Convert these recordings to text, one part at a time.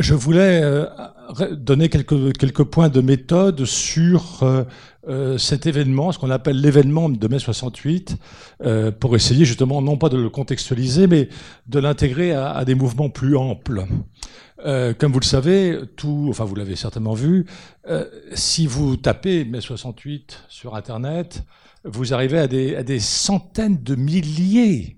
Je voulais euh, donner quelques, quelques points de méthode sur euh, euh, cet événement, ce qu'on appelle l'événement de mai 68, pour essayer justement non pas de le contextualiser, mais de l'intégrer à, à, des mouvements plus amples. comme vous le savez, tout, enfin vous l'avez certainement vu, si vous tapez mai 68 sur Internet, vous arrivez à des, à des centaines de milliers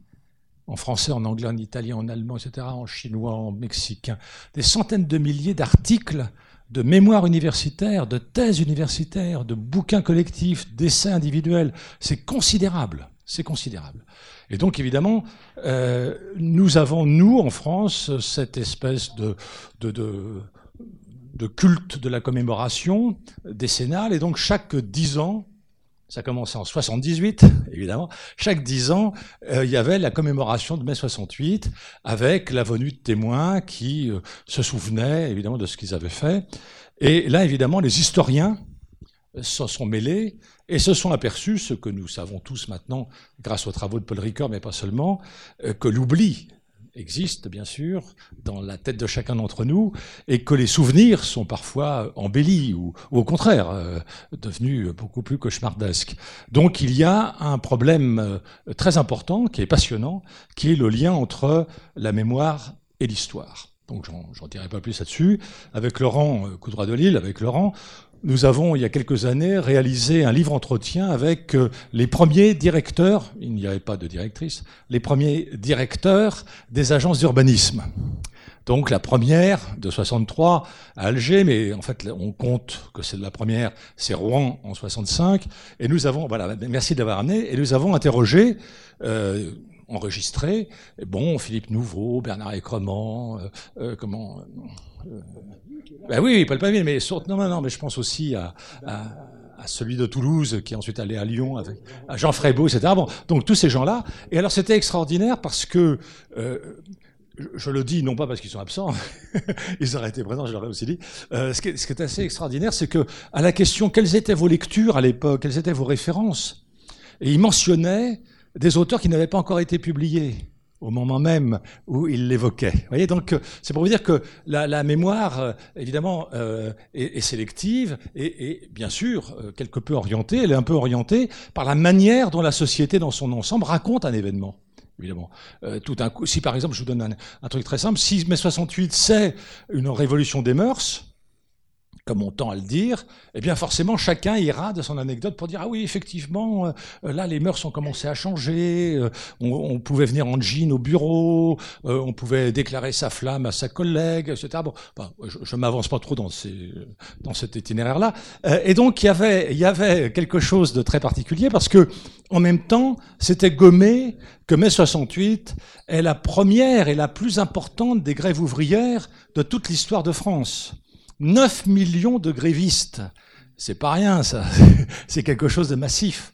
en français, en anglais, en italien, en allemand, etc., en chinois, en mexicain, des centaines de milliers d'articles, de mémoires universitaires, de thèses universitaires, de bouquins collectifs, d'essais individuels. C'est considérable, c'est considérable. Et donc, évidemment, euh, nous avons, nous, en France, cette espèce de, de, de, de culte de la commémoration décennale. Et donc, chaque dix ans, ça commençait en 78, évidemment. Chaque dix ans, euh, il y avait la commémoration de mai 68, avec la venue de témoins qui euh, se souvenaient évidemment de ce qu'ils avaient fait. Et là, évidemment, les historiens se sont mêlés et se sont aperçus, ce que nous savons tous maintenant, grâce aux travaux de Paul Ricoeur, mais pas seulement, euh, que l'oubli existe, bien sûr, dans la tête de chacun d'entre nous, et que les souvenirs sont parfois embellis ou, au contraire euh, devenus beaucoup plus cauchemardesques. Donc il y a un problème euh, très important, qui est passionnant, qui est le lien entre la mémoire et l'histoire. Donc j'en dirai pas plus là-dessus. Avec Laurent euh, Coudroy de Lille, avec Laurent, nous avons, il y a quelques années, réalisé un livre entretien avec euh, les premiers directeurs, il n'y avait pas de directrice, les premiers directeurs des agences d'urbanisme. Donc la première de 63 à Alger, mais en fait on compte que c'est la première, c'est Rouen en 65. Et nous avons, voilà, merci de l'avoir amené. Et nous avons interrogé euh, enregistré. Bon, Philippe Nouveau, Bernard Écremant, euh, euh, comment ben oui, Paul Paville, mais non, non, non, mais je pense aussi à, celui de Toulouse qui est ensuite allé à Lyon avec à Jean Frébeau, etc. Bon, donc tous ces gens-là. Et alors c'était extraordinaire parce que euh, je le dis non pas parce qu'ils sont absents, ils auraient été présents, je l'aurais aussi dit. Euh, ce, qui est, assez extraordinaire, c'est que à la question quelles étaient vos lectures à l'époque, quelles étaient vos références, ils mentionnaient des auteurs qui n'avaient pas encore été publiés au moment même où il l'évoquait. Vous voyez, donc c'est pour vous dire que la, la mémoire, euh, évidemment, euh, est, est, sélective et, et, bien sûr euh, quelque peu orientée. Elle est un peu orientée par la manière dont la société, dans son ensemble, raconte un événement. Évidemment, euh, tout un coup. Si par exemple, je vous donne un, un truc très simple, si mai 68 c'est une révolution des mœurs, comme on tend à le dire, eh bien forcément chacun ira de son anecdote pour dire ah oui effectivement euh, là les mœurs ont commencé à changer, euh, on, pouvait venir en jean au bureau, euh, on pouvait déclarer sa flamme à sa collègue, etc. Bon, je, je m'avance pas trop dans, ces, dans cet itinéraire là, et donc il y avait il y avait quelque chose de très particulier parce que en même temps c'était gommé que mai 68 est la première et la plus importante des grèves ouvrières de toute l'histoire de France. 9 millions de grévistes. C'est pas rien, ça. C'est quelque chose de massif.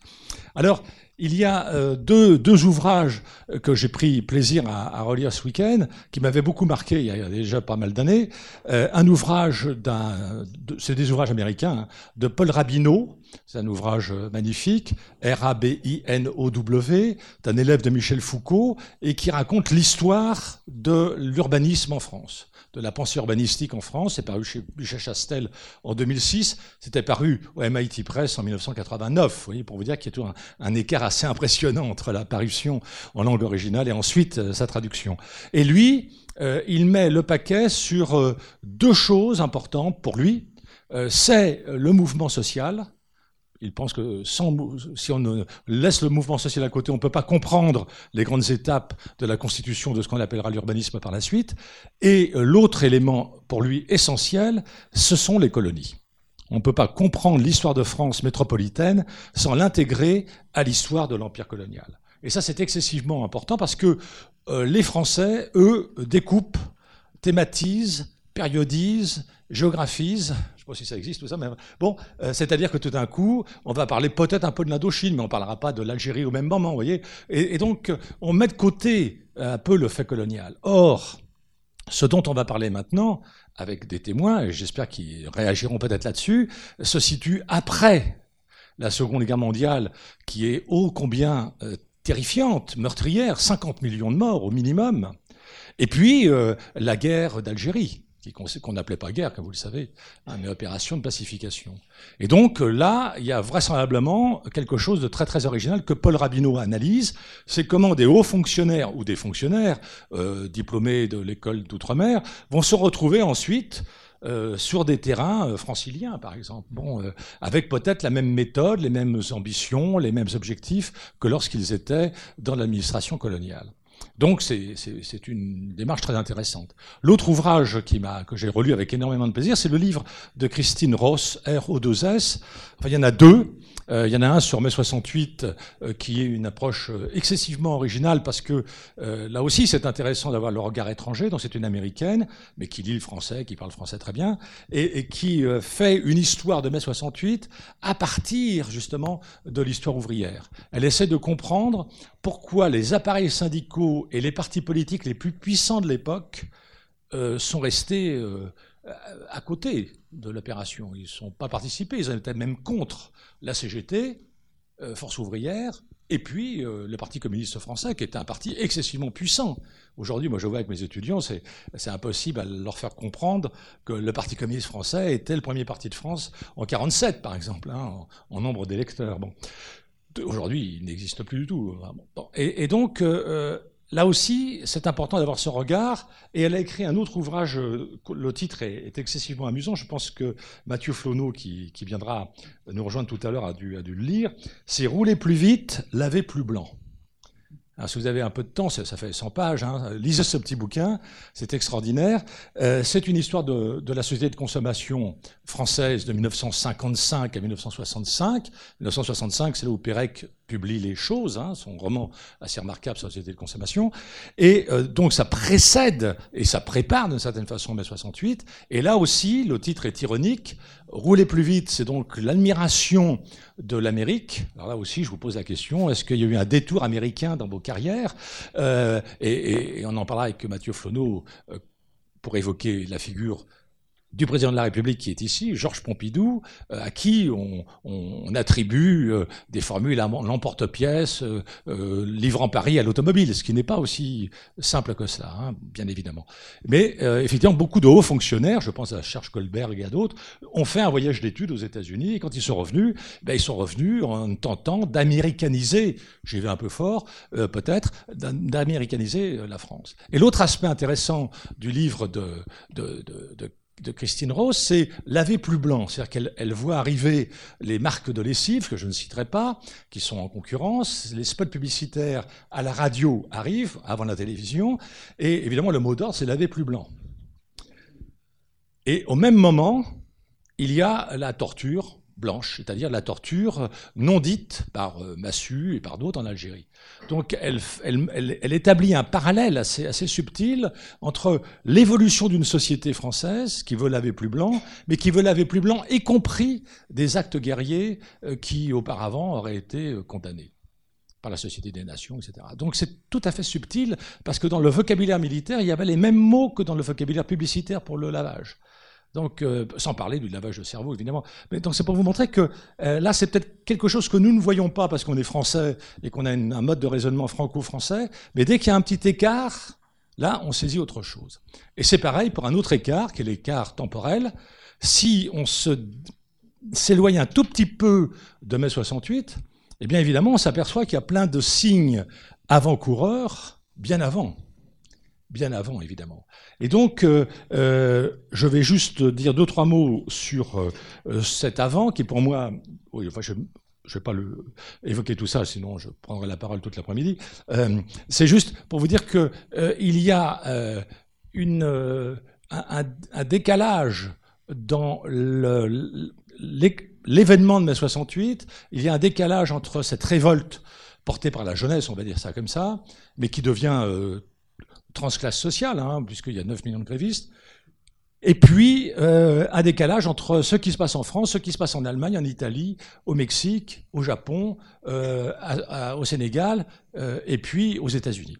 Alors, il y a euh, deux, ouvrages que j'ai pris plaisir à, à relire ce week-end, qui m'avaient beaucoup marqué il y a déjà pas mal d'années. Euh, un ouvrage d'un, c'est des ouvrages américains, hein, de Paul Rabineau, c'est un ouvrage magnifique, R-A-B-I-N-O-W, d'un élève de Michel Foucault, et qui raconte l'histoire de l'urbanisme en France de la pensée urbanistique en France. C'est paru chez Michel Chastel en 2006. C'était paru au MIT Press en 1989. Vous voyez, pour vous dire qu'il y a tout un, écart assez impressionnant entre la parution en langue originale et ensuite euh, sa traduction. Et lui, euh, il met le paquet sur euh, deux choses importantes pour lui. Euh, c'est le mouvement social, il pense que sans, si on laisse le mouvement social à côté, on ne peut pas comprendre les grandes étapes de la constitution de ce qu'on appellera l'urbanisme par la suite. Et euh, l'autre élément pour lui essentiel, ce sont les colonies. On ne peut pas comprendre l'histoire de France métropolitaine sans l'intégrer à l'histoire de l'empire colonial. Et ça, c'est excessivement important parce que euh, les Français, eux, découpent, thématisent, périodisent, géographisent, sais pas si ça existe tout ça, mais bon, euh, c'est-à-dire que tout d'un coup, on va parler peut-être un peu de l'Indochine, mais on parlera pas de l'Algérie au même moment, vous voyez. Et, donc, on met de côté un peu le fait colonial. Or, ce dont on va parler maintenant, avec des témoins, et j'espère qu'ils réagiront peut-être là-dessus, se situe après la Seconde Guerre mondiale, qui est ô combien euh, terrifiante, meurtrière, 50 millions de morts au minimum, et puis euh, la guerre d'Algérie qu'on n'appelait pas guerre, comme vous le savez, hein, mais opération de pacification. Et donc là, il y a vraisemblablement quelque chose de très très original que Paul Rabineau analyse, c'est comment des hauts fonctionnaires ou des fonctionnaires euh, diplômés de l'école d'outre-mer vont se retrouver ensuite euh, sur des terrains euh, franciliens, par exemple. Euh, avec peut-être la même méthode, les mêmes ambitions, les mêmes objectifs que lorsqu'ils étaient dans l'administration coloniale. Donc c'est une démarche très intéressante. L'autre ouvrage qui que j'ai relu avec énormément de plaisir, c'est le livre de Christine Ross, R-O-2-S. Enfin, il y en a deux. Euh, il y en a un sur mai 68 euh, qui est une approche euh, excessivement originale parce que là aussi c'est intéressant d'avoir le regard étranger. Donc c'est une américaine, mais qui lit le français, qui parle français très bien, et, et qui fait une histoire de mai 68 à partir justement de l'histoire ouvrière. Elle essaie de comprendre pourquoi les appareils syndicaux et les partis politiques les plus puissants de l'époque sont restés à côté de l'opération. Ils ne sont pas participés, ils étaient même contre la CGT, euh, Force ouvrière, et puis euh, le Parti communiste français, qui était un parti excessivement puissant. Aujourd'hui, moi je vois avec mes étudiants, c'est impossible à leur faire comprendre que le Parti communiste français était le premier parti de France en 47, par exemple, hein, en, nombre d'électeurs. Bon. Aujourd'hui, il n'existe plus du tout. Et, donc, euh, là aussi, c'est important d'avoir ce regard. Et elle a écrit un autre ouvrage, euh, le titre est, excessivement amusant. Je pense que Mathieu Flonneau, qui, viendra nous rejoindre tout à l'heure, a dû, a dû le lire. C'est Rouler plus vite, laver plus blanc. Si vous avez un peu de temps, ça, fait 100 pages, hein, lisez ce petit bouquin, c'est extraordinaire. Euh, c'est une histoire de, de, la société de consommation française de 1955 à 1965. 1965, c'est là où Pérec publie les choses, hein, son roman assez remarquable sur la société de consommation. Et euh, donc ça précède et ça prépare d'une certaine façon mai 68. Et là aussi, le titre est ironique. Rouler plus vite, c'est donc l'admiration de l'Amérique. Alors là aussi, je vous pose la question est-ce qu'il y a eu un détour américain dans vos carrières euh, et, on en parlera avec Mathieu Flonneau euh, pour évoquer la figure du président de la République qui est ici, Georges Pompidou, euh, à qui on, on attribue euh, des formules à l'emporte-pièce, euh, livrant Paris à l'automobile, ce qui n'est pas aussi simple que cela, hein, bien évidemment. Mais effectivement, beaucoup de hauts fonctionnaires, je pense à Serge Colberg et à d'autres, ont fait un voyage d'études aux États-Unis, et quand ils sont revenus, ben, ils sont revenus en tentant d'américaniser, j'y vais un peu fort, peut-être, d'américaniser la France. Et l'autre aspect intéressant du livre de, de, de, de de Christine Rose, c'est laver plus blanc. C'est-à-dire qu'elle elle voit arriver les marques de lessive, que je ne citerai pas, qui sont en concurrence. Les spots publicitaires à la radio arrivent avant la télévision. Et évidemment, le mot d'ordre, c'est laver plus blanc. Et au même moment, il y a la torture blanche, c'est-à-dire la torture non dite par euh, Massu et par d'autres en Algérie. Donc elle, établit un parallèle assez, subtil entre l'évolution d'une société française qui veut laver plus blanc, mais qui veut laver plus blanc, y compris des actes guerriers euh, qui auparavant auraient été euh, condamnés par la Société des Nations, etc. Donc c'est tout à fait subtil, parce que dans le vocabulaire militaire, il y avait les mêmes mots que dans le vocabulaire publicitaire pour le lavage. Donc, euh, sans parler du lavage de cerveau, évidemment. Mais donc, c'est pour vous montrer que euh, là, c'est peut-être quelque chose que nous ne voyons pas parce qu'on est français et qu'on a un mode de raisonnement franco-français. Mais dès qu'il y a un petit écart, là, on saisit autre chose. Et c'est pareil pour un autre écart, qui est l'écart temporel. Si on s'éloigne un tout petit peu de mai 68, eh bien, évidemment, on s'aperçoit qu'il y a plein de signes avant-coureurs bien avant bien avant, évidemment. Et donc, euh, euh, je vais juste dire deux, trois mots sur euh, cet avant, qui pour moi, je ne vais pas évoquer tout ça, sinon je prendrai la parole toute l'après-midi. C'est juste pour vous dire qu'il il y a un, décalage dans l'événement de mai 68, il y a un décalage entre cette révolte portée par la jeunesse, on va dire ça comme ça, mais qui devient transclasse sociale, hein, puisqu'il y a 9 millions de grévistes, et puis euh, un décalage entre ce qui se passe en France, ce qui se passe en Allemagne, en Italie, au Mexique, au Japon, euh, au Sénégal, euh, et puis aux États-Unis.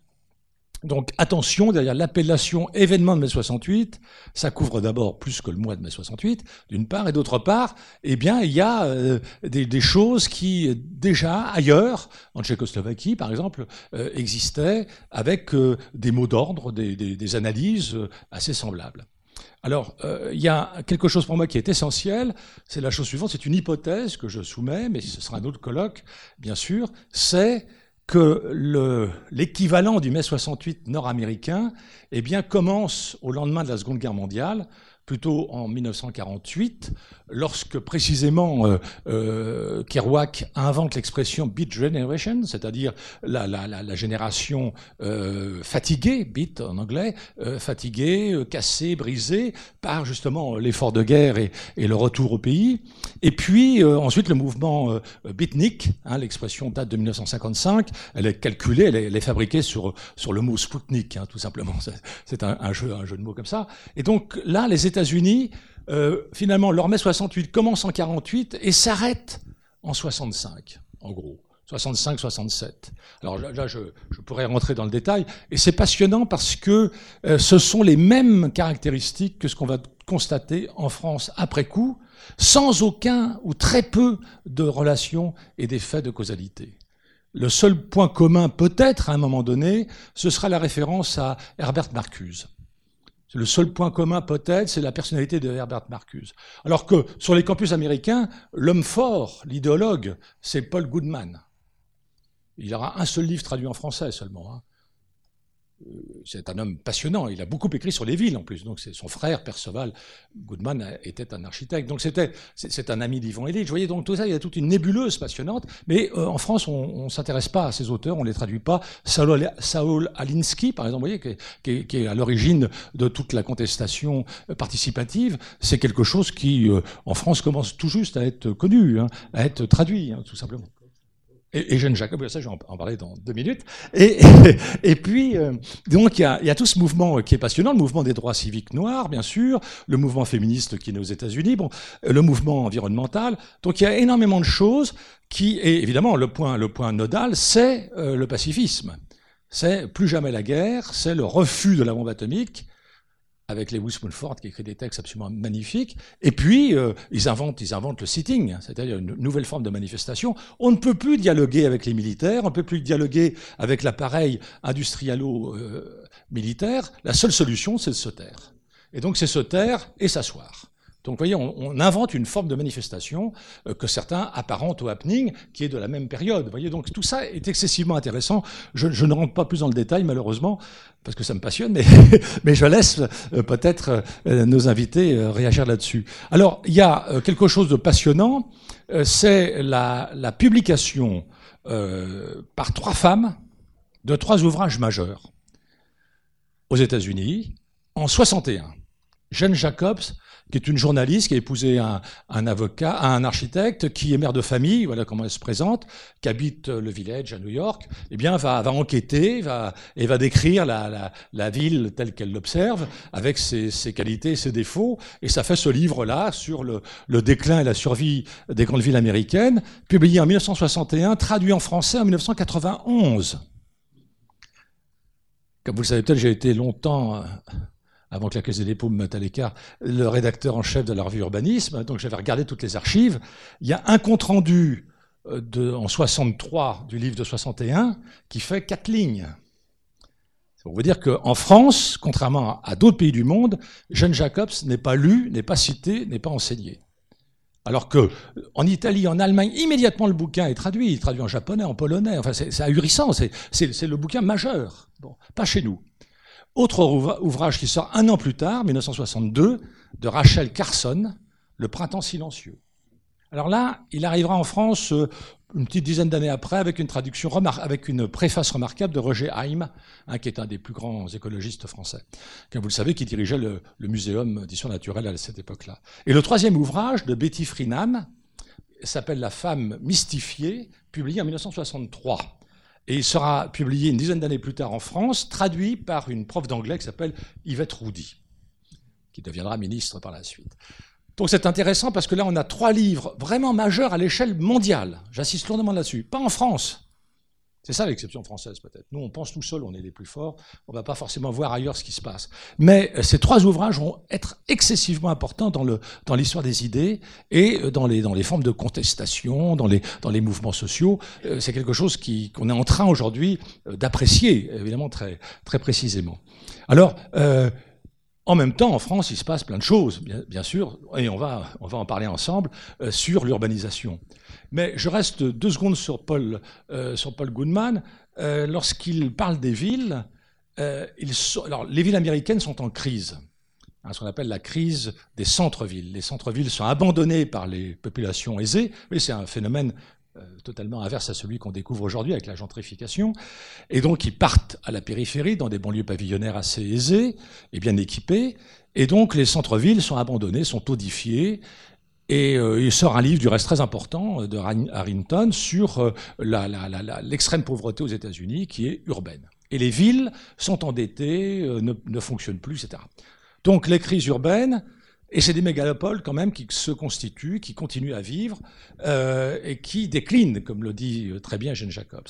Donc attention, derrière l'appellation événement de mai 68, ça couvre d'abord plus que le mois de mai 68, d'une part, et d'autre part, eh bien, il y a euh, des, choses qui déjà ailleurs, en Tchécoslovaquie par exemple, euh, existaient avec euh, des mots d'ordre, des, des, analyses assez semblables. Alors, il y a quelque chose pour moi qui est essentiel, c'est la chose suivante, c'est une hypothèse que je soumets, mais ce sera un autre colloque, bien sûr, c'est que l'équivalent du mai 68 nord-américain eh bien, commence au lendemain de la Seconde Guerre mondiale plutôt en 1948, lorsque précisément euh, euh, Kerouac invente l'expression beat generation, c'est-à-dire la, la, la, génération euh, fatiguée, beat en anglais, fatiguée, cassée, brisée par justement l'effort de guerre et, et, le retour au pays. Et puis ensuite le mouvement beatnik, hein, l'expression date de 1955, elle est calculée, elle est, elle est fabriquée sur sur le mot Sputnik, hein, tout simplement. C'est un, un, jeu un jeu de mots comme ça. Et donc là, les États-Unis, euh, finalement, leur mai 68 commence en 48 et s'arrête en 65, en gros. 65-67. Alors là, je, je, pourrais rentrer dans le détail. Et c'est passionnant parce que euh, ce sont les mêmes caractéristiques que ce qu'on va constater en France après coup, sans aucun ou très peu de relations et d'effets de causalité. Le seul point commun, peut-être à un moment donné, ce sera la référence à Herbert Marcuse. Le seul point commun peut-être, c'est la personnalité de Herbert Marcuse. Alors que sur les campus américains, l'homme fort, l'idéologue, c'est Paul Goodman. Il aura un seul livre traduit en français seulement. Hein. Euh, c'est un homme passionnant. Il a beaucoup écrit sur les villes en plus. Donc c'est son frère Perceval Goodman était un architecte. Donc c'était c'est un ami d'Yvon Elliott. Vous voyez donc tout ça, il y a toute une nébuleuse passionnante. Mais euh, en France, on, ne s'intéresse pas à ces auteurs, on les traduit pas. Saul, Alinsky, par exemple, vous voyez, qui est, qui est, à l'origine de toute la contestation euh, participative, c'est quelque chose qui en France commence tout juste à être connu, hein, à être traduit, hein, tout simplement et, et Jeanne Jacob, ça je vais en, parler dans deux minutes. Et, et, puis, euh, donc il y, a, tout ce mouvement qui est passionnant, le mouvement des droits civiques noirs, bien sûr, le mouvement féministe qui est né aux États-Unis, bon, le mouvement environnemental. Donc il y a énormément de choses qui, et évidemment, le point, le point nodal, c'est euh, le pacifisme. C'est plus jamais la guerre, c'est le refus de la bombe atomique, avec Lewis Mulford qui écrit des textes absolument magnifiques. Et puis, euh, ils, inventent, ils inventent le sitting, c'est-à-dire une nouvelle forme de manifestation. On ne peut plus dialoguer avec les militaires, on ne peut plus dialoguer avec l'appareil industrialo-militaire. La seule solution, c'est de se taire. Et donc, c'est se taire et s'asseoir. Donc, vous voyez, on, invente une forme de manifestation euh, que certains apparentent au happening, qui est de la même période. Voyez, donc tout ça est excessivement intéressant. Je, ne rentre pas plus dans le détail, malheureusement, parce que ça me passionne, mais, je laisse euh, peut-être euh, nos invités réagir là-dessus. Alors, il y a quelque chose de passionnant, c'est la, la, publication par trois femmes de trois ouvrages majeurs aux États-Unis en 61. Jeanne Jacobs, qui est une journaliste, qui a épousé un, un, avocat, un architecte, qui est mère de famille, voilà comment elle se présente, qui habite le village à New York, eh bien, va, va enquêter va, et va décrire la, la, la ville telle qu'elle l'observe, avec ses, ses, qualités et ses défauts. Et ça fait ce livre-là sur le, le, déclin et la survie des grandes villes américaines, publié en 1961, traduit en français en 1991. Comme vous le savez peut-être, j'ai été longtemps avant que la Caisse des dépôts me mette à l'écart, le rédacteur en chef de la revue Urbanisme. Donc j'avais regardé toutes les archives. Il y a un compte rendu euh, en 63 du livre de 61 qui fait quatre lignes. On veut dire qu'en France, contrairement à d'autres pays du monde, Jeanne Jacobs n'est pas lu, n'est pas cité, n'est pas enseigné. Alors que en Italie, en Allemagne, immédiatement le bouquin est traduit, il est traduit en japonais, en polonais. Enfin, c'est ahurissant, c'est le bouquin majeur. Bon, pas chez nous. Autre ouvrage qui sort un an plus tard, 1962, de Rachel Carson, Le printemps silencieux. Alors là, il arrivera en France euh, une petite dizaine d'années après avec une traduction avec une préface remarquable de Roger Haim, hein, qui est un des plus grands écologistes français, comme vous le savez, qui dirigeait le, le Muséum d'histoire naturelle à cette époque-là. Et le troisième ouvrage de Betty Friedan s'appelle La femme mystifiée, publié en 1963. Et il sera publié une dizaine d'années plus tard en France, traduit par une prof d'anglais qui s'appelle Yvette Roudy, qui deviendra ministre par la suite. Donc c'est intéressant parce que là, on a trois livres vraiment majeurs à l'échelle mondiale. J'insiste lourdement là-dessus. Pas en France, c'est ça l'exception française peut-être. Nous, on pense tout seul, on est les plus forts, on ne va pas forcément voir ailleurs ce qui se passe. Mais euh, ces trois ouvrages vont être excessivement importants dans, l'histoire des idées et euh, dans les, formes de contestation, dans les, mouvements sociaux. Euh, c'est quelque chose qu'on est en train aujourd'hui d'apprécier, évidemment très, précisément. Alors, En même temps, en France, il se passe plein de choses, bien, sûr, et on va, on va en parler ensemble, sur l'urbanisation. Mais je reste deux secondes sur Paul, euh, sur Paul Goodman. Euh, lorsqu'il parle des villes, alors, les villes américaines sont en crise, hein, ce qu'on appelle la crise des centres-villes. Les centres-villes sont abandonnés par les populations aisées, mais c'est un phénomène euh, totalement inverse à celui qu'on découvre aujourd'hui avec la gentrification. Et donc, ils partent à la périphérie, dans des banlieues pavillonnaires assez aisées et bien équipées. Et donc, les centres-villes sont abandonnés, sont odifiés. Et euh, il sort un livre du reste très important euh, de Harrington sur l'extrême pauvreté aux États-Unis qui est urbaine. Et les villes sont endettées, ne, ne fonctionnent plus, etc. Donc les crises urbaines, et c'est des mégalopoles quand même qui se constituent, qui continuent à vivre euh, et qui déclinent, comme le dit euh, très bien Jean Jacobs.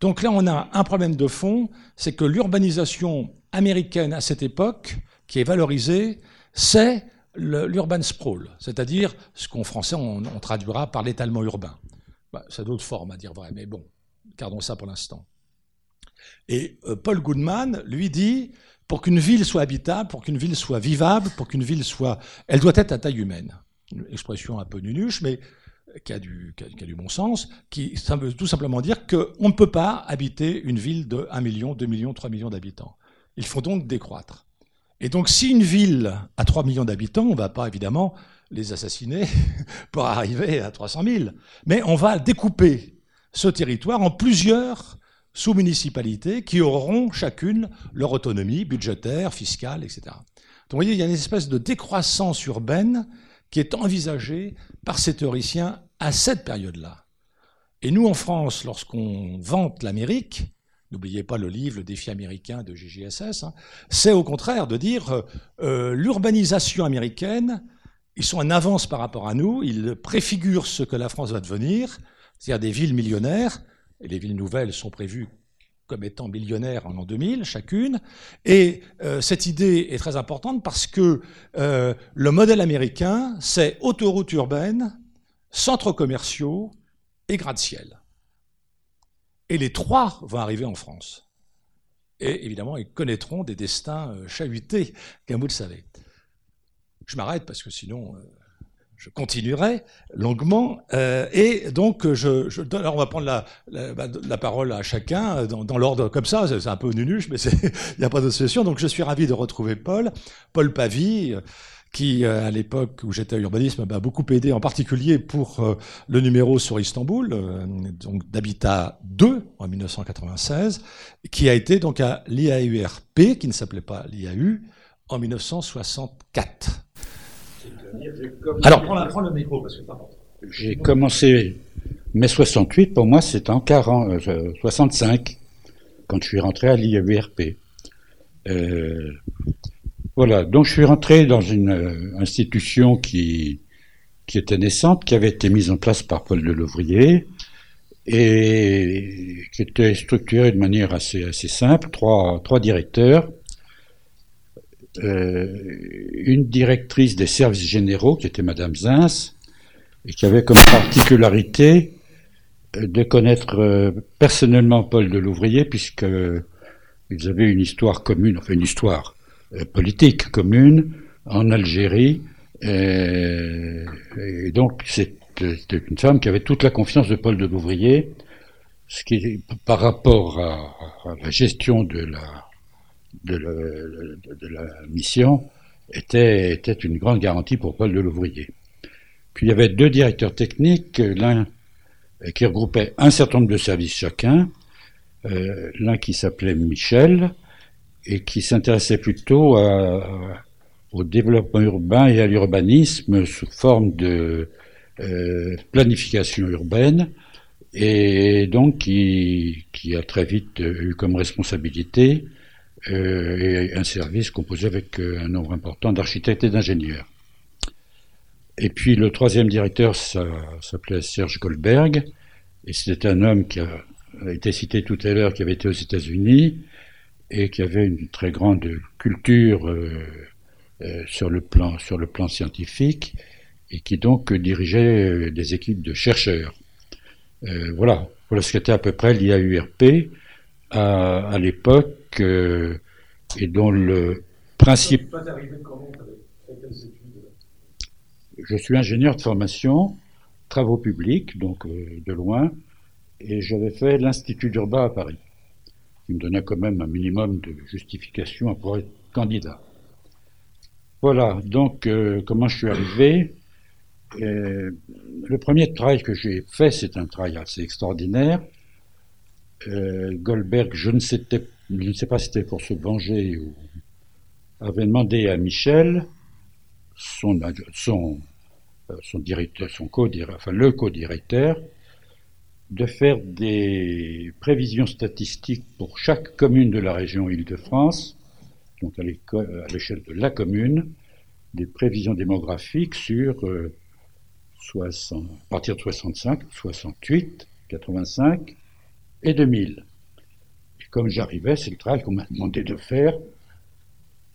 Donc là, on a un problème de fond, c'est que l'urbanisation américaine à cette époque, qui est valorisée, c'est l'urban sprawl, c'est-à-dire ce qu'en français on, traduira par l'étalement urbain. Bah, c'est d'autres formes à dire vrai, mais bon, gardons ça pour l'instant. Et euh, Paul Goodman, lui, dit pour qu'une ville soit habitable, pour qu'une ville soit vivable, pour qu'une ville soit... Elle doit être à taille humaine. Une expression un peu nunuche, mais qui a du, bon sens, qui ça veut tout simplement dire qu'on ne peut pas habiter une ville de 1 million, 2 millions, 3 millions d'habitants. Il faut donc décroître. Et donc si une ville a 3 millions d'habitants, on ne va pas évidemment les assassiner pour arriver à 300 000, mais on va découper ce territoire en plusieurs sous-municipalités qui auront chacune leur autonomie budgétaire, fiscale, etc. Donc vous voyez, il y a une espèce de décroissance urbaine qui est envisagée par ces théoriciens à cette période-là. Et nous, en France, lorsqu'on vante l'Amérique, n'oubliez pas le livre Le défi américain de GGSS, hein, c'est au contraire de dire euh, l'urbanisation américaine, ils sont en avance par rapport à nous, ils préfigurent ce que la France va devenir, c'est-à-dire des villes millionnaires, et les villes nouvelles sont prévues comme étant millionnaires en l'an 2000 chacune. Et euh, cette idée est très importante parce que euh, le modèle américain, c'est autoroute urbaine, centres commerciaux et gratte-ciel. Et les trois vont arriver en France. Et évidemment, ils connaîtront des destins euh, chahutés, comme vous le savez. Je m'arrête parce que sinon, je continuerai longuement. Euh, et donc, je, je alors on va prendre la, bah, parole à chacun dans, dans l'ordre comme ça. C'est un peu nunuche, mais il n'y a pas d'autre solution. Donc, je suis ravi de retrouver Paul, Paul Pavie, qui, euh, à l'époque où j'étais à Urbanisme, m'a beaucoup aidé, en particulier pour euh, le numéro sur Istanbul, donc d'Habitat 2 en 1996, qui a été donc à l'IAURP, qui ne s'appelait pas l'IAU, en 1964. Alors, prends, le micro parce que J'ai commencé mai 68, pour moi c'est en 40, 65, euh, quand je suis rentré à l'IEVRP. Euh, voilà, donc je suis rentré dans une euh, institution qui, qui était naissante, qui avait été mise en place par Paul Delouvrier, et qui était structurée de manière assez, assez simple, trois, trois directeurs, euh, une directrice des services généraux, qui était Madame Zins, et qui avait comme particularité euh, de connaître personnellement Paul de Louvrier, puisque ils avaient une histoire commune, enfin une histoire politique commune en Algérie. Et, donc, c'était une femme qui avait toute la confiance de Paul de Louvrier, ce qui, par rapport à la gestion de la de, la mission était, était une grande garantie pour Paul Delouvrier. Puis il y avait deux directeurs techniques, l'un qui regroupait un certain nombre de services chacun, euh, l'un qui s'appelait Michel et qui s'intéressait plutôt au développement urbain et à l'urbanisme sous forme de euh, planification urbaine et donc qui, a très vite eu comme responsabilité euh, un service composé avec euh, un nombre important d'architectes et d'ingénieurs. Et puis le troisième directeur s'appelait Serge Goldberg, et c'était un homme qui a été cité tout à l'heure, qui avait été aux États-Unis et qui avait une très grande culture euh, sur, le plan, sur le plan scientifique et qui donc dirigeait des équipes de chercheurs. voilà, voilà ce qu'était à peu près l'IAURP à, à l'époque et dont le, principe. Je suis ingénieur de formation, travaux publics, donc euh, de loin, et j'avais fait l'Institut d'Urbain à Paris, qui me donnait quand même un minimum de justification pour être candidat. Voilà, donc euh, comment je suis arrivé? Euh, Le premier travail que j'ai fait, c'est un travail assez extraordinaire. Goldberg, je ne, sais, pas si c'était pour se venger ou avait demandé à Michel, son, son, euh, son directeur, son enfin le co-directeur, de faire des prévisions statistiques pour chaque commune de la région Île-de-France, donc à l'échelle de la commune, des prévisions démographiques sur 60, euh, à partir de 65, 68, 85 et 2000. Et comme j'arrivais, c'est le travail qu'on m'a demandé de faire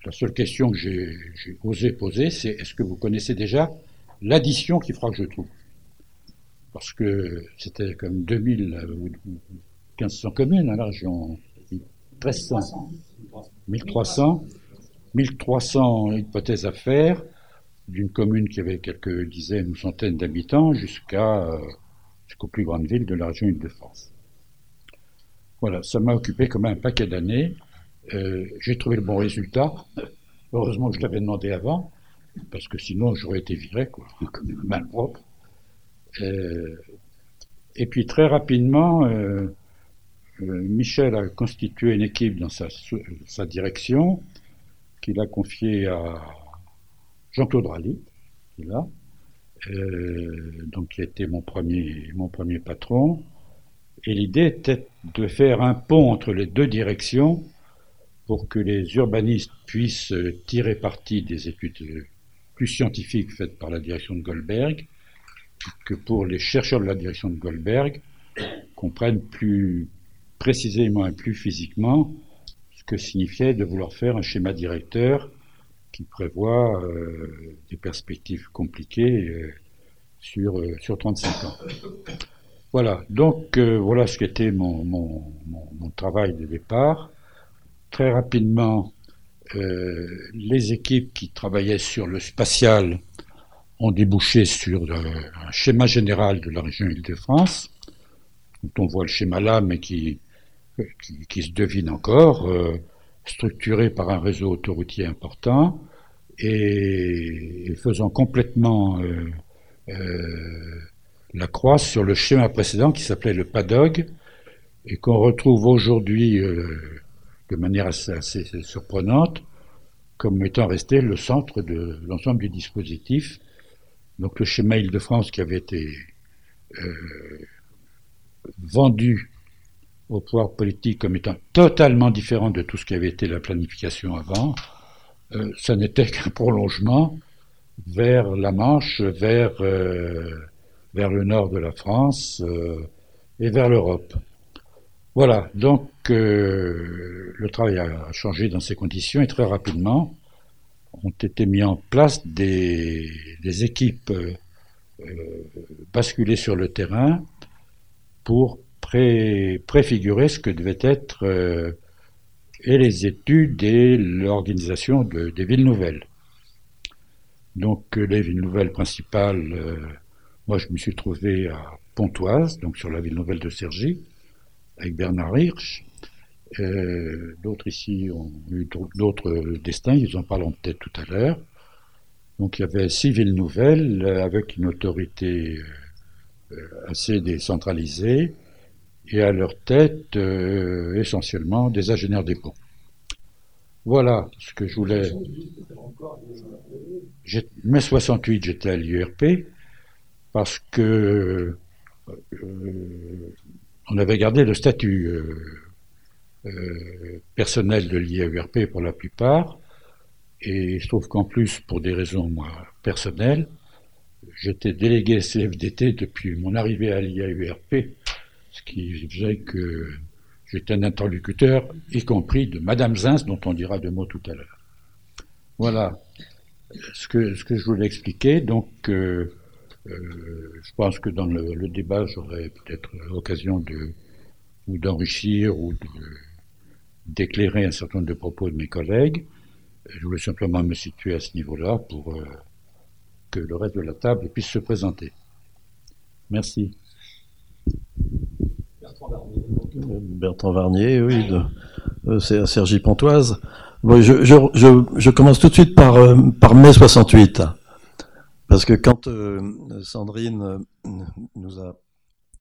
la seule question que j'ai osé poser, c'est est-ce que vous connaissez déjà l'addition qu'il fera que je trouve? Parce que c'était comme 2000 ou 1500 communes à la région, 1300, 1300, 1300 hypothèses à faire, d'une commune qui avait quelques dizaines ou centaines d'habitants jusqu'à euh, jusqu'aux plus grandes villes de la région Île-de-France. Voilà, ça m'a occupé comme un paquet d'années. Euh, j'ai trouvé le bon résultat. Heureusement que je l'avais demandé avant, parce que sinon j'aurais été viré, quoi, main propre. Euh, et puis très rapidement, euh, Michel a constitué une équipe dans sa, sa direction, qu'il a confiée à Jean-Claude Rally, qui est là, donc qui était mon premier, mon premier patron. Et l'idée était de faire un pont entre les deux directions pour que les urbanistes puissent tirer parti des études plus scientifiques faites par la direction de Goldberg, que pour les chercheurs de la direction de Goldberg comprennent plus précisément et plus physiquement ce que signifiait de vouloir faire un schéma directeur qui prévoit euh, des perspectives compliquées euh, sur, euh, sur 35 ans. Voilà, donc voilà ce qu'était mon, mon, mon, travail de départ très rapidement, les équipes qui travaillaient sur le spatial ont débouché sur euh, un schéma général de la région Île-de-France, dont on voit le schéma là, mais qui, qui, se devine encore, euh, structuré par un réseau autoroutier important et, faisant complètement la croix sur le schéma précédent qui s'appelait le PADOG et qu'on retrouve aujourd'hui de manière assez, surprenante, comme étant resté le centre de l'ensemble du dispositif. Donc le schéma Île-de-France qui avait été euh, vendu au pouvoir politique comme étant totalement différent de tout ce qui avait été la planification avant, euh, ça n'était qu'un prolongement vers la Manche, vers, euh, vers le nord de la France et vers l'Europe. Voilà, donc le travail a changé dans ces conditions et très rapidement ont été mis en place des, équipes euh, basculées sur le terrain pour préfigurer ce que devaient être euh, et les études et l'organisation des villes nouvelles. Donc les villes nouvelles principales, moi je me suis trouvé à Pontoise, donc sur la ville nouvelle de Cergy, avec Bernard Hirsch. Euh, d'autres ici ont eu d'autres destins, ils en parleront peut-être tout à l'heure. Donc il y avait six villes nouvelles euh, avec une autorité euh, assez décentralisée et à leur tête essentiellement des ingénieurs des ponts. Voilà ce que je voulais. Mai 68, j'étais à l'IURP parce que on avait gardé le statut euh, personnel de l'IAURP pour la plupart, et il se trouve qu'en plus, pour des raisons moi, personnelles, j'étais délégué CFDT depuis mon arrivée à l'IAURP, ce qui faisait que j'étais un interlocuteur, y compris de Madame Zins, dont on dira deux mots tout à l'heure. Voilà ce que, ce que je voulais expliquer. Donc, euh, euh, je pense que dans le, débat, j'aurai peut-être l'occasion de ou d'enrichir ou d'éclairer un certain nombre de propos de mes collègues. Je voulais simplement me situer à ce niveau-là pour euh, que le reste de la table puisse se présenter. Merci. Bertrand Varnier, oui, euh, c'est à Sergi Pontoise. je, commence tout de suite par, euh, par mai 68. Parce que quand Sandrine nous a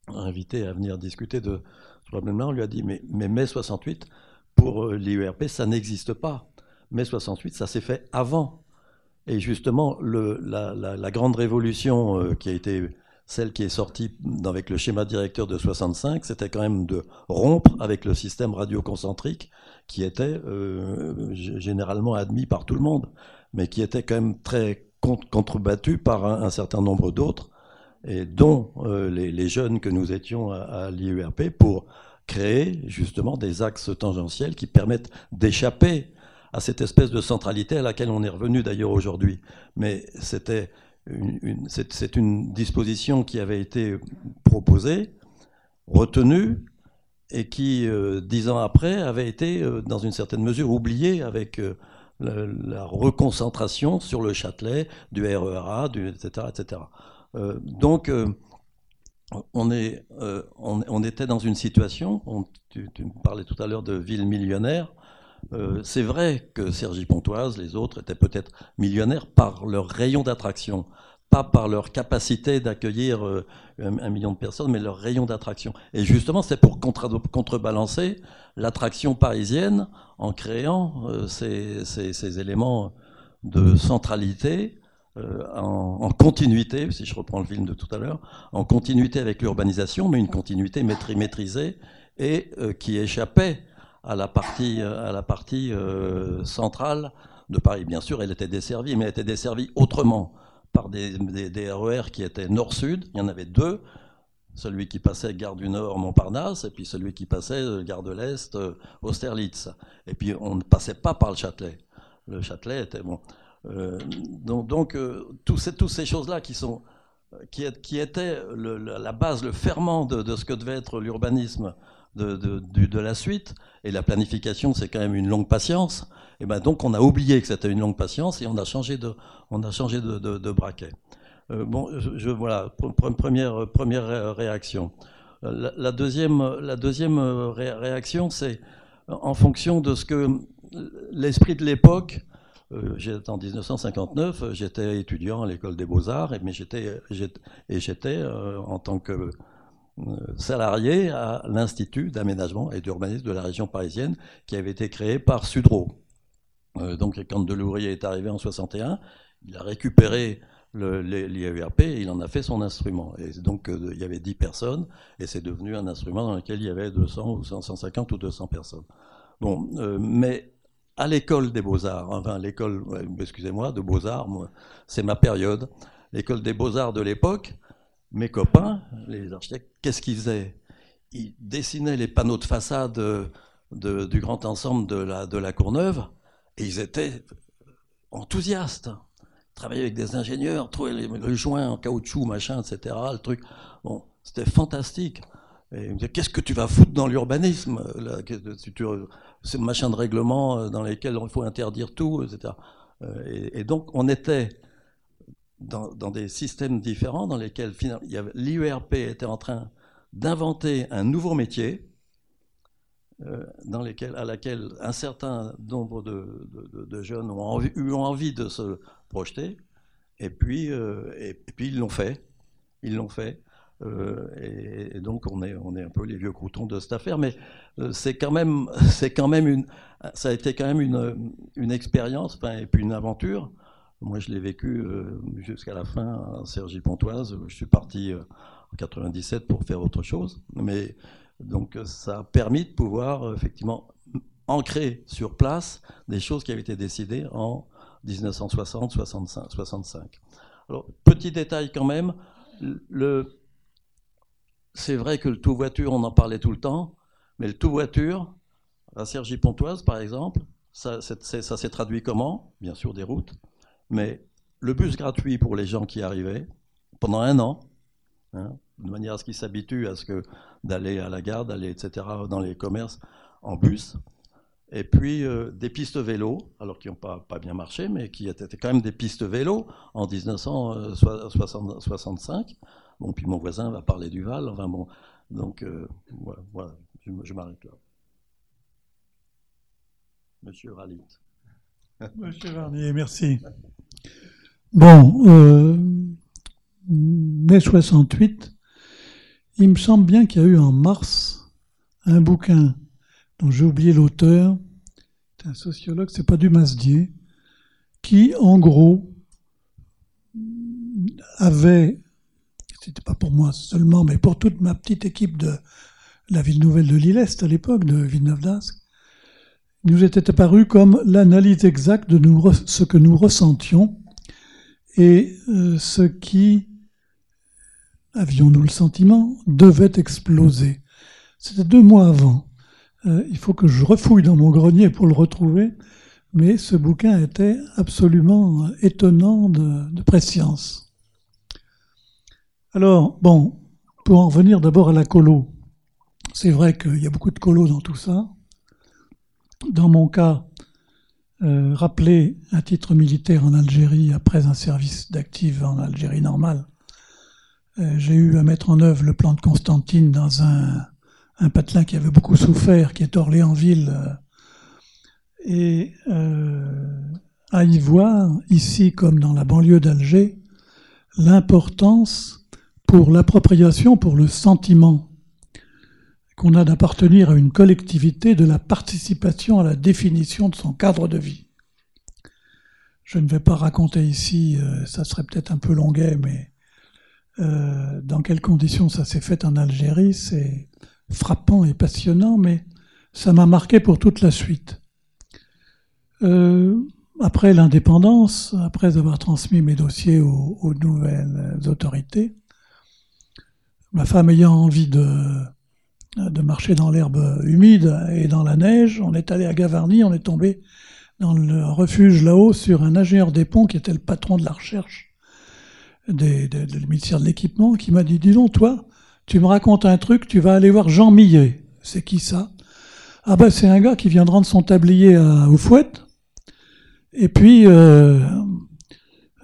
invités à venir discuter de ce problème-là, on lui a dit mais, mais mai 68, pour l'IURP, ça n'existe pas mai 68, ça s'est fait avant. Et justement, la, grande révolution euh, qui a été celle qui est sortie avec le schéma directeur de 65, c'était quand même de rompre avec le système radioconcentrique qui était euh, généralement admis par tout le monde, mais qui était quand même très contrebattu par un, certain nombre d'autres, et dont euh, les, jeunes que nous étions à, à l'IURP pour créer justement des axes tangentiels qui permettent d'échapper à cette espèce de centralité à laquelle on est revenu d'ailleurs aujourd'hui. Mais c'était une, c'est une disposition qui avait été proposée, retenue, et qui, euh, dix ans après, avait été, euh, dans une certaine mesure, oubliée avec euh, la, reconcentration sur le Châtelet, du RERA, du, etc. etc. donc, on, est, on, était dans une situation, tu, tu, me parlais tout à l'heure de ville millionnaire, euh, c'est vrai que Sergi Pontoise, les autres, étaient peut-être millionnaires par leur rayon d'attraction, pas par leur capacité d'accueillir euh, un, million de personnes, mais leur rayon d'attraction. Et justement, c'est pour contrebalancer l'attraction parisienne en créant euh, ces, éléments de centralité. En, en, continuité, si je reprends le film de tout à l'heure, en continuité avec l'urbanisation, mais une continuité maîtrisée et qui échappait à la partie, euh, centrale de Paris. Bien sûr, elle était desservie, mais elle était desservie autrement par des, des, RER e qui étaient nord-sud. Il y en avait deux. Celui qui passait gare du Nord, Montparnasse, et puis celui qui passait euh, gare de l'Est, euh, Austerlitz. Et puis on ne passait pas par le Châtelet. Le Châtelet était bon. Donc, donc toutes ces, choses-là qui sont qui, la base, le ferment de, ce que devait être l'urbanisme de, la suite, et la planification, c'est quand même une longue patience, et ben donc on a oublié que c'était une longue patience et on a changé de, on a changé de, braquet. Euh, bon, voilà, première, première réaction. La, deuxième, la deuxième réaction, c'est en fonction de ce que l'esprit de l'époque, euh, en 1959, j'étais étudiant à l'école des beaux-arts, mais j'étais, et j'étais euh, en tant que euh, salarié à l'Institut d'aménagement et d'urbanisme de la région parisienne qui avait été créé par Sudreau. Euh, donc quand Delouvrier est arrivé en 61, il a récupéré l'IAURP et il en a fait son instrument. Et donc euh, il y avait 10 personnes et c'est devenu un instrument dans lequel il y avait 200 ou 150 ou 200 personnes. Bon, mais à l'école des beaux-arts, enfin l'école, excusez-moi, de beaux-arts, c'est ma période, l'école des beaux-arts de l'époque, mes copains, les architectes, qu'est-ce qu'ils faisaient? Ils dessinaient les panneaux de façade du grand ensemble de la, de la Courneuve et ils étaient enthousiastes. Ils travaillaient avec des ingénieurs, trouvaient les, joints en caoutchouc, machin, etc. Le truc. Bon, c'était fantastique. Et ils me disaient, qu'est-ce que tu vas foutre dans l'urbanisme Ces machins de règlement euh, dans lesquels il faut interdire tout, etc. Euh, et donc, on était dans, des systèmes différents dans lesquels l'IERP était en train d'inventer un nouveau métier euh, dans à laquelle un certain nombre de, jeunes ont eu envie de se projeter, et puis, et, puis ils l'ont fait. Ils l'ont fait. Euh, et, donc on est, on est un peu les vieux croutons de cette affaire, mais c'est quand même, c'est quand même une, ça a été quand même une, une expérience, et puis une aventure moi, je l'ai vécu euh, jusqu'à la fin à Sergi Pontoise. Je suis parti euh, en 97 pour faire autre chose. Mais donc, ça a permis de pouvoir euh, effectivement ancrer sur place des choses qui avaient été décidées en 1960-65. Alors, petit détail quand même, le... c'est vrai que le tout voiture, on en parlait tout le temps, mais le tout voiture, à Sergi Pontoise par exemple, ça, s'est traduit comment? Bien sûr des routes, mais le bus gratuit pour les gens qui arrivaient, pendant un an, hein, de manière à ce qu'ils s'habituent à ce que d'aller à la gare, d'aller, etc., dans les commerces en bus, et puis euh, des pistes vélo, alors qui n'ont pas, pas bien marché, mais qui étaient quand même des pistes vélo en 1965. Bon, puis mon voisin va parler du Val, donc voilà, voilà, je, m'arrête là. Monsieur Ralit. Monsieur Varnier, merci. Bon, euh, mai 68, il me semble bien qu'il y a eu en mars un bouquin dont j'ai oublié l'auteur, c'est un sociologue, c'est pas du Masdier, qui en gros avait, c'était pas pour moi seulement, mais pour toute ma petite équipe de la ville nouvelle de l'Île-Est à l'époque, de Villeneuve d'Ascq, nous était apparu comme l'analyse exacte de ce que nous ressentions et euh, ce qui, avions-nous le sentiment, devait exploser. C'était deux mois avant. Euh, il faut que je refouille dans mon grenier pour le retrouver, mais ce bouquin était absolument étonnant de, de préscience. Alors, bon, pour en revenir d'abord à la colo, c'est vrai qu'il y a beaucoup de colo dans tout ça. Dans mon cas, euh, rappeler un titre militaire en Algérie après un service d'active en Algérie normale. Euh, j'ai eu à mettre en œuvre le plan de Constantine dans un, patelin qui avait beaucoup souffert, qui est Orléansville, euh, et à y voir, ici comme dans la banlieue d'Alger, l'importance pour l'appropriation, pour le sentiment qu'on a d'appartenir à une collectivité de la participation à la définition de son cadre de vie. Je ne vais pas raconter ici, euh, ça serait peut-être un peu longuet, mais euh, dans quelles conditions ça s'est fait en Algérie, c'est frappant et passionnant, mais ça m'a marqué pour toute la suite. Euh, après l'indépendance, après avoir transmis mes dossiers aux nouvelles autorités, ma femme ayant envie de de marcher dans l'herbe humide et dans la neige. On est allé à Gavarnie, on est tombé dans le refuge là-haut sur un ingénieur des ponts qui était le patron de la recherche des, ministère de l'équipement qui m'a dit, dis donc toi, tu me racontes un truc, tu vas aller voir Jean Millet. C'est qui ça? Ah ben c'est un gars qui vient de rendre son tablier à Oufouette. Et puis, euh,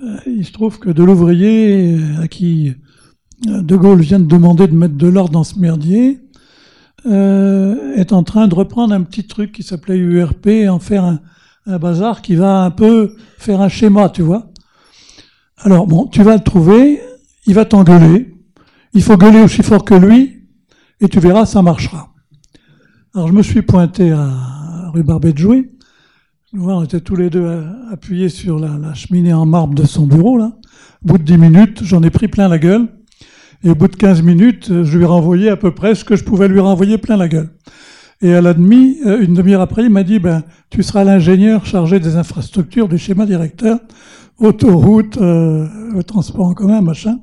euh, il se trouve que de l'ouvrier à qui De Gaulle vient de demander de mettre de l'ordre dans ce merdier, euh, est en train de reprendre un petit truc qui s'appelait URP et en faire un, bazar qui va un peu faire un schéma, tu vois. Alors bon, tu vas le trouver, il va t'engueuler, il faut gueuler aussi fort que lui, et tu verras, ça marchera. Alors je me suis pointé à rue Barbet de Jouy. On était tous les deux appuyés sur la, la cheminée en marbre de son bureau, là. Au bout de dix minutes, j'en ai pris plein la gueule. Et au bout de 15 minutes, euh, je lui ai renvoyé à peu près ce que je pouvais lui renvoyer plein la gueule. Et à la demi, euh, une demi-heure après, il m'a dit, ben, tu seras l'ingénieur chargé des infrastructures, du schéma directeur, autoroute, euh, transport en commun, machin.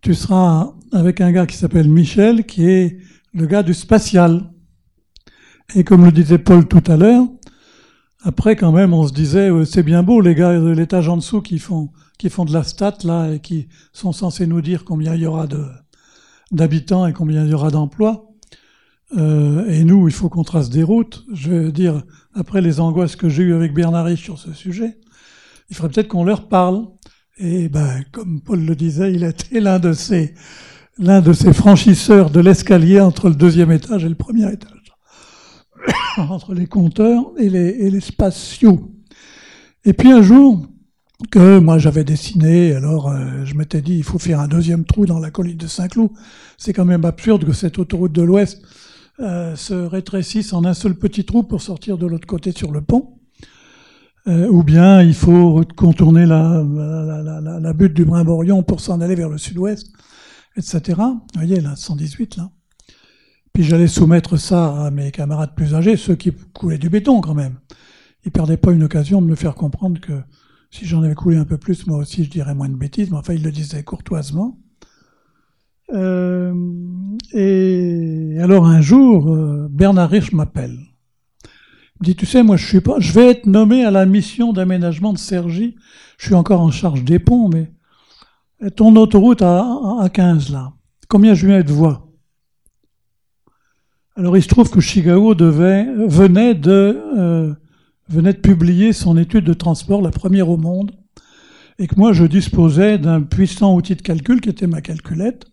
Tu seras avec un gars qui s'appelle Michel, qui est le gars du spatial. Et comme le disait Paul tout à l'heure, après quand même, on se disait, c'est bien beau les gars de l'étage en dessous qui font qui font de la stat là et qui sont censés nous dire combien il y aura de d'habitants et combien il y aura d'emplois. Euh, et nous, il faut qu'on trace des routes. Je veux dire, après les angoisses que j'ai eues avec Bernard Rich sur ce sujet, il faudrait peut-être qu'on leur parle. Et ben, comme Paul le disait, il était l'un de ces l'un de ces franchisseurs de l'escalier entre le deuxième étage et le premier étage, entre les compteurs et les, et les spatiaux. Et puis un jour, que moi j'avais dessiné. Alors euh, je m'étais dit, il faut faire un deuxième trou dans la colline de Saint-Cloud. C'est quand même absurde que cette autoroute de l'Ouest euh, se rétrécisse en un seul petit trou pour sortir de l'autre côté sur le pont. Euh, ou bien il faut contourner la, la, la, la butte du Brimborion pour s'en aller vers le sud-ouest, etc. Vous voyez, là, 118, là. Puis j'allais soumettre ça à mes camarades plus âgés, ceux qui coulaient du béton quand même. Ils perdaient pas une occasion de me faire comprendre que si j'en avais coulé un peu plus, moi aussi, je dirais moins de bêtises, mais enfin, il le disait courtoisement. Euh, et alors un jour, euh, Bernard Rich m'appelle. Il me dit, tu sais, moi, je suis pas, je vais être nommé à la mission d'aménagement de Sergi. Je suis encore en charge des ponts, mais ton autoroute à, à 15 là, combien je viens de voix? Alors il se trouve que Chicago devait, venait de, euh, venait de publier son étude de transport, la première au monde, et que moi je disposais d'un puissant outil de calcul qui était ma calculette.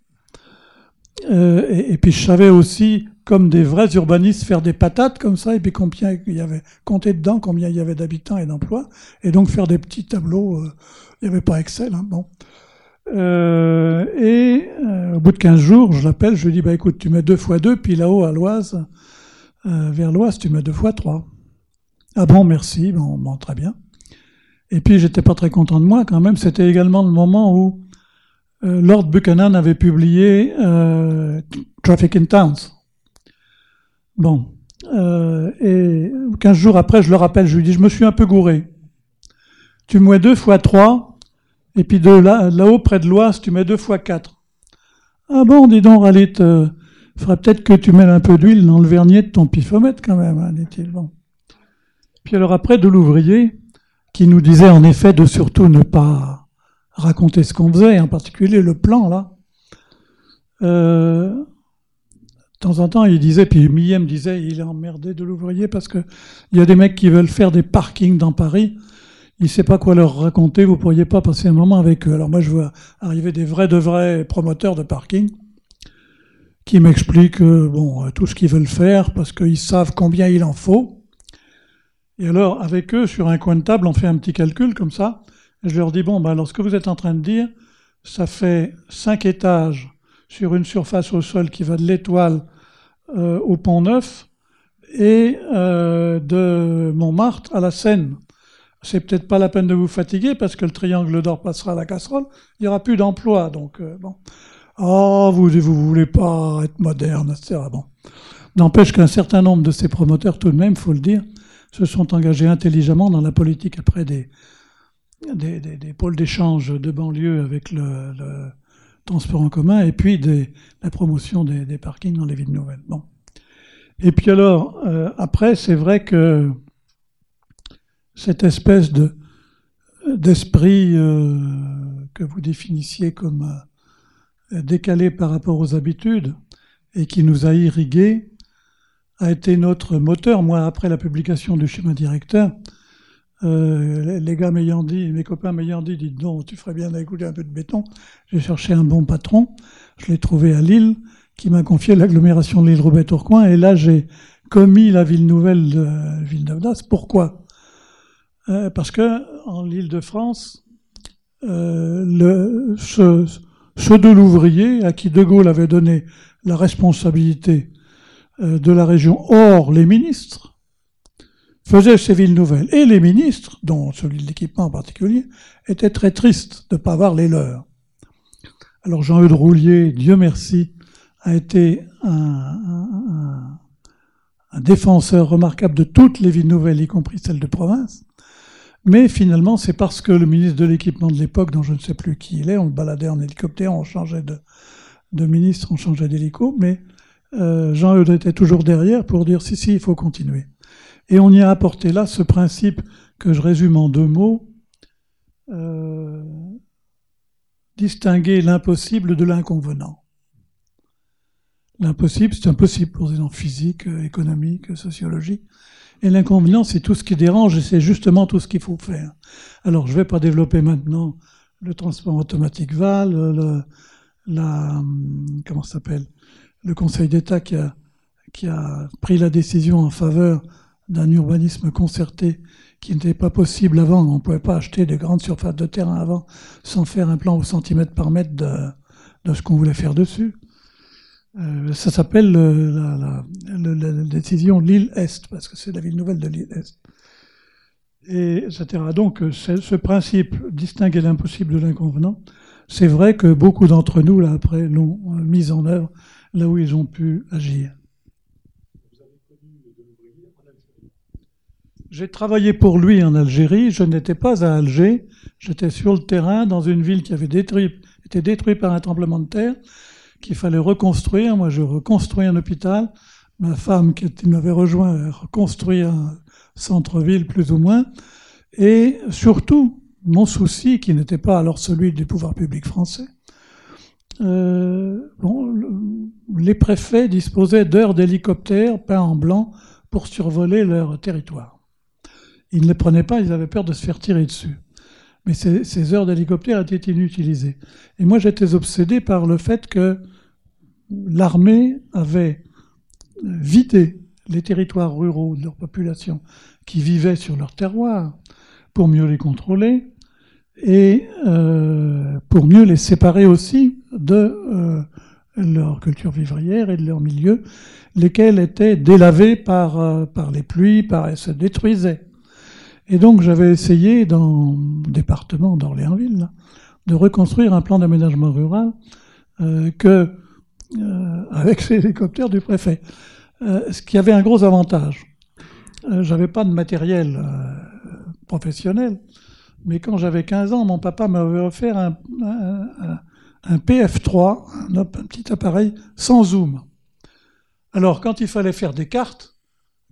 Euh, et, puis je savais aussi, comme des vrais urbanistes, faire des patates comme ça, et puis combien il y avait, compter dedans combien il y avait d'habitants et d'emplois, et donc faire des petits tableaux. Euh, il n'y avait pas Excel, hein, bon. Euh, et euh, au bout de 15 jours, je l'appelle, je lui dis, bah écoute, tu mets deux fois deux, puis là-haut à l'Oise, euh, vers l'Oise, tu mets deux fois trois. Ah bon, merci, bon, bon très bien. Et puis j'étais pas très content de moi quand même. C'était également le moment où Lord Buchanan avait publié Traffic in Towns. Bon, et 15 jours après, je le rappelle, je lui dis, je me suis un peu gouré. Tu mets deux fois trois, et puis de là, là-haut, près de l'Oise, tu mets deux fois quatre. Ah bon, dis donc, Ralit, euh, faudrait peut-être que tu mets un peu d'huile dans le vernier de ton pifomètre quand même, hein, dit-il. Bon. Puis alors après, de l'ouvrier, qui nous disait en effet de surtout ne pas raconter ce qu'on faisait, en particulier le plan, là. Euh, de temps en temps, il disait, puis Millet disait, il est emmerdé de l'ouvrier parce que il y a des mecs qui veulent faire des parkings dans Paris il sait pas quoi leur raconter, vous pourriez pas passer un moment avec eux. Alors moi, je vois arriver des vrais de vrais promoteurs de parking qui m'expliquent euh, euh, tout ce qu'ils veulent faire parce qu'ils savent combien il en faut. Et alors, avec eux, sur un coin de table, on fait un petit calcul comme ça. Je leur dis bon, ben alors ce que vous êtes en train de dire, ça fait cinq étages sur une surface au sol qui va de l'étoile euh, au Pont Neuf et de Montmartre à la Seine c'est peut-être pas la peine de vous fatiguer parce que le triangle d'or passera à la casserole, il n'y aura plus d'emploi. Donc, euh, bon. Oh, vous, vous voulez pas être moderne, etc. Bon. N'empêche qu'un certain nombre de ces promoteurs, tout de même, faut le dire, se sont engagés intelligemment dans la politique après des, des, pôles d'échange de banlieue avec le, transport en commun et puis des, la promotion des, parkings dans les villes nouvelles. Bon. Et puis alors, euh, après, c'est vrai que cette espèce de d'esprit euh, que vous définissiez comme euh, décalé par rapport aux habitudes et qui nous a irrigués a été notre moteur. Moi, après la publication du schéma directeur, euh, les gars m'ayant dit, mes copains m'ayant dit, dites donc, tu ferais bien d'écouter un peu de béton. J'ai cherché un bon patron. Je l'ai trouvé à Lille, qui m'a confié l'agglomération de l'île Roubaix-Tourcoing. Et là, j'ai commis la ville nouvelle de Villeneuve-d'Ascq. Pourquoi? Euh, parce que en l'Île-de-France, euh, le, ceux, de l'ouvrier à qui De Gaulle avait donné la responsabilité de la région, hors les ministres, faisaient ces villes nouvelles. Et les ministres, dont celui de l'équipement en particulier, étaient très tristes de ne pas avoir les leurs. Alors Jean-Eudes Roulier, Dieu merci, a été un, un, défenseur remarquable de toutes les villes nouvelles, y compris celles de province. Mais finalement, c'est parce que le ministre de l'équipement de l'époque, dont je ne sais plus qui il est, on le baladait en hélicoptère, on changeait de, de ministre, on changeait d'hélico, mais euh, Jean-Eudes était toujours derrière pour dire si, si, il faut continuer. Et on y a apporté là ce principe que je résume en deux mots, euh, distinguer l'impossible de l'inconvenant. L'impossible, c'est impossible pour des gens physiques, économiques, sociologiques. Et l'inconvénient, c'est tout ce qui dérange et c'est justement tout ce qu'il faut faire. Alors, je ne vais pas développer maintenant le transport automatique VAL, le, la, comment s'appelle, le Conseil d'État qui a, pris la décision en faveur d'un urbanisme concerté qui n'était pas possible avant. On ne pouvait pas acheter des grandes surfaces de terrain avant sans faire un plan au centimètre par mètre de, ce qu'on voulait faire dessus. Euh, ça s'appelle euh, la, la, la, décision Lille-Est, parce que c'est la ville nouvelle de Lille-Est. Et, etc. Donc, euh, ce principe, distinguer l'impossible de l'inconvenant, c'est vrai que beaucoup d'entre nous, là, après, l'ont mis en œuvre là où ils ont pu agir. J'ai travaillé pour lui en Algérie. Je n'étais pas à Alger. J'étais sur le terrain dans une ville qui avait été détruite par un tremblement de terre qu'il fallait reconstruire. Moi, je reconstruis un hôpital. Ma femme, qui m'avait rejoint, reconstruit un centre-ville plus ou moins. Et surtout, mon souci, qui n'était pas alors celui du pouvoir public français, euh, les préfets disposaient d'heures d'hélicoptères peints en blanc pour survoler leur territoire. Ils ne les prenaient pas, ils avaient peur de se faire tirer dessus. Mais ces, ces heures d'hélicoptère étaient inutilisées. Et moi, j'étais obsédé par le fait que l'armée avait vidé les territoires ruraux de leur population qui vivaient sur leur terroir pour mieux les contrôler et euh, pour mieux les séparer aussi de euh, leur culture vivrière et de leur milieu, lesquels étaient délavés par, euh, par les pluies, par, se détruisaient. Et donc j'avais essayé dans le département d'Orléansville de reconstruire un plan d'aménagement rural euh, que euh, avec ces hélicoptères du préfet. Euh, ce qui avait un gros avantage. J'avais pas de matériel professionnel, mais quand j'avais 15 ans, mon papa m'avait offert un, un, PF3, un, petit appareil sans zoom. Alors, quand il fallait faire des cartes,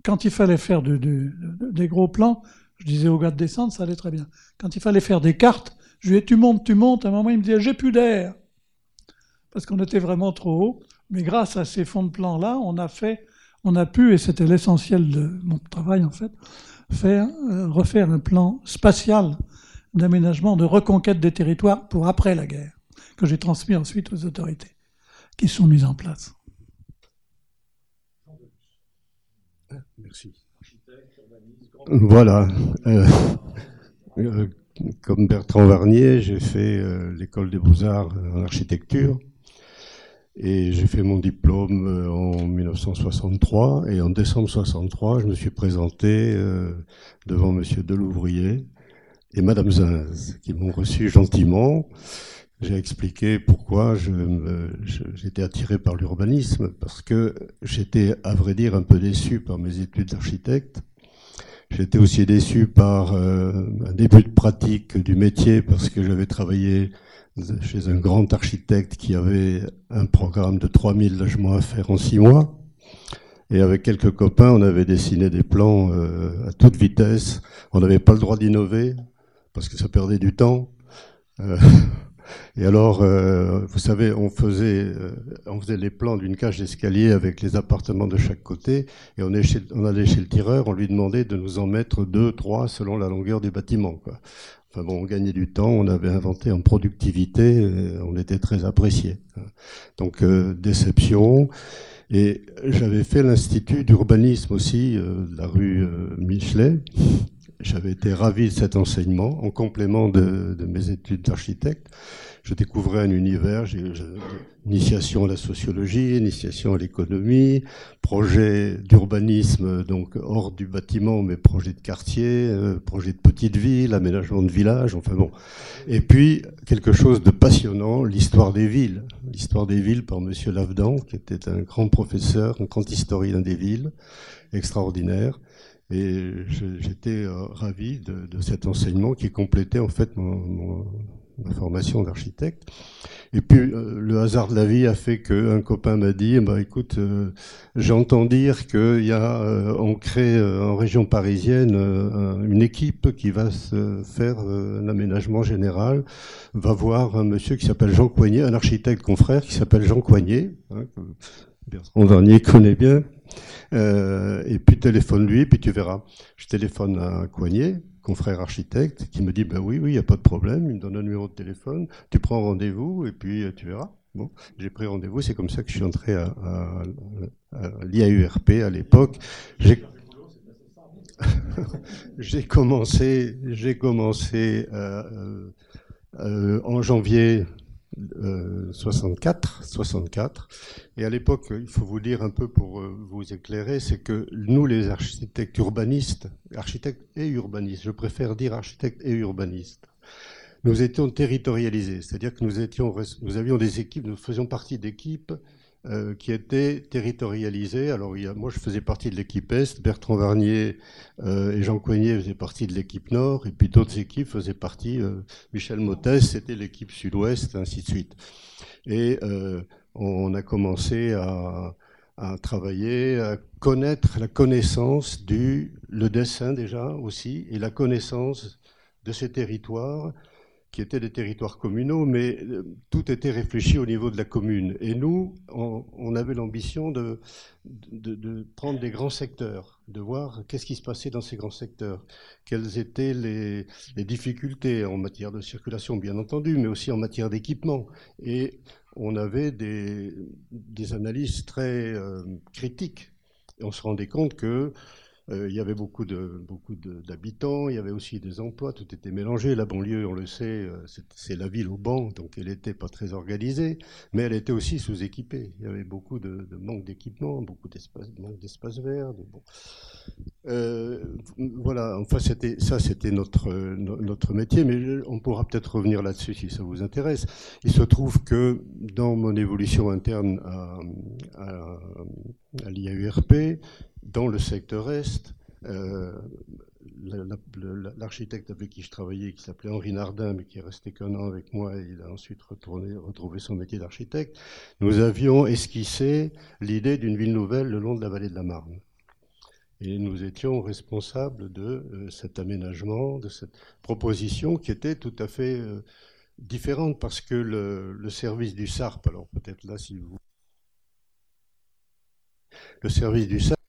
quand il fallait faire des gros plans, je disais au gars de descendre, ça allait très bien. Quand il fallait faire des cartes, je lui disais, tu montes, tu montes. À un moment, il me disait, j'ai plus d'air parce qu'on était vraiment trop haut. Mais grâce à ces fonds de plan-là, on a fait, on a pu, et c'était l'essentiel de mon travail en fait, faire, euh, refaire un plan spatial d'aménagement, de reconquête des territoires pour après la guerre, que j'ai transmis ensuite aux autorités, qui sont mises en place. Merci. Voilà. Euh, euh, comme Bertrand Varnier, j'ai fait l'école des beaux-arts en architecture. Et j'ai fait mon diplôme euh, en 1963. Et en décembre 63, je me suis présenté euh, devant Monsieur Delouvrier et Madame Zinz, qui m'ont reçu gentiment. J'ai expliqué pourquoi j'étais attiré par l'urbanisme, parce que j'étais, à vrai dire, un peu déçu par mes études d'architecte. J'étais aussi déçu par euh, un début de pratique du métier, parce que j'avais travaillé chez un grand architecte qui avait un programme de 3000 logements à faire en six mois. Et avec quelques copains, on avait dessiné des plans euh, à toute vitesse. On n'avait pas le droit d'innover parce que ça perdait du temps. Euh, et alors, euh, vous savez, on faisait, on faisait les plans d'une cage d'escalier avec les appartements de chaque côté, et on, allait chez le tireur, on lui demandait de nous en mettre deux, trois selon la longueur du bâtiment. Enfin bon, on gagnait du temps, on avait inventé en productivité, on était très apprécié. Donc euh, déception. Et j'avais fait l'institut d'urbanisme aussi, euh, la rue euh, Michelet. J'avais été ravi de cet enseignement en complément de, mes études d'architecte je découvrais un univers, initiation à la sociologie, initiation à l'économie, projet d'urbanisme, donc hors du bâtiment, mais projet de quartier, euh, projet de petite ville, aménagement de village, enfin bon. Et puis, quelque chose de passionnant, l'histoire des villes. L'histoire des villes par Monsieur Lavedan, qui était un grand professeur, un grand historien des villes, extraordinaire. Et j'étais euh, ravi de, de, cet enseignement qui complétait en fait mon, mon, ma formation d'architecte. Et puis euh, le hasard de la vie a fait qu'un copain m'a dit bah écoute, euh, j'entends dire qu'il y a on crée en région parisienne une équipe qui va se faire un aménagement général, va voir un monsieur qui s'appelle Jean Coignet, un architecte confrère qui s'appelle Jean Coignet, hein, que Bertrand Dernier connaît bien. Et puis téléphone lui, puis tu verras. Je téléphone à Coignet, confrère architecte qui me dit ben oui, oui, il n'y a pas de problème, il me donne un numéro de téléphone, tu prends rendez-vous et puis euh, tu verras. Bon, j'ai pris rendez-vous, c'est comme ça que je suis entré à, l'IAURP à l'époque. J'ai commencé, j'ai commencé euh, euh, euh en janvier 64, euh, 64. Et à l'époque, il faut vous dire un peu pour euh, vous éclairer, c'est que nous, les architectes urbanistes, architectes et urbanistes, je préfère dire architectes et urbanistes, nous étions territorialisés, c'est-à-dire que nous avions des équipes, nous faisions partie d'équipes euh, qui était territorialisé. Alors, moi, je faisais partie de l'équipe Est, Bertrand Varnier euh, et Jean Coignet faisaient partie de l'équipe Nord, et puis d'autres équipes faisaient partie, euh, Michel Mottes, c'était l'équipe Sud-Ouest, ainsi de suite. Et on a commencé à, à, travailler, à connaître la connaissance du, le dessin déjà aussi, et la connaissance de ces territoires, qui étaient des territoires communaux, mais euh, tout était réfléchi au niveau de la commune. Et nous, on, avait l'ambition de, prendre des grands secteurs, de voir qu'est-ce qui se passait dans ces grands secteurs, quelles étaient les, difficultés en matière de circulation, bien entendu, mais aussi en matière d'équipement. Et on avait des, des analyses très euh, critiques. Et on se rendait compte que euh, il y avait beaucoup de beaucoup d'habitants, il y avait aussi des emplois, tout était mélangé. La banlieue, on le sait, euh, c'est la ville au banc, donc elle n'était pas très organisée, mais elle était aussi sous-équipée. Il y avait beaucoup de, manque d'équipement, beaucoup d'espace, vert. bon. euh, voilà, enfin ça, c'était notre notre métier, mais on pourra peut-être revenir là-dessus si ça vous intéresse. Il se trouve que dans mon évolution interne à, à l'IAURP, dans le secteur Est, euh, l'architecte avec qui je travaillais, qui s'appelait Henri Nardin, mais qui est resté qu'un an avec moi, et il a ensuite retourné, retrouvé son métier d'architecte, nous avions esquissé l'idée d'une ville nouvelle le long de la vallée de la Marne. Et nous étions responsables de euh, cet aménagement, de cette proposition qui était tout à fait euh, différente parce que le, le, service du SARP, alors peut-être là si vous... Le service du SARP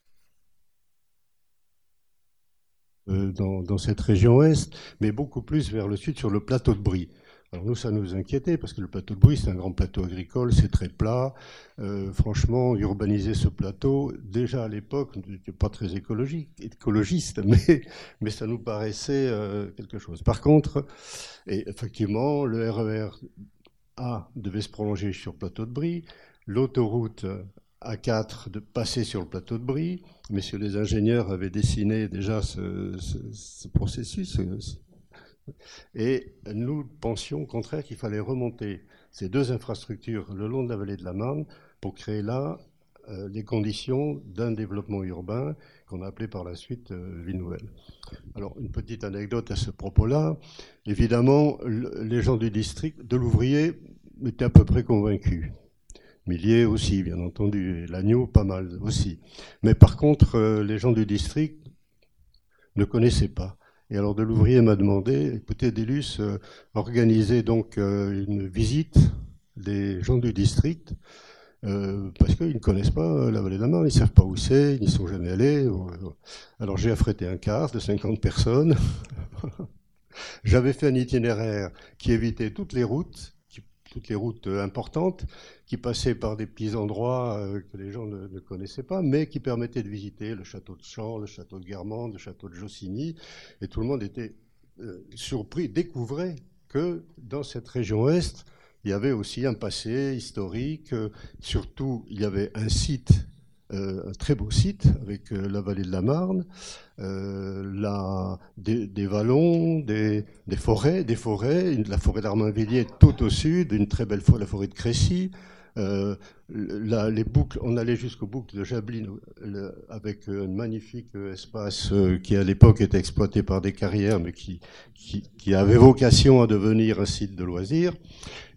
Euh, dans, cette région ouest, mais beaucoup plus vers le sud sur le plateau de Brie. Alors nous, ça nous inquiétait parce que le plateau de Brie, c'est un grand plateau agricole, c'est très plat. Euh, franchement, urbaniser ce plateau, déjà à l'époque, n'était pas très écologique, écologiste, mais, mais ça nous paraissait euh, quelque chose. Par contre, et effectivement, le RER e A devait se prolonger sur le plateau de Brie, l'autoroute A4 de passer sur le plateau de Brie. Messieurs les ingénieurs avaient dessiné déjà ce, processus. Et nous pensions au contraire qu'il fallait remonter ces deux infrastructures le long de la vallée de la Marne pour créer là euh, les conditions d'un développement urbain qu'on a appelé par la suite euh, Ville Nouvelle. Alors, une petite anecdote à ce propos-là. Évidemment, les gens du district, de l'ouvrier, étaient à peu près convaincus. Milliers aussi, bien entendu, et l'agneau pas mal aussi. Mais par contre, euh, les gens du district ne connaissaient pas. Et alors de l'ouvrier m'a demandé, écoutez, Délus, euh, organisez donc euh, une visite des gens du district, parce qu'ils ne connaissent pas la vallée de la Marne, ils ne savent pas où c'est, ils n'y sont jamais allés. Alors j'ai affrété un car de 50 personnes. J'avais fait un itinéraire qui évitait toutes les routes, toutes les routes importantes, qui passaient par des petits endroits euh, que les gens ne, connaissaient pas, mais qui permettaient de visiter le château de Champs, le château de Guermantes, le château de Jossigny, et tout le monde était euh, surpris, découvrait que dans cette région ouest, il y avait aussi un passé historique, euh, surtout il y avait un site un très beau site avec la vallée de la Marne, la, des, vallons, des, forêts, des forêts, la forêt d'Armainvilliers tout au sud, une très belle forêt, la forêt de Crécy, euh, les boucles, on allait jusqu'aux boucles de Jablin avec un magnifique espace euh, qui à l'époque était exploité par des carrières, mais qui, qui, avait vocation à devenir un site de loisirs.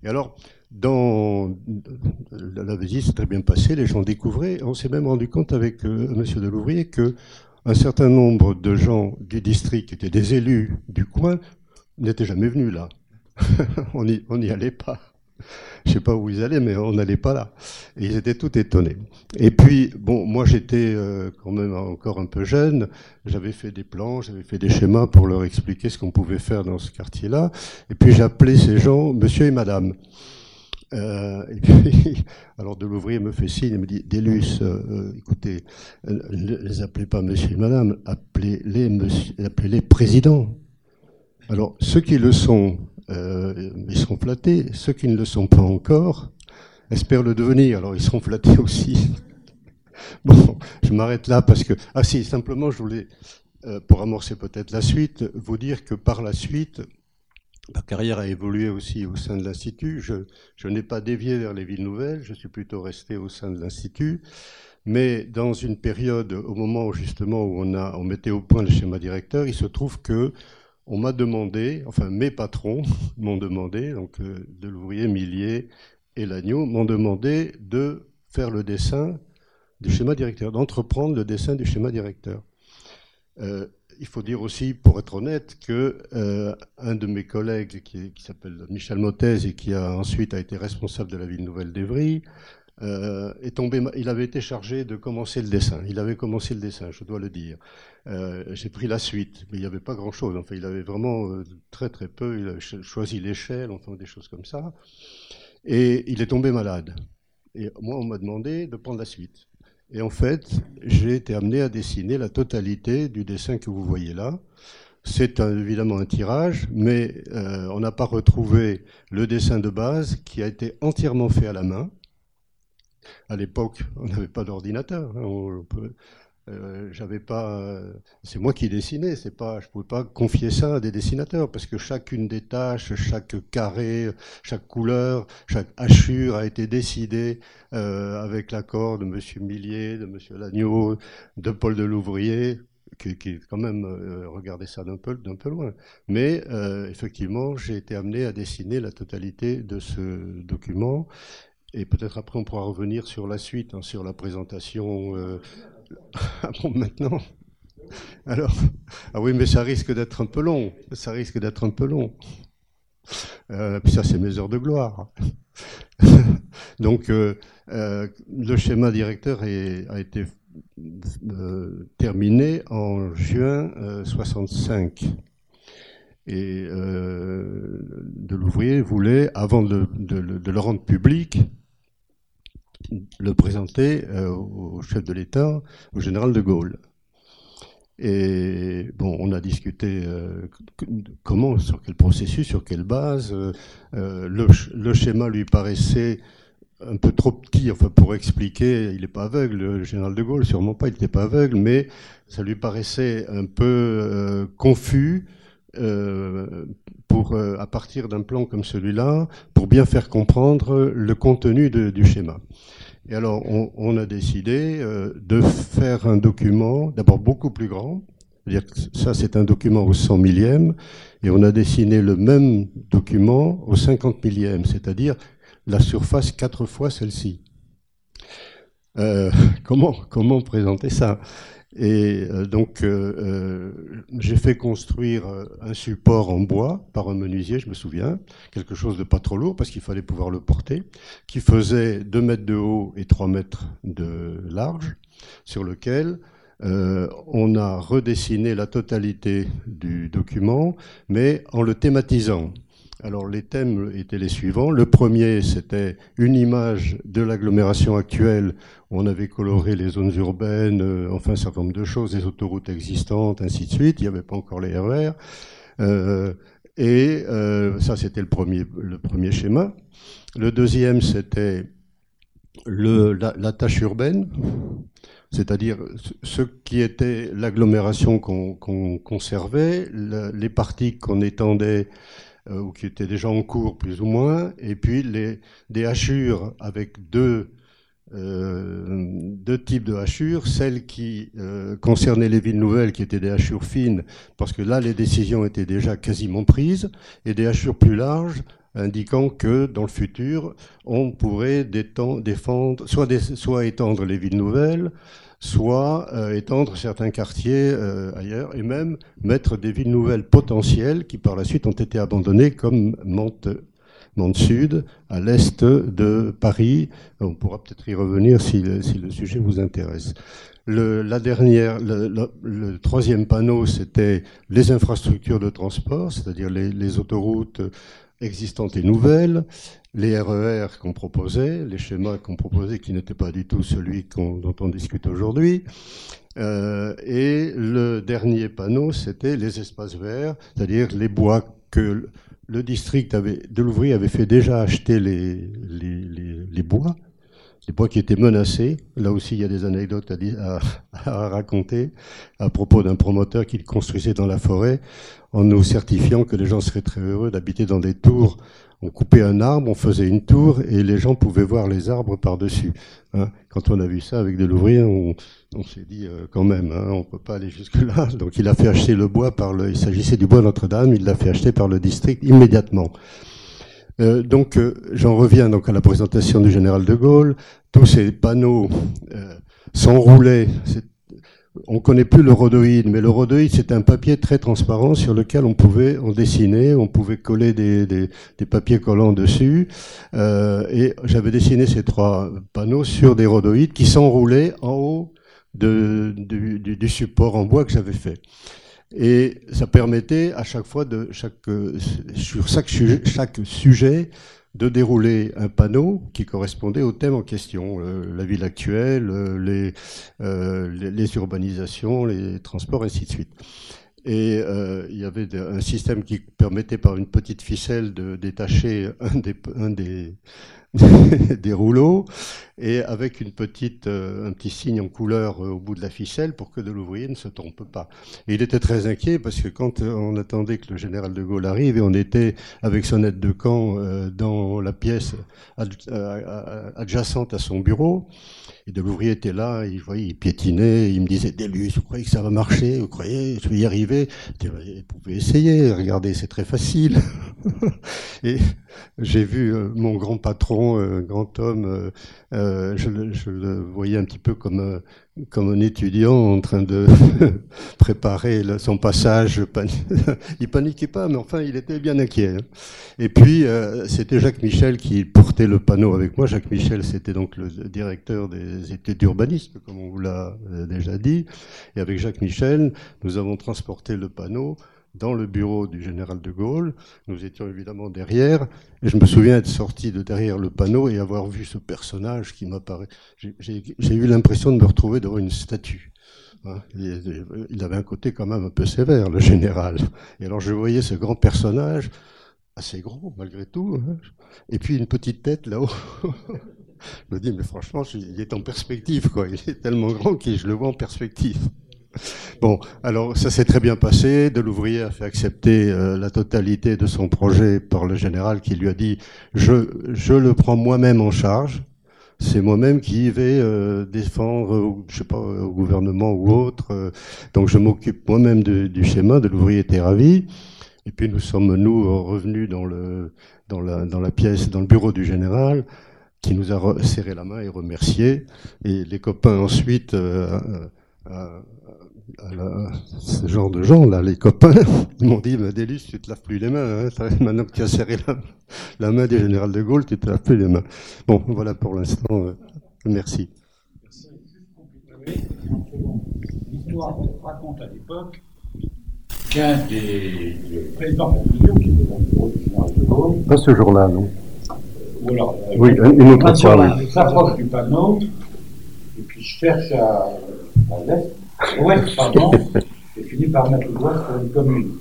Et alors, dans la visite s'est très bien passée, les gens découvraient. On s'est même rendu compte avec euh, Monsieur Delouvrier que un certain nombre de gens du district, qui étaient des élus du coin, n'étaient jamais venus là. on n'y allait pas. Je sais pas où ils allaient, mais on n'allait pas là. Et ils étaient tout étonnés. Et puis, bon, moi j'étais euh, quand même encore un peu jeune. J'avais fait des plans, j'avais fait des schémas pour leur expliquer ce qu'on pouvait faire dans ce quartier-là. Et puis j'appelais ces gens Monsieur et Madame. Euh, et puis, alors de l'ouvrier me fait signe, il me dit Délus, euh, euh écoutez, ne les appelez pas Monsieur et Madame, appelez-les appelez-les Président. Alors ceux qui le sont ils seront flattés. Ceux qui ne le sont pas encore espèrent le devenir, alors ils seront flattés aussi. bon, je m'arrête là parce que... Ah si, simplement, je voulais, pour amorcer peut-être la suite, vous dire que par la suite, ma carrière a évolué aussi au sein de l'Institut. Je, n'ai pas dévié vers les villes nouvelles, je suis plutôt resté au sein de l'Institut. Mais dans une période, au moment justement où on mettait au point le schéma directeur, il se trouve que on m'a demandé, enfin mes patrons m'ont demandé, donc euh, de l'ouvrier Millier et l'agneau, m'ont demandé de faire le dessin du schéma directeur, d'entreprendre le dessin du schéma directeur. Euh, il faut dire aussi, pour être honnête, que euh, un de mes collègues qui, s'appelle Michel Mottez et qui a ensuite a été responsable de la ville nouvelle d'Evry, euh, il avait été chargé de commencer le dessin. Il avait commencé le dessin, je dois le dire. Euh, J'ai pris la suite, mais il n'y avait pas grand-chose. Il avait vraiment euh, très très peu. Il a choisi l'échelle, enfin des choses comme ça. Et il est tombé malade. Et moi, on m'a demandé de prendre la suite. Et en fait, j'ai été amené à dessiner la totalité du dessin que vous voyez là. C'est évidemment un tirage, mais euh, on n'a pas retrouvé le dessin de base qui a été entièrement fait à la main. À l'époque, on n'avait pas d'ordinateur. Hein, euh, j'avais pas, euh, c'est moi qui dessinais, c'est pas, je pouvais pas confier ça à des dessinateurs parce que chacune des tâches, chaque carré, chaque couleur, chaque hachure a été décidée euh, avec l'accord de Monsieur Millier, de Monsieur Lagneau, de Paul de Louvrier, qui, qui quand même regardait ça d'un peu, d'un peu loin. Mais effectivement, j'ai été amené à dessiner la totalité de ce document. Et peut-être après, on pourra revenir sur la suite, hein, sur la présentation ah bon, maintenant Alors, ah oui, mais ça risque d'être un peu long. Ça risque d'être un peu long. Euh, puis ça, c'est mes heures de gloire. Donc, euh, euh, le schéma directeur a été terminé en juin 65. Et de l'ouvrier voulait, avant de, de, le rendre public, le présenter euh, au chef de l'État, au général de Gaulle. Et bon, on a discuté euh, comment, sur quel processus, sur quelle base. Euh, le, le, schéma lui paraissait un peu trop petit, enfin pour expliquer, il n'est pas aveugle, le général de Gaulle, sûrement pas, il n'était pas aveugle, mais ça lui paraissait un peu confus pour, à partir d'un plan comme celui-là, pour bien faire comprendre le contenu du schéma. Et alors, on, a décidé euh, de faire un document, d'abord beaucoup plus grand, c'est-à-dire que ça, c'est un document au 100 millième, et on a dessiné le même document au 50 millième, c'est-à-dire la surface quatre fois celle-ci. Euh, comment, comment présenter ça? Et euh, donc, euh, euh, j'ai fait construire un support en bois par un menuisier, je me souviens, quelque chose de pas trop lourd parce qu'il fallait pouvoir le porter, qui faisait 2 mètres de haut et 3 mètres de large, sur lequel on a redessiné la totalité du document, mais en le thématisant. Alors les thèmes étaient les suivants. Le premier, c'était une image de l'agglomération actuelle. On avait coloré les zones urbaines, euh, enfin un certain de choses, les autoroutes existantes, ainsi de suite. Il n'y avait pas encore les RER. Euh, et euh, ça, c'était le premier, le premier schéma. Le deuxième, c'était la, tâche urbaine, c'est-à-dire ce qui était l'agglomération qu'on conservait, les parties qu'on étendait ou qui étaient déjà en cours plus ou moins, et puis des hachures avec deux, euh, types de hachures, celles qui euh, concernaient les villes nouvelles, qui étaient des hachures fines, parce que là les décisions étaient déjà quasiment prises, et des hachures plus larges, indiquant que dans le futur, on pourrait défendre, soit étendre les villes nouvelles, soit euh, étendre certains quartiers euh, ailleurs, et même mettre des villes nouvelles potentielles qui par la suite ont été abandonnées, comme Mantes, Sud, à l'est de Paris. On pourra peut-être y revenir si le, sujet vous intéresse. Le, troisième panneau, c'était les infrastructures de transport, c'est-à-dire les autoroutes existantes et nouvelles, les RER e qu'on proposait, les schémas qu'on proposait qui n'étaient pas du tout celui dont on discute aujourd'hui. Euh, et le dernier panneau, c'était les espaces verts, c'est-à-dire les bois que le district de l'ouvrier avait fait déjà acheter les, bois, les bois qui étaient menacés. Là aussi, il y a des anecdotes à, à, raconter à propos d'un promoteur qui construisait dans la forêt en nous certifiant que les gens seraient très heureux d'habiter dans des tours on coupait un arbre, on faisait une tour et les gens pouvaient voir les arbres par-dessus. Hein. Quand on a vu ça avec des louvriers, on, s'est dit euh, quand même, hein, on peut pas aller jusque-là. Donc il a fait acheter le bois par le, il s'agissait du bois Notre-Dame, il l'a fait acheter par le district immédiatement. Euh, donc euh, j'en reviens donc à la présentation du général de Gaulle. Tous ces panneaux s'enroulaient on connaît plus le rhodoïde, mais le rhodoïde, c'était un papier très transparent sur lequel on pouvait en dessiner, on pouvait coller des, des, des papiers collants dessus. Euh, et j'avais dessiné ces trois panneaux sur des rhodoïdes qui s'enroulaient en haut de, du, du, du, support en bois que j'avais fait. Et ça permettait à chaque fois de chaque sur chaque chaque sujet de dérouler un panneau qui correspondait au thème en question, euh, la ville actuelle, euh, les, euh, les, urbanisations, les transports, ainsi de suite. Et il y avait un système qui permettait par une petite ficelle de détacher un des rouleaux et avec une petite, euh, un petit signe en couleur euh, au bout de la ficelle pour que de l'ouvrier ne se trompe pas. Et il était très inquiet parce que quand euh, on attendait que le général de Gaulle arrive et on était avec son aide de camp dans la pièce adjacente à son bureau, et de l'ouvrier était là, il, voyait, il piétinait, il me disait Délus, vous croyez que ça va marcher Vous croyez je vais y arriver Vous pouvez essayer, regardez, c'est très facile. et j'ai vu mon grand patron, grand homme, euh, je, le, voyais un petit peu comme, comme un étudiant en train de préparer son passage. il paniquait pas, mais enfin, il était bien inquiet. Hein. Et puis, c'était Jacques Michel qui portait le panneau avec moi. Jacques Michel, c'était donc le directeur des études d'urbanisme, comme on vous l'a déjà dit. Et avec Jacques Michel, nous avons transporté le panneau dans le bureau du général de Gaulle. Nous étions évidemment derrière, et je me souviens être sorti de derrière le panneau et avoir vu ce personnage qui m'apparaît. J'ai eu l'impression de me retrouver devant une statue. Hein. Il avait un côté quand même un peu sévère, le général. Et alors je voyais ce grand personnage, assez gros malgré tout, hein. et puis une petite tête là-haut. je me dis, mais franchement, il est en perspective, quoi. Il est tellement grand que je le vois en perspective. Bon, alors ça s'est très bien passé. De l'ouvrier a fait accepter euh, la totalité de son projet par le général qui lui a dit je, je le prends moi-même en charge. C'est moi-même qui vais euh, défendre, je sais pas, au gouvernement ou autre. Euh, donc je m'occupe moi-même du schéma. De l'ouvrier était ravi. Et puis nous sommes nous revenus dans le dans la dans la pièce, dans le bureau du général qui nous a serré la main et remercié. Et les copains ensuite. Euh, euh, euh, ce genre de gens, là, les copains, ils m'ont dit, Délus, tu te laves plus les mains. Hein, maintenant que tu as serré la, la, main du général de Gaulle, tu te laves plus les mains. Bon, voilà pour l'instant. Euh, merci. L'histoire raconte à l'époque qu'un des présidents Pompidou, qui était dans le bureau du général de Gaulle... Pas ce jour-là, non ou alors, euh, Oui, une autre fois, oui. s'approche du panneau, et puis je cherche à, à l'est, Ouais, pardon, j'ai fini par mettre le doigt sur une commune.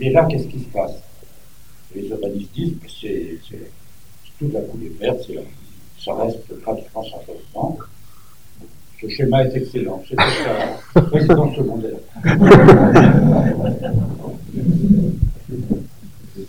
Et là, qu'est-ce qui se passe? Les urbanistes disent que c'est toute la coulée verte, ça reste pratiquement sans changement. Ce schéma est excellent. C'est ça, président secondaire.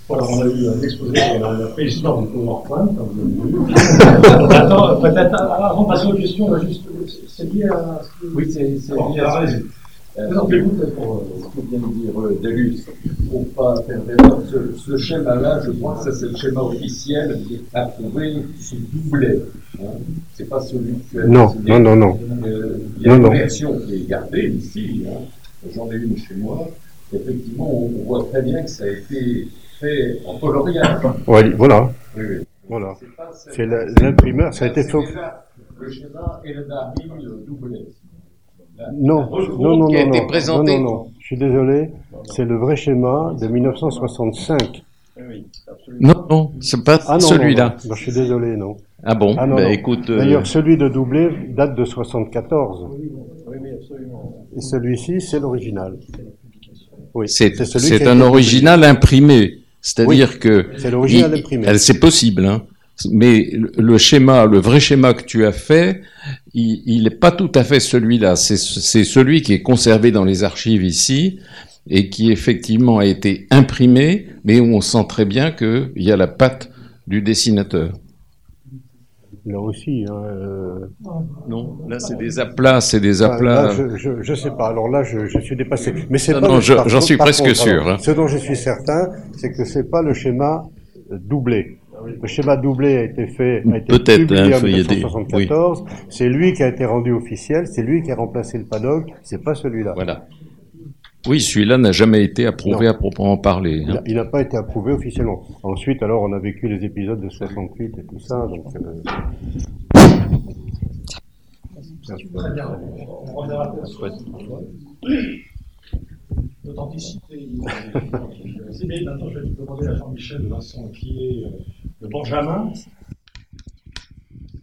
Voilà, on a eu un exposé sur la, la préhistoire du Comorfan, comme vous l'avez vu. Attends, peut-être avant de passer aux questions, juste, c'est lié à ce que. Oui, c'est lié à ce que. Présentez-vous peut-être pour ce que vient de dire Delus, pour pas faire d'erreur. Ce, ce schéma-là, je crois que ça c'est le schéma officiel approuvé sous doublet. Hein. C'est pas celui que Non, non, non, non. Euh, il y a non, une non. version qui est gardée ici. Hein. J'en ai une chez moi. Effectivement, on voit très bien que ça a été fait en coloriage. Voilà. Oui, oui. Voilà. C'est l'imprimeur, ça a été fait. Le schéma et le Darwin doublet. Non, non, non, qui a non, été non, présenté. non, non, non, je suis désolé, c'est le vrai schéma de 1965. Non, non, c'est pas Ah celui-là. non, non, je suis désolé, non. Ah bon? Ah non, Ben non. écoute, euh, D'ailleurs, celui de doublé date de 74. Et celui-ci, c'est l'original. Oui, c'est un original imprimé. C'est-à-dire que C'est possible, hein. Mais le- schéma, le vrai schéma que tu as fait, il n'est pas tout à fait celui-là. C'est c'est celui qui est conservé dans les archives ici et qui effectivement a été imprimé, mais où on sent très bien qu'il y a la patte du dessinateur. Là aussi. hein, euh, Non, là c'est des aplats, c'est des enfin, aplats. là, je, je, je sais pas. Alors là, je, je suis dépassé. Mais c'est Non, pas. non, je- j'en suis presque contre, sûr, hein. Ce dont je suis certain, c'est que c'est pas le schéma euh, doublé. Le schéma doublé a été fait, a été publié hein, en il y a des- 1974. C'est lui qui a été rendu officiel, c'est lui qui a remplacé le paddock, c'est pas celui-là. Voilà. Oui, celui-là n'a jamais été approuvé Non. à proprement parler. Il hein. Il n'a pas été approuvé officiellement. Ensuite, alors, on a vécu les épisodes de 68 et tout ça, donc. euh, Très bien. On reviendra l'authenticité. C'est bien, maintenant je vais demander à Jean-Michel de Vincent qui est euh, le Benjamin.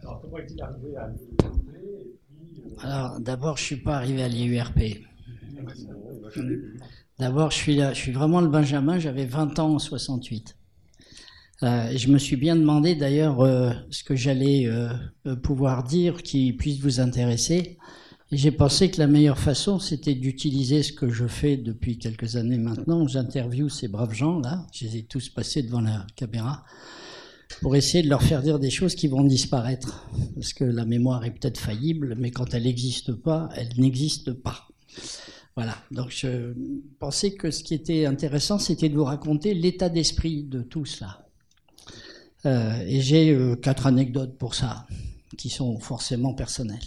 Alors comment est-il arrivé à puis, euh, Alors, d'abord, je suis pas arrivé à l'IURP. D'abord, je suis je suis vraiment le Benjamin. J'avais 20 ans en 68. Euh, je me suis bien demandé d'ailleurs euh, ce que j'allais euh, pouvoir dire qui puisse vous intéresser. J'ai pensé que la meilleure façon, c'était d'utiliser ce que je fais depuis quelques années maintenant. J'interviewe ces braves gens là. Je les ai tous passés devant la caméra pour essayer de leur faire dire des choses qui vont disparaître. Parce que la mémoire est peut-être faillible, mais quand elle n'existe pas, elle n'existe pas. Voilà, donc je pensais que ce qui était intéressant, c'était de vous raconter l'état d'esprit de tout cela. Euh, et j'ai euh, quatre anecdotes pour ça, qui sont forcément personnelles.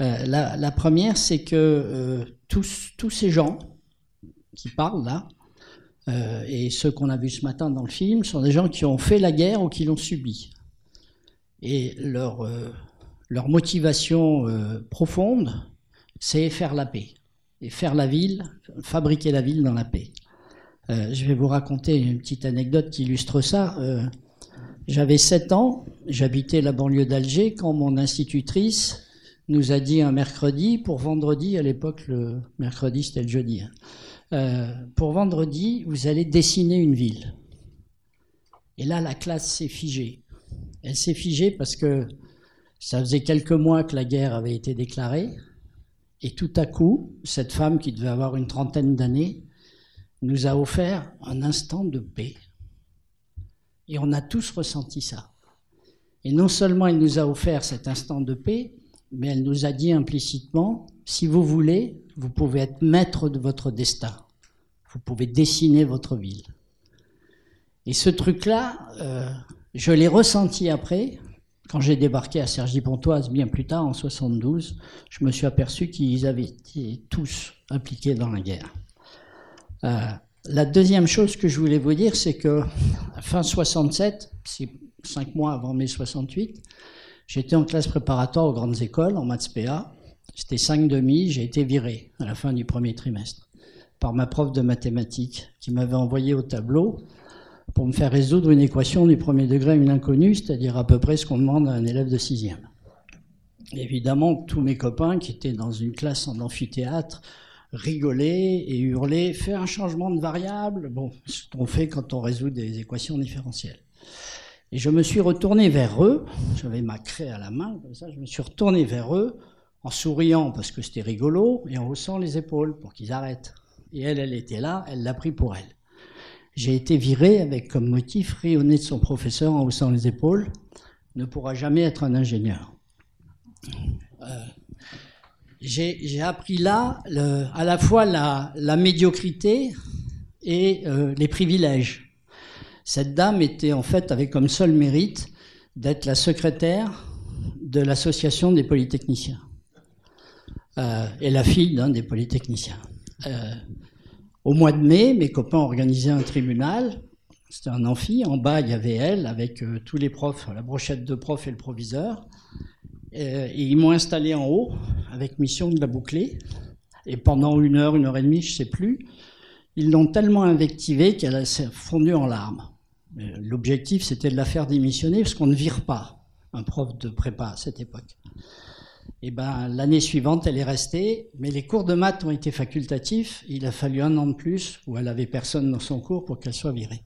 Euh, la, la première, c'est que tous, tous ces gens qui parlent là, et ceux qu'on a vus ce matin dans le film, sont des gens qui ont fait la guerre ou qui l'ont subie. Et leur, leur motivation profonde, c'est faire la paix. Et faire la ville, fabriquer la ville dans la paix. Euh, je vais vous raconter une petite anecdote qui illustre ça. Euh, J'avais 7 ans, j'habitais la banlieue d'Alger quand mon institutrice nous a dit un mercredi, pour vendredi, à l'époque le mercredi c'était le jeudi, hein, euh, pour vendredi, vous allez dessiner une ville. Et là, la classe s'est figée. Elle s'est figée parce que ça faisait quelques mois que la guerre avait été déclarée. Et tout à coup, cette femme qui devait avoir une trentaine d'années nous a offert un instant de paix. Et on a tous ressenti ça. Et non seulement elle nous a offert cet instant de paix, mais elle nous a dit implicitement, si vous voulez, vous pouvez être maître de votre destin. Vous pouvez dessiner votre ville. Et ce truc-là, euh, je l'ai ressenti après, quand j'ai débarqué à Cergy-Pontoise bien plus tard, en 72, je me suis aperçu qu'ils avaient été tous impliqués dans la guerre. Euh, la deuxième chose que je voulais vous dire, c'est que fin 67, c'est cinq mois avant mai 68, j'étais en classe préparatoire aux grandes écoles, en maths PA. C'était 5 demi, j'ai été viré à la fin du premier trimestre par ma prof de mathématiques qui m'avait envoyé au tableau pour me faire résoudre une équation du premier degré à une inconnue, c'est-à-dire à peu près ce qu'on demande à un élève de sixième. Évidemment, tous mes copains qui étaient dans une classe en amphithéâtre rigolaient et hurlaient « fais un changement de variable », bon, ce qu'on fait quand on résout des équations différentielles. Et je me suis retourné vers eux, j'avais ma craie à la main, comme ça, je me suis retourné vers eux en souriant parce que c'était rigolo et en haussant les épaules pour qu'ils arrêtent. Et elle, elle était là, elle l'a pris pour elle. J'ai été viré avec comme motif rayonner de son professeur en haussant les épaules, ne pourra jamais être un ingénieur. Euh, J'ai appris là à la fois la, la médiocrité et euh, les privilèges. Cette dame était en fait avait comme seul mérite d'être la secrétaire de l'association des polytechniciens euh, et la fille d'un des polytechniciens. Euh, au mois de mai, mes copains organisaient un tribunal. C'était un amphi. En bas, il y avait elle avec euh, tous les profs, la brochette de profs et le proviseur. Euh, et ils m'ont installé en haut avec mission de la boucler. Et pendant une heure, une heure et demie, je sais plus, ils l'ont tellement invectivée qu'elle s'est fondue en larmes. L'objectif, c'était de la faire démissionner parce qu'on ne vire pas un prof de prépa à cette époque. Et ben, l'année suivante, elle est restée, mais les cours de maths ont été facultatifs. Il a fallu un an de plus où elle avait personne dans son cours pour qu'elle soit virée.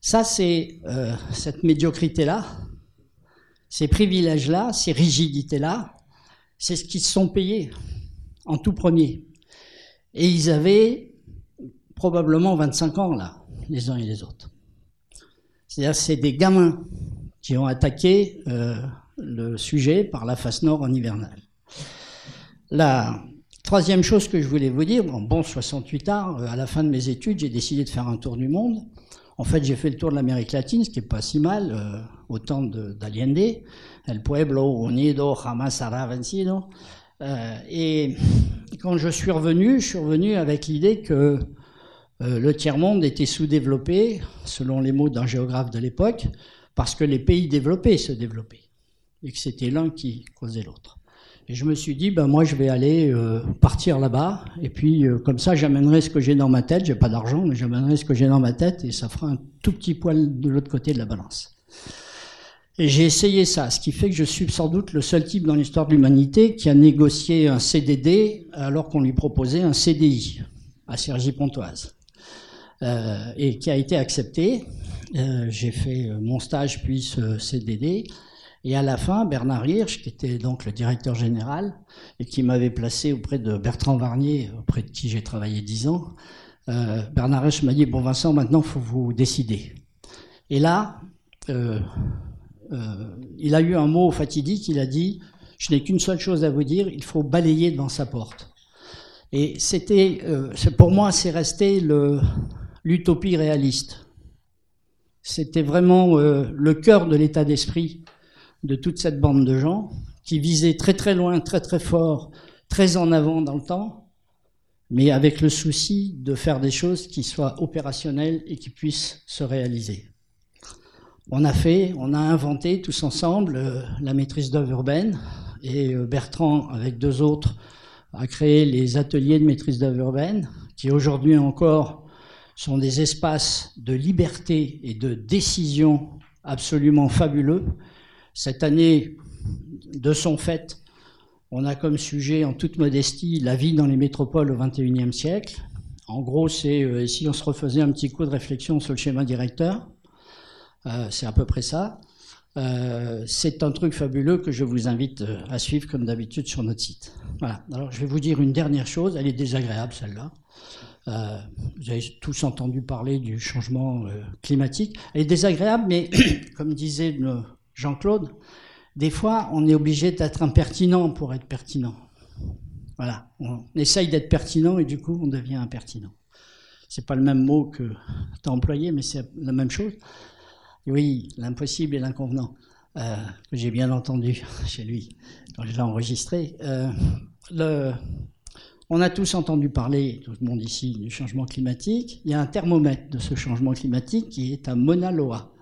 Ça, c'est euh, cette médiocrité-là, ces privilèges-là, ces rigidités-là, c'est ce qu'ils se sont payés en tout premier. Et ils avaient probablement 25 ans, là, les uns et les autres. C'est-à-dire, c'est des gamins qui ont attaqué euh, le sujet par la face nord en hivernale. La troisième chose que je voulais vous dire, en bon 68 ans, à la fin de mes études, j'ai décidé de faire un tour du monde. En fait, j'ai fait le tour de l'Amérique latine, ce qui est pas si mal, euh, au El Pueblo Unido Jamás será vencido. Euh, et quand je suis revenu, je suis revenu avec l'idée que euh, le tiers-monde était sous-développé, selon les mots d'un géographe de l'époque, parce que les pays développés se développaient, et que c'était l'un qui causait l'autre. Et je me suis dit, ben moi je vais aller euh, partir là-bas, et puis euh, comme ça j'amènerai ce que j'ai dans ma tête, j'ai pas d'argent, mais j'amènerai ce que j'ai dans ma tête, et ça fera un tout petit poil de l'autre côté de la balance. Et j'ai essayé ça, ce qui fait que je suis sans doute le seul type dans l'histoire de l'humanité qui a négocié un CDD alors qu'on lui proposait un CDI à Cergy-Pontoise, euh, et qui a été accepté. J'ai fait mon stage puis ce CDD. Et à la fin, Bernard Hirsch, qui était donc le directeur général et qui m'avait placé auprès de Bertrand Varnier, auprès de qui j'ai travaillé dix ans, euh, Bernard Hirsch m'a dit Bon, Vincent, maintenant, il faut vous décider. Et là, euh, euh, il a eu un mot fatidique il a dit Je n'ai qu'une seule chose à vous dire, il faut balayer devant sa porte. Et c'était, pour moi, c'est resté l'utopie réaliste. C'était vraiment le cœur de l'état d'esprit de toute cette bande de gens qui visaient très très loin, très très fort, très en avant dans le temps, mais avec le souci de faire des choses qui soient opérationnelles et qui puissent se réaliser. On a fait, on a inventé tous ensemble euh, la maîtrise d'œuvre urbaine et euh, Bertrand, avec deux autres, a créé les ateliers de maîtrise d'œuvre urbaine qui aujourd'hui encore sont des espaces de liberté et de décision absolument fabuleux. Cette année, de son fait, on a comme sujet, en toute modestie, la vie dans les métropoles au XXIe siècle. En gros, c'est euh, si on se refaisait un petit coup de réflexion sur le schéma directeur, euh, c'est à peu près ça. Euh, c'est un truc fabuleux que je vous invite à suivre comme d'habitude sur notre site. Voilà. Alors je vais vous dire une dernière chose, elle est désagréable celle-là. Vous avez tous entendu parler du changement climatique. Elle est désagréable, mais comme disait le Jean-Claude, des fois on est obligé d'être impertinent pour être pertinent. Voilà, on essaye d'être pertinent et du coup on devient impertinent. C'est pas le même mot que tu as employé, mais c'est la même chose. Oui, l'impossible et l'inconvenant, euh, que j'ai bien entendu chez lui quand je l'ai enregistré. Euh, on a tous entendu parler, tout le monde ici, du changement climatique. Il y a un thermomètre de ce changement climatique qui est à Mauna Loa.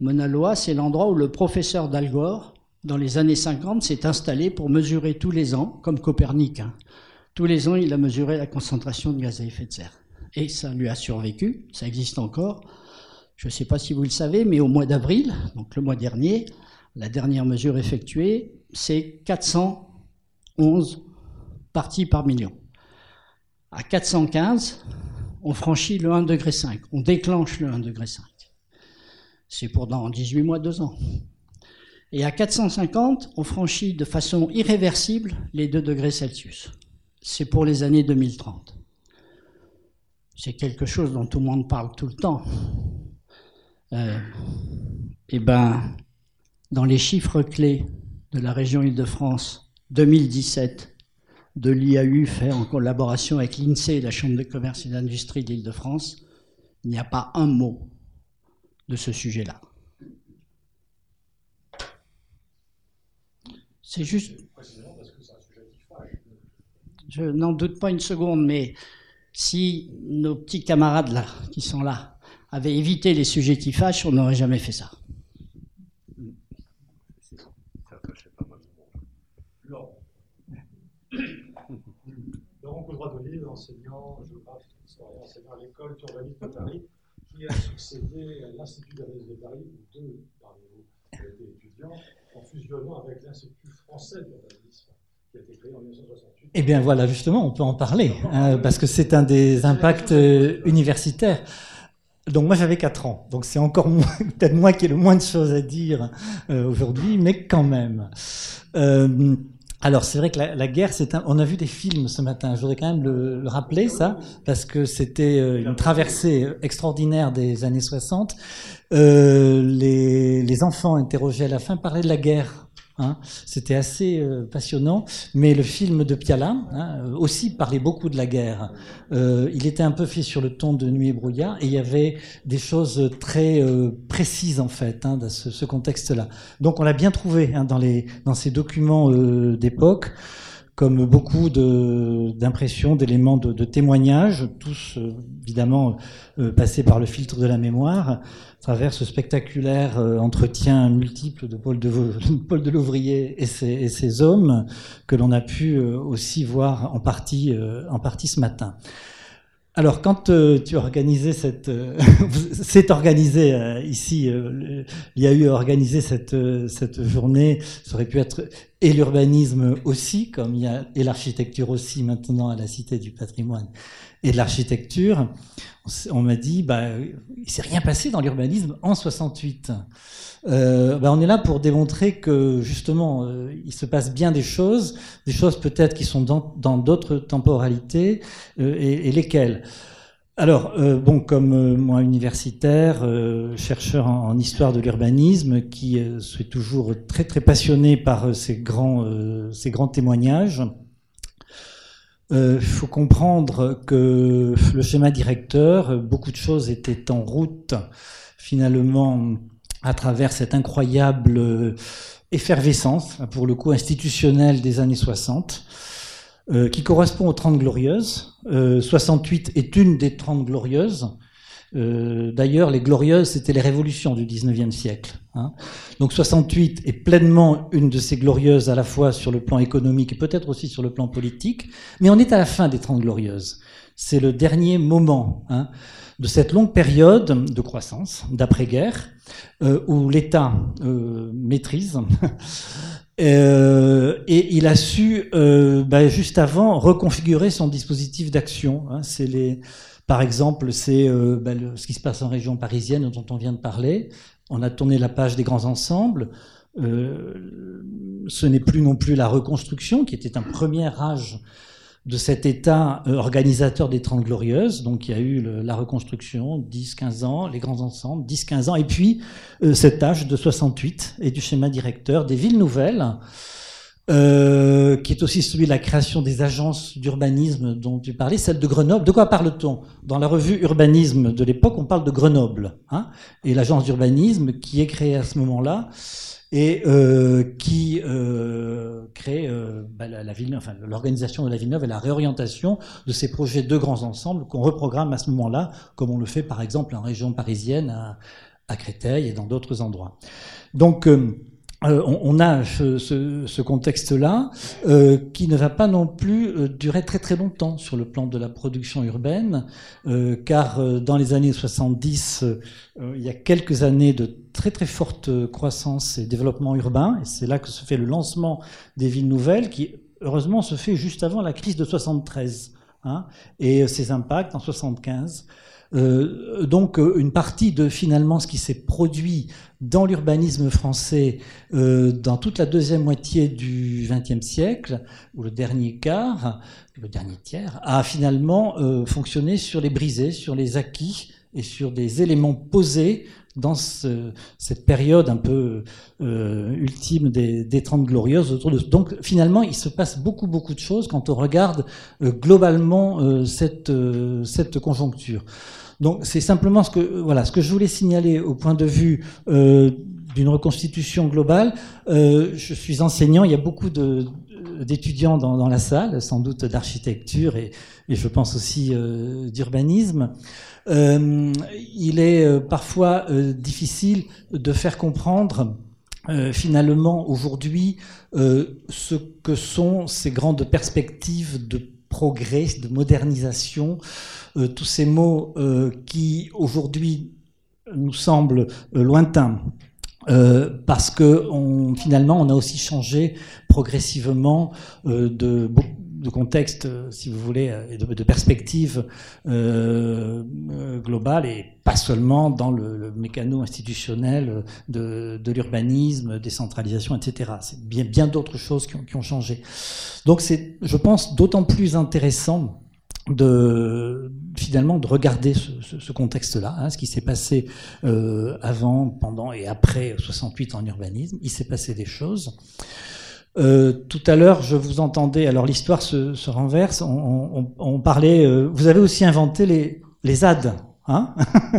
Mauna Loa, c'est l'endroit où le professeur d'Al Gore, dans les années 50, s'est installé pour mesurer tous les ans, comme Copernic. hein. Tous les ans, il a mesuré la concentration de gaz à effet de serre. Et ça lui a survécu, ça existe encore. Je ne sais pas si vous le savez, mais au mois d'avril, donc le mois dernier, la dernière mesure effectuée, c'est 411 parties par million. À 415, on franchit le 1,5 degré, on déclenche le 1,5 degré. C'est pour dans 18 mois, 2 ans. Et à 450, on franchit de façon irréversible les 2 degrés Celsius. C'est pour les années 2030. C'est quelque chose dont tout le monde parle tout le temps. Euh, eh ben, dans les chiffres clés de la région Île-de-France 2017, de l'IAU fait en collaboration avec l'INSEE et la Chambre de commerce et d'industrie d'Île-de-France, il n'y a pas un mot de ce sujet-là. C'est juste. Je n'en doute pas une seconde, mais si nos petits camarades là, qui sont là, avaient évité les sujets qui fâchent, on n'aurait jamais fait ça. Laurent Coudroy-Delisle, enseignant, géographe, enseignant à l'école urbaniste de Paris, qui a succédé à l'Institut d'analyse de Paris, où deux parmi vous étaient étudiants, en fusionnant avec l'Institut français d'urbanisme, qui a été créé en 1968. Eh bien voilà, justement, on peut en parler, hein, parce que c'est un des impacts euh, universitaires. Donc moi j'avais 4 ans, donc c'est encore peut-être moi qui ai le moins de choses à dire euh, aujourd'hui, mais quand même. Euh, alors c'est vrai que la, guerre, c'est un... on a vu des films ce matin, je voudrais quand même le, le rappeler ça, parce que c'était euh, une traversée extraordinaire des années 60. Euh, les, les enfants interrogés à la fin parlaient de la guerre Hein. C'était assez euh, passionnant. Mais le film de Piala hein, euh, aussi parlait beaucoup de la guerre. Euh, il était un peu fait sur le ton de Nuit et brouillard et il y avait des choses très euh, précises en fait hein, dans ce, ce contexte-là. Donc on l'a bien trouvé hein, dans, les, dans ces documents euh, d'époque comme beaucoup d'impressions, d'éléments de, témoignages, tous euh, évidemment euh, passés par le filtre de la mémoire, à travers ce spectaculaire euh, entretien multiple de Paul de, Paul de Louvrier et ses, et ses hommes, que l'on a pu aussi voir en partie, en partie ce matin. Alors, quand tu as organisé cette, c'est organisé ici, il y a eu organisé cette cette journée. Ça aurait pu être et l'urbanisme aussi, comme il y a et l'architecture aussi maintenant à la Cité du Patrimoine et de l'architecture. On m'a dit, bah, il s'est rien passé dans l'urbanisme en 68. Euh, bah, on est là pour démontrer que justement, euh, il se passe bien des choses, des choses peut-être qui sont dans d'autres temporalités euh, et lesquelles? Alors, euh, bon, comme euh, moi universitaire, euh, chercheur en, histoire de l'urbanisme, qui suis toujours très très passionné par ces grands ces grands témoignages, il faut comprendre que le schéma directeur, beaucoup de choses étaient en route finalement à travers cette incroyable effervescence, pour le coup institutionnelle des années 60, euh, qui correspond aux 30 glorieuses. Euh, 68 est une des 30 glorieuses. Euh, D'ailleurs, les glorieuses, c'était les révolutions du 19e siècle. hein. Donc 68 est pleinement une de ces glorieuses à la fois sur le plan économique et peut-être aussi sur le plan politique, mais on est à la fin des 30 glorieuses. C'est le dernier moment hein, de cette longue période de croissance, d'après-guerre, euh, où l'État euh, maîtrise. Euh, et il a su, euh, bah, juste avant, reconfigurer son dispositif d'action. hein. C'est les, par exemple, c'est euh, bah, ce qui se passe en région parisienne dont on vient de parler. On a tourné la page des grands ensembles. Ce n'est plus non plus la reconstruction, qui était un premier âge de cet État euh, organisateur des Trente Glorieuses. Donc il y a eu la reconstruction, 10-15 ans, les grands ensembles, 10-15 ans, et puis euh, cet âge de 68 et du schéma directeur des villes nouvelles, euh, qui est aussi celui de la création des agences d'urbanisme dont tu parlais, celle de Grenoble. De quoi parle-t-on? Dans la revue Urbanisme de l'époque, on parle de Grenoble, hein, et l'agence d'urbanisme qui est créée à ce moment-là et euh, qui euh, crée euh, bah, la, la ville, enfin l'organisation de la ville neuve et la réorientation de ces projets de grands ensembles qu'on reprogramme à ce moment-là, comme on le fait par exemple en région parisienne, à, à Créteil et dans d'autres endroits. Donc euh, on, on a ce, ce- ce contexte-là euh, qui ne va pas non plus euh, durer très très longtemps sur le plan de la production urbaine, euh, car dans les années 70, euh, il y a quelques années de très très forte croissance et développement urbain, et c'est là que se fait le lancement des villes nouvelles, qui heureusement se fait juste avant la crise de 73, hein, et ses impacts en 75. Euh, donc euh, une partie de finalement ce qui s'est produit dans l'urbanisme français euh, dans toute la deuxième moitié du XXe siècle, ou le dernier quart, le dernier tiers, a finalement fonctionné sur les brisés, sur les acquis et sur des éléments posés dans ce- cette période un peu euh, ultime des, des 30 glorieuses. Autour de, donc finalement, il se passe beaucoup beaucoup de choses quand on regarde euh, globalement euh, cette, cette conjoncture. Donc c'est simplement ce que voilà ce que je voulais signaler au point de vue d'une reconstitution globale. Je suis enseignant, il y a beaucoup de d'étudiants dans, la salle, sans doute d'architecture et, je pense aussi euh, d'urbanisme. Euh, il est euh, parfois euh, difficile de faire comprendre euh, finalement aujourd'hui euh, ce que sont ces grandes perspectives de progrès, de modernisation, euh, tous ces mots euh, qui aujourd'hui nous semblent euh, lointains. Euh, parce que on, finalement, on a aussi changé progressivement euh, de, de contexte, euh, si vous voulez, euh, de, de perspective euh, globale, et pas seulement dans le, le mécano institutionnel de, de l'urbanisme, décentralisation, etc. C'est bien, bien d'autres choses qui ont, qui ont changé. Donc c'est, je pense, d'autant plus intéressant de finalement de regarder ce, contexte-là, hein, ce qui s'est passé euh, avant, pendant et après 68 en urbanisme. Il s'est passé des choses. Euh, tout à l'heure, je vous entendais. Alors l'histoire se, renverse. On, parlait. Euh, vous avez aussi inventé les, les ZAD. Hein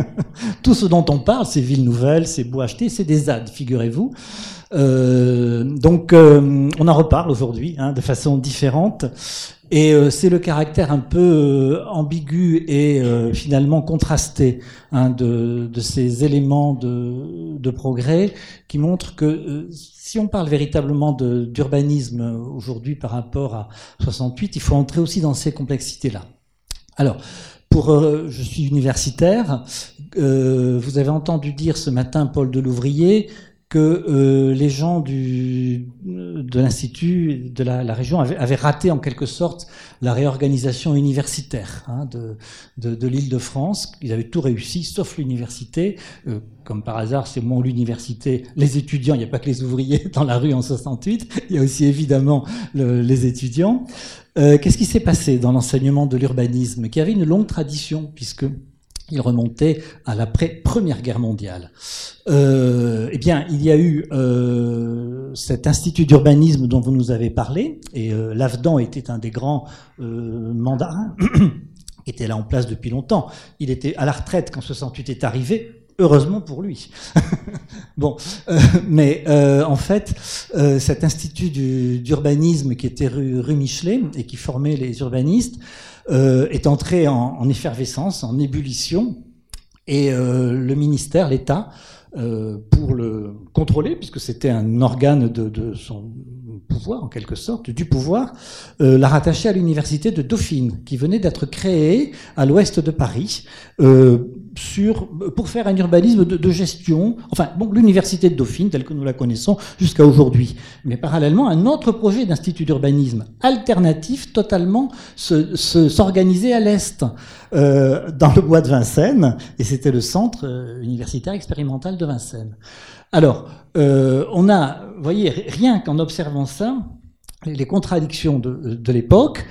Tout ce dont on parle, ces villes nouvelles, ces bois achetés, c'est des ZAD, figurez-vous. Euh, donc, on en reparle aujourd'hui hein, de façon différente. Et euh, c'est le caractère un peu euh, ambigu et euh, finalement contrasté hein, de, de, ces éléments de, de, progrès qui montrent que si on parle véritablement d'urbanisme aujourd'hui par rapport à 68, il faut entrer aussi dans ces complexités-là. Alors, pour, je suis universitaire. vous avez entendu dire ce matin Paul Delouvrier que euh, les gens du, de l'Institut, de la, la région, avaient, avaient, raté en quelque sorte la réorganisation universitaire hein, de, de, de l'île de France. Ils avaient tout réussi, sauf l'université. Euh, comme par hasard, c'est moins l'université, les étudiants, il n'y a pas que les ouvriers dans la rue en 68, il y a aussi évidemment le, les étudiants. Euh, Qu'est-ce qui s'est passé dans l'enseignement de l'urbanisme, qui avait une longue tradition, puisque il remontait à l'après-première guerre mondiale. Euh, eh bien, il y a eu euh, cet institut d'urbanisme dont vous nous avez parlé, et euh, était un des grands euh, mandarins, était là en place depuis longtemps. Il était à la retraite quand 68 est arrivé, Heureusement pour lui. bon, mais en fait, cet institut d'urbanisme qui était rue, Michelet et qui formait les urbanistes euh, est entré en, en, effervescence, en ébullition, et euh, le ministère, l'État, euh, pour le contrôler, puisque c'était un organe de, son pouvoir, en quelque sorte, du pouvoir, euh, l'a rattaché à l'université de Dauphine, qui venait d'être créée à l'ouest de Paris, euh, pour faire un urbanisme de, gestion, enfin, l'université de Dauphine, telle que nous la connaissons jusqu'à aujourd'hui. Mais parallèlement, un autre projet d'institut d'urbanisme alternatif, totalement, s'organisait se, à l'est, euh, dans le bois de Vincennes, et c'était le centre universitaire expérimental de Vincennes. Alors, euh, on a, vous voyez, rien qu'en observant ça, les contradictions de, l'époque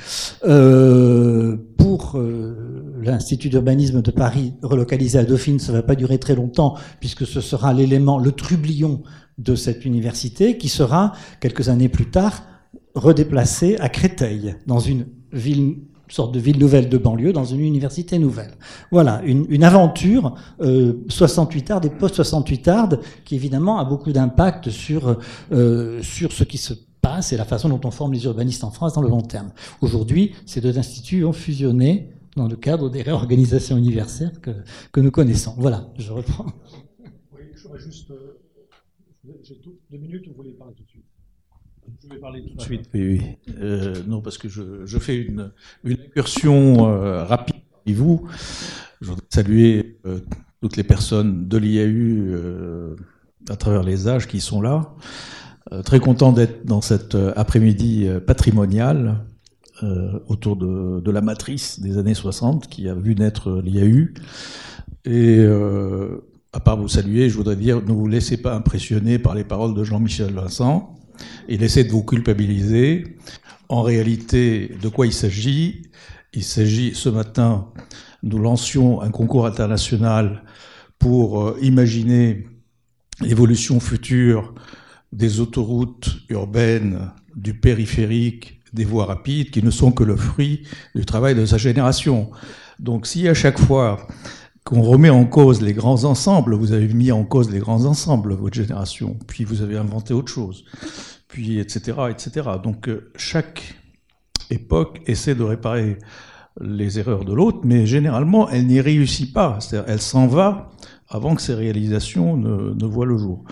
euh, pour euh, l'Institut d'urbanisme de Paris relocalisé à Dauphine, ça ne va pas durer très longtemps puisque ce sera l'élément, le trublion de cette université qui sera quelques années plus tard redéplacé à Créteil, dans une ville sorte de ville nouvelle de banlieue dans une université nouvelle. Voilà, une, aventure euh, 68 ardes et post-68 ardes qui évidemment a beaucoup d'impact sur, euh, sur ce qui se passe et la façon dont on forme les urbanistes en France dans le long terme. Aujourd'hui, ces deux instituts ont fusionné dans le cadre des réorganisations universitaires que, nous connaissons. Voilà, je reprends. Euh, vais parler tout de suite. Oui, oui. Euh, non, parce que je, je fais une, une incursion euh, rapide parmi vous. Je voudrais saluer euh, toutes les personnes de l'IAU à travers les âges qui sont là. Très content d'être dans cet après-midi patrimonial autour de, de, la matrice des années 60 qui a vu naître l'IAU. Et à part vous saluer, je voudrais dire ne vous laissez pas impressionner par les paroles de Jean-Michel Vincent il essaie de vous culpabiliser. En réalité, de quoi il s'agit? Il s'agit, ce matin, nous lancions un concours international pour euh, imaginer l'évolution future des autoroutes urbaines, du périphérique, des voies rapides, qui ne sont que le fruit du travail de sa génération. Donc si à chaque fois qu'on remet en cause les grands ensembles, vous avez mis en cause les grands ensembles, votre génération, puis vous avez inventé autre chose puis etc. etc. Donc euh, chaque époque essaie de réparer les erreurs de l'autre, mais généralement elle n'y réussit pas. C'est-à-dire elle s'en va avant que ses réalisations ne, voient le jour.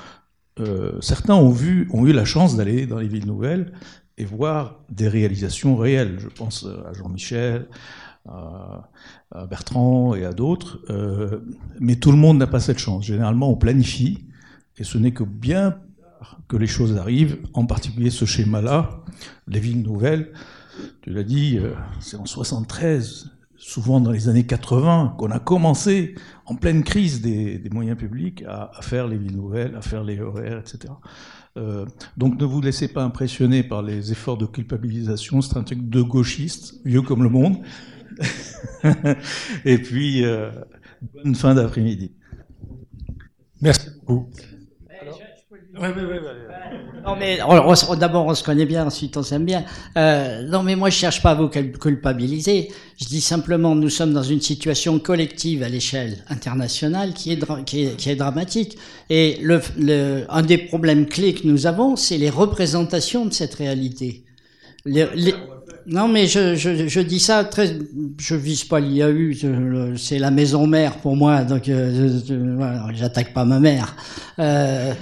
Euh, certains ont vu, ont eu la chance d'aller dans les villes nouvelles et voir des réalisations réelles. Je pense à Jean-Michel, à, Bertrand et à d'autres. Euh, mais tout le monde n'a pas cette chance. Généralement, on planifie, et ce n'est que bien que les choses arrivent, en particulier ce schéma-là, les villes nouvelles. Tu l'as dit, euh, c'est en 73, souvent dans les années 80, qu'on a commencé, en pleine crise des, moyens publics, à, à, faire les villes nouvelles, à faire les horaires, etc. Euh, donc ne vous laissez pas impressionner par les efforts de culpabilisation, c'est un truc de gauchiste, vieux comme le monde. Et puis, euh, bonne fin d'après-midi. Merci beaucoup. Ouais, ouais, ouais, non mais d'abord on se connaît bien, ensuite on s'aime bien. Euh, non mais moi je cherche pas à vous culpabiliser. Je dis simplement nous sommes dans une situation collective à l'échelle internationale qui est, qui est, qui est dramatique. Et le, le, un des problèmes clés que nous avons, c'est les représentations de cette réalité. Les, les, non, mais je, je, je, dis ça très. Je vise pas l'IAU, c'est la maison mère pour moi, donc euh, j'attaque pas ma mère. Euh,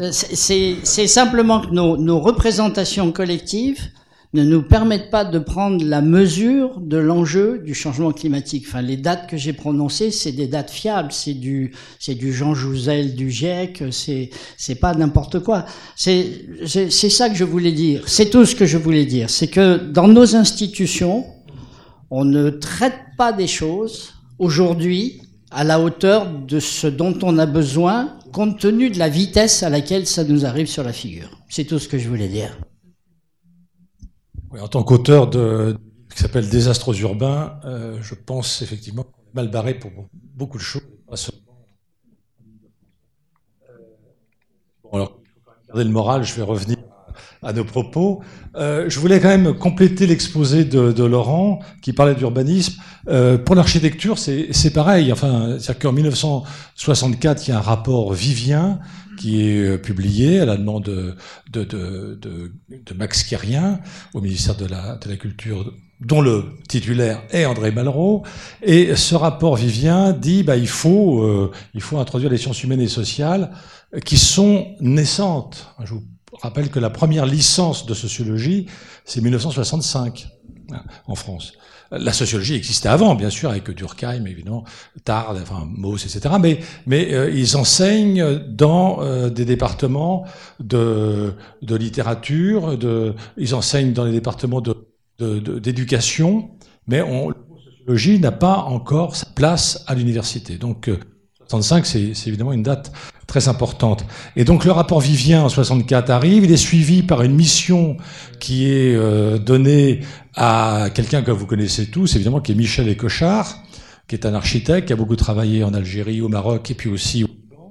c'est simplement que nos, nos représentations collectives ne nous permettent pas de prendre la mesure de l'enjeu du changement climatique. Enfin, les dates que j'ai prononcées, c'est des dates fiables, c'est du, c'est du Jean Jouzel du GIEC, c'est, c'est pas n'importe quoi. C'est, c'est ça que je voulais dire. C'est tout ce que je voulais dire. C'est que dans nos institutions, on ne traite pas des choses aujourd'hui à la hauteur de ce dont on a besoin, compte tenu de la vitesse à laquelle ça nous arrive sur la figure. C'est tout ce que je voulais dire en tant qu'auteur de qui s'appelle Désastres urbains, euh, je pense effectivement qu'on est mal barré pour beaucoup de choses. Euh, bon, alors, il faut quand même garder le moral, je vais revenir à nos propos. Euh, je voulais quand même compléter l'exposé de, Laurent, qui parlait d'urbanisme. Pour l'architecture, c'est pareil. Enfin, c'est-à-dire qu'en 1964, il y a un rapport Vivien qui est euh, publié à la demande de, de, de, de Max Kérien au ministère de la, de la Culture dont le titulaire est André Malraux, et ce rapport Vivien dit bah il faut euh, il faut introduire les sciences humaines et sociales qui sont naissantes. Je vous rappelle que la première licence de sociologie c'est 1965 hein, en France. La sociologie existait avant, bien sûr, avec Durkheim, évidemment, Tard, enfin Mauss, etc. Mais, mais euh, ils enseignent dans euh, des départements de, de littérature, de, ils enseignent dans les départements de, d'éducation, mais on, la sociologie n'a pas encore sa place à l'université. Donc, 65, euh, c'est évidemment une date très importante. Et donc le rapport Vivien en 64 arrive, il est suivi par une mission qui est euh, donnée à quelqu'un que vous connaissez tous, évidemment, qui est Michel Écochard, qui est un architecte, qui a beaucoup travaillé en Algérie, au Maroc et puis aussi au Liban,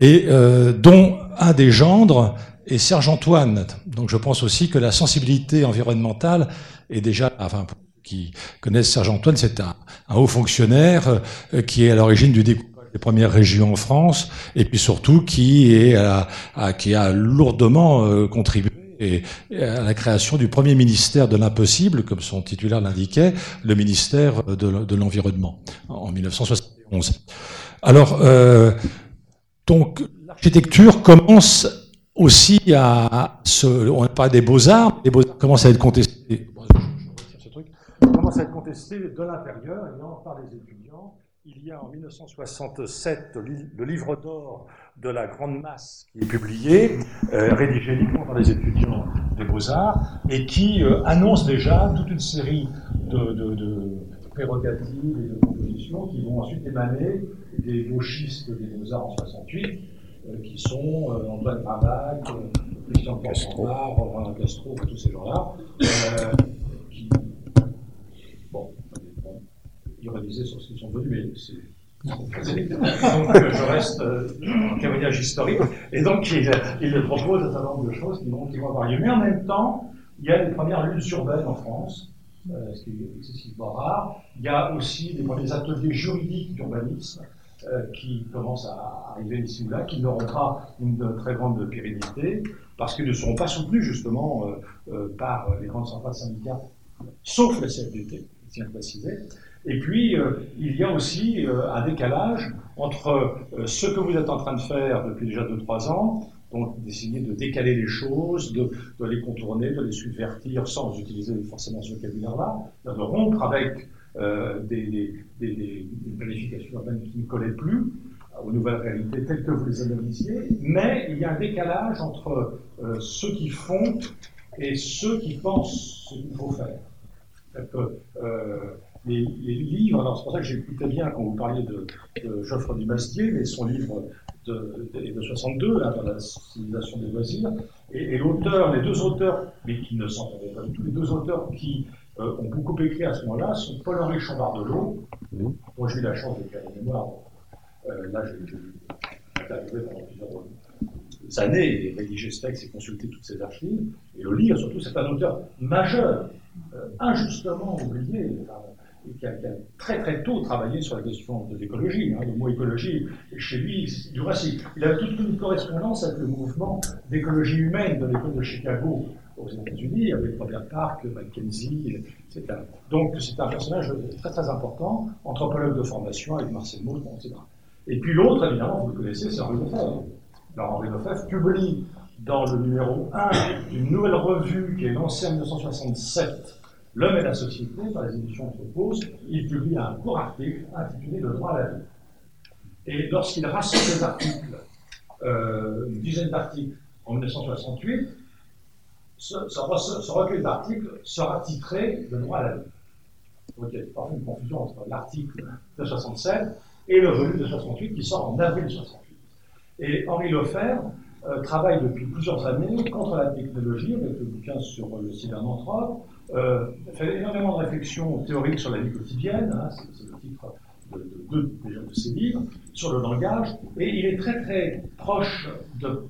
et euh, dont un des gendres est Serge Antoine. Donc je pense aussi que la sensibilité environnementale est déjà, enfin, qui connaissent Serge Antoine, c'est un, haut fonctionnaire euh, qui est à l'origine du découpage les premières régions en France, et puis surtout qui, à, a lourdement euh, contribué à la création du premier ministère de l'impossible, comme son titulaire l'indiquait, le ministère de, l'environnement, en 1971. Alors, euh, donc, l'architecture commence aussi à se, on parle des beaux-arts, les beaux-arts commencent à être contestés. commence à être contestés de l'intérieur, par les étudiants, il y a en 1967 le livre d'or de la Grande Masse qui est publié, euh, rédigé uniquement par les étudiants des Beaux-Arts, et qui euh, annonce déjà toute une série de, prérogatives et de propositions qui vont ensuite émaner des gauchistes des Beaux-Arts en 68, euh, qui sont Antoine Gravac, Christian Castro, Roland Castro, tous ces gens-là, qui, bon, ironiser sur ce qu'ils sont devenus, mais c'est. Donc je reste euh, en témoignage historique. Et donc il, il propose un certain nombre de choses qui vont, qui vont avoir lieu. Mais en même temps, il y a les premières luttes urbaines en France, euh, ce qui est excessivement rare. Il y a aussi les premiers ateliers juridiques d'urbanisme euh, qui commencent à arriver ici ou là, qui n'auront pas une très grande pérennité, parce qu'ils ne seront pas soutenus justement par les grandes centrales syndicales, sauf la CFDT, je tiens à. Et puis, euh, il y a aussi euh, un décalage entre euh, ce que vous êtes en train de faire depuis déjà 2-3 ans, donc d'essayer de décaler les choses, de, les contourner, de les subvertir sans utiliser forcément ce vocabulaire-là, de rompre avec des, des, planifications urbaines qui ne collaient plus aux nouvelles réalités telles que vous les analysiez, mais il y a un décalage entre ceux qui font et ceux qui pensent ce qu'il faut faire. Les, livres, alors c'est pour ça que j'écoutais bien quand vous parliez de, de Geoffre Dumastier, mais son livre de, de, 62, hein, dans la civilisation des loisirs, et, l'auteur, les deux auteurs, mais qui ne s'entendaient pas du tout, les deux auteurs qui, euh, ont beaucoup écrit à ce moment-là sont Paul-Henri Chambardelot, dont j'ai eu la chance de faire la mémoire. Euh, là, j'ai interviewé pendant plusieurs années et rédigé ce texte et consulté toutes ces archives. Et le lire, surtout, c'est un auteur majeur, euh, injustement oublié, enfin, et qui a, qui a très très tôt travaillé sur la question de l'écologie. hein. Le mot écologie, chez lui, du reste, il- avait toute une correspondance avec le mouvement d'écologie humaine de l'école de Chicago aux États-Unis, avec Robert Park, Mackenzie, etc. Donc c'est un personnage très très important, anthropologue de formation avec Marcel bon, etc. Et puis l'autre, évidemment, vous le connaissez, c'est Henri Lefebvre. Alors Henri Lefebvre publie dans le numéro 1 d'une nouvelle revue qui est lancée en 1967, L'homme et la société, dans les éditions Anthropos, il publie un court article intitulé Le droit à la vie. Et lorsqu'il rassemble des articles, euh, une dizaine d'articles en 1968, ce, ce re- ce recueil d'articles sera titré Le droit à la vie. Donc il y a parfois une confusion entre l'article de 67 et le volume de 68 qui sort en avril 68. Et Henri Lefebvre euh, travaille depuis plusieurs années contre la technologie avec le bouquin sur le cybermanthrope, euh, fait énormément de réflexions théoriques sur la vie quotidienne, hein, c'est le titre de, de de ses livres, sur le langage, et il est très très proche de,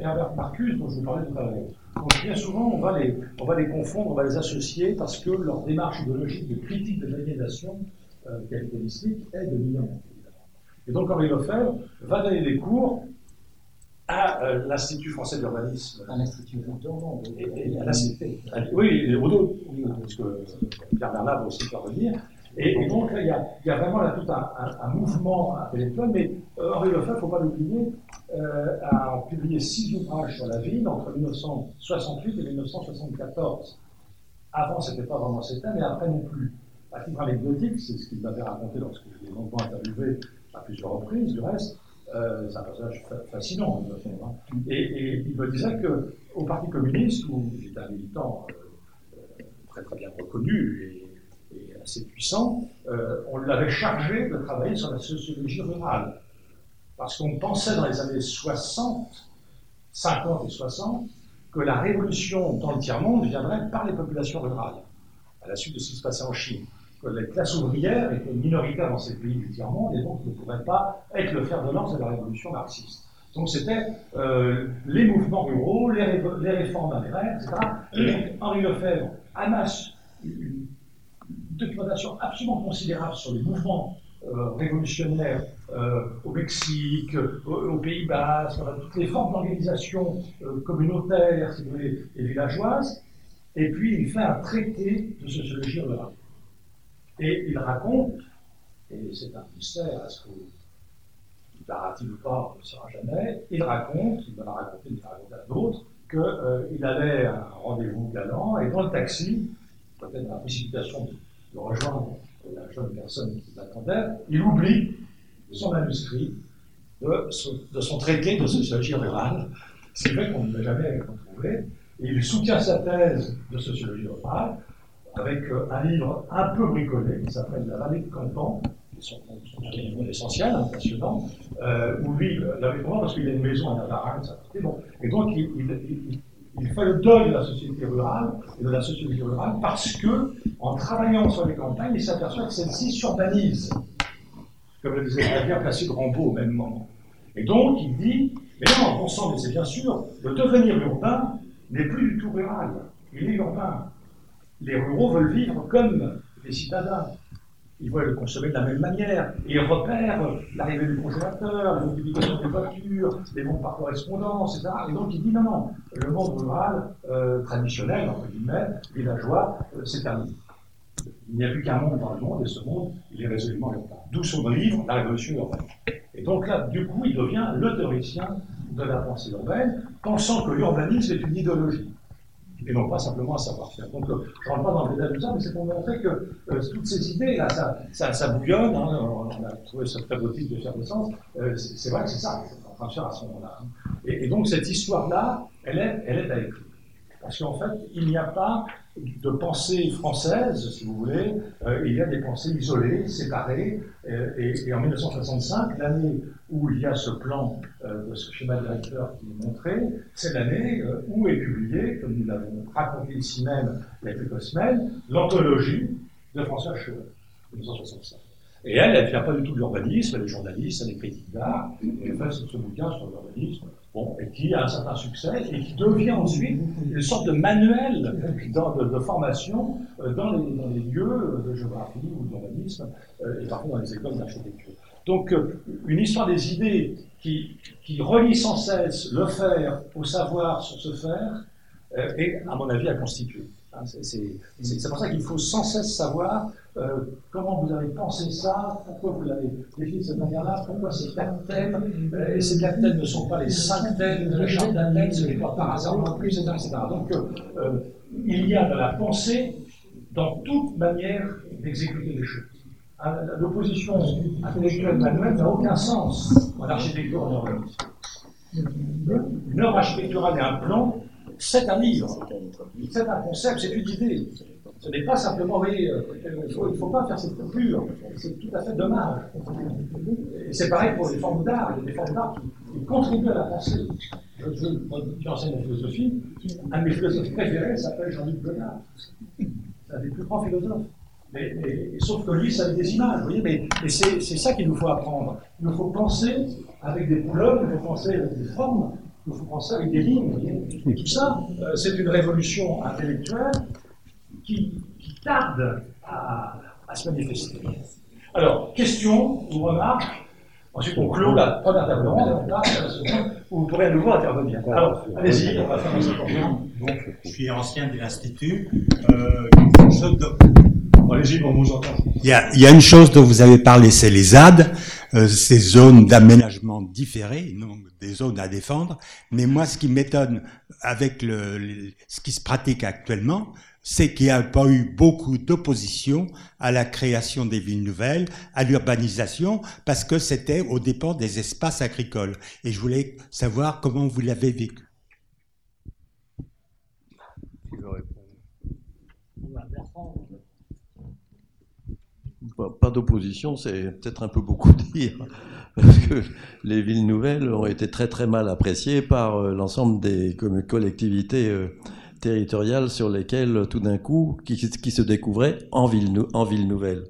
Herbert Marcuse, dont je vous parlais tout à l'heure. Donc bien souvent, on va, les, on va les confondre, on va les associer, parce que leur démarche idéologique de critique de l'aliénation euh, capitalistique est évidemment. Et donc Henri Lefebvre va donner des cours à euh, l'Institut français d'urbanisme. À l'Institut Et, et à l'ACP. Oui, et au dos, oui, parce que Pierre Bernard va aussi parvenir. Et, et donc là, il y a, il y a vraiment là tout un, un- un mouvement intellectuel, mais euh, Henri Lefebvre, il ne faut pas l'oublier, euh, a publié six ouvrages sur la ville entre 1968 et 1974. Avant, ce n'était pas vraiment cet mais après non plus. À titre anecdotique, c'est ce qu'il m'avait raconté lorsque je l'ai longuement interviewé à plusieurs reprises, du reste. Euh, c'est un personnage fa- fascinant, hein. Et, et il me disait qu'au Parti communiste, où j'étais un militant euh, très très bien reconnu et, et assez puissant, euh, on l'avait chargé de travailler sur la sociologie rurale. Parce qu'on pensait dans les années 60, 50 et 60, que la révolution dans le tiers-monde viendrait par les populations rurales, à la suite de ce qui se passait en Chine. Que les classes ouvrières étaient minoritaires dans ces pays du tiers-monde et donc ne pourraient pas être le fer de lance de la révolution marxiste. Donc c'était euh, les mouvements ruraux, les, réformes agraires, etc. Et donc Henri Lefebvre amasse une documentation absolument considérable sur les mouvements euh, révolutionnaires euh, au Mexique, au- aux Pays-Bas, sur toutes les formes d'organisation communautaire, si vous voulez, et villageoise. Et puis il fait un traité de sociologie rurale. Et il raconte, et c'est un mystère, est-ce que verra-t-il ou pas, on ne le saura jamais, il raconte, il me l'a raconté, il l'a raconté à d'autres, qu'il allait à un rendez-vous galant, et dans le taxi, peut-être dans la précipitation de, rejoindre la jeune personne qui l'attendait, il oublie son manuscrit de son, traité de sociologie rurale, ce qui fait qu'on ne l'a jamais retrouvé. Et il soutient sa thèse de sociologie rurale avec euh, un livre un peu bricolé qui s'appelle La vallée de Campan, qui est son livre essentiel, hein, passionnant, euh, où lui, euh, l'avait vraiment parce qu'il a une maison à Navarre, bon. Et donc, il, fait le deuil de la société rurale et de la sociologie rurale parce que, en travaillant sur les campagnes, il s'aperçoit que celles-ci s'urbanisent. Comme le disait très bien Placide Rambaud au même moment. Et donc, il dit, mais non, bon sang, mais c'est bien sûr, le devenir urbain n'est plus du tout rural, il est urbain. Les ruraux veulent vivre comme les citadins. Ils veulent consommer de la même manière. Ils repèrent l'arrivée du congélateur, la multiplication des voitures, les mondes par correspondance, etc. Et donc il dit non, non, le monde rural euh, traditionnel, entre guillemets, villageois, euh, c'est terminé. Il n'y a plus qu'un monde dans le monde, et ce monde, il est résolument urbain. D'où son livre, La Révolution urbaine. Et donc là, du coup, il devient le théoricien de la pensée urbaine, pensant que l'urbanisme est une idéologie et non pas simplement un savoir-faire. Donc, euh, je ne rentre pas dans le détail de ça, mais c'est pour montrer que euh, toutes ces idées, là, ça, bouillonne, hein, on a trouvé ce très beau titre de faire de sens, euh, c'est vrai que c'est ça qu'on est en train de faire à ce moment-là. hein. Et, et donc, cette histoire-là, elle est, elle est à écrire. Parce qu'en fait, il n'y a pas de pensée française, si vous voulez, euh, il y a des pensées isolées, séparées, euh, et, en 1965, l'année où il y a ce plan euh, ce schéma directeur qui est montré, c'est l'année où est publiée, comme nous l'avons raconté ici même il y a quelques semaines, l'anthologie de François Cheveux, 1965. Et elle, elle ne vient pas du tout de l'urbanisme, elle est journaliste, elle est critique d'art, et elle fait ce bouquin sur l'urbanisme, bon, et qui a un certain succès, et qui devient ensuite une sorte de manuel de, formation euh, dans les, lieux de géographie ou d'urbanisme, euh, et parfois dans les écoles d'architecture. Donc, euh, une histoire des idées qui, qui relie sans cesse le faire au savoir sur ce faire, est, à mon avis, à constituer. Hein, c'est pour ça qu'il faut sans cesse savoir euh, comment vous avez pensé ça, pourquoi vous l'avez défini de cette manière-là, pourquoi ces quatre thèmes, euh, et ces quatre thèmes ne sont pas les cinq thèmes de la charte d'Athènes, ce n'est pas par hasard non plus, etc. Donc, euh, il y a de la pensée dans toute manière d'exécuter les choses. Ah, l'opposition intellectuelle manuelle n'a aucun sens en architecture en urbanisme. Une œuvre architecturale et un plan, c'est un livre, c'est un concept, c'est une idée. Ce n'est pas simplement, vous voyez, euh, il ne faut, pas faire cette coupure, c'est tout à fait dommage. Et c'est pareil pour les formes d'art, il y a des formes d'art qui, contribuent à la pensée. Je, je, j'enseigne la philosophie, un de mes philosophes préférés s'appelle Jean-Luc Godard. C'est un des plus grands philosophes. Mais, sauf que lui, ça a des images, vous voyez, mais, c'est, ça qu'il nous faut apprendre. Il nous faut penser avec des couleurs, il nous faut penser avec des formes, il nous faut penser avec des lignes. Vous voyez. Et tout ça, euh, c'est une révolution intellectuelle qui, tarde à, se manifester. Alors, question ou remarque Ensuite, on clôt la première table ronde, où vous pourrez à nouveau intervenir. Alors, allez-y, on va faire un certain Donc, je suis ancien de l'Institut. Euh, allez-y, bon, vous entend. Il y, a, il y a une chose dont vous avez parlé, c'est les ZAD, euh, ces zones d'aménagement différées, non des zones à défendre. Mais moi, ce qui m'étonne avec le, ce qui se pratique actuellement, c'est qu'il n'y a pas eu beaucoup d'opposition à la création des villes nouvelles, à l'urbanisation, parce que c'était au dépend des espaces agricoles. Et je voulais savoir comment vous l'avez vécu. Pas d'opposition, c'est peut-être un peu beaucoup dire, parce que les villes nouvelles ont été très très mal appréciées par euh, l'ensemble des collectivités euh, territoriales sur lesquelles, tout d'un coup, qui, se découvraient en ville, en ville nouvelle.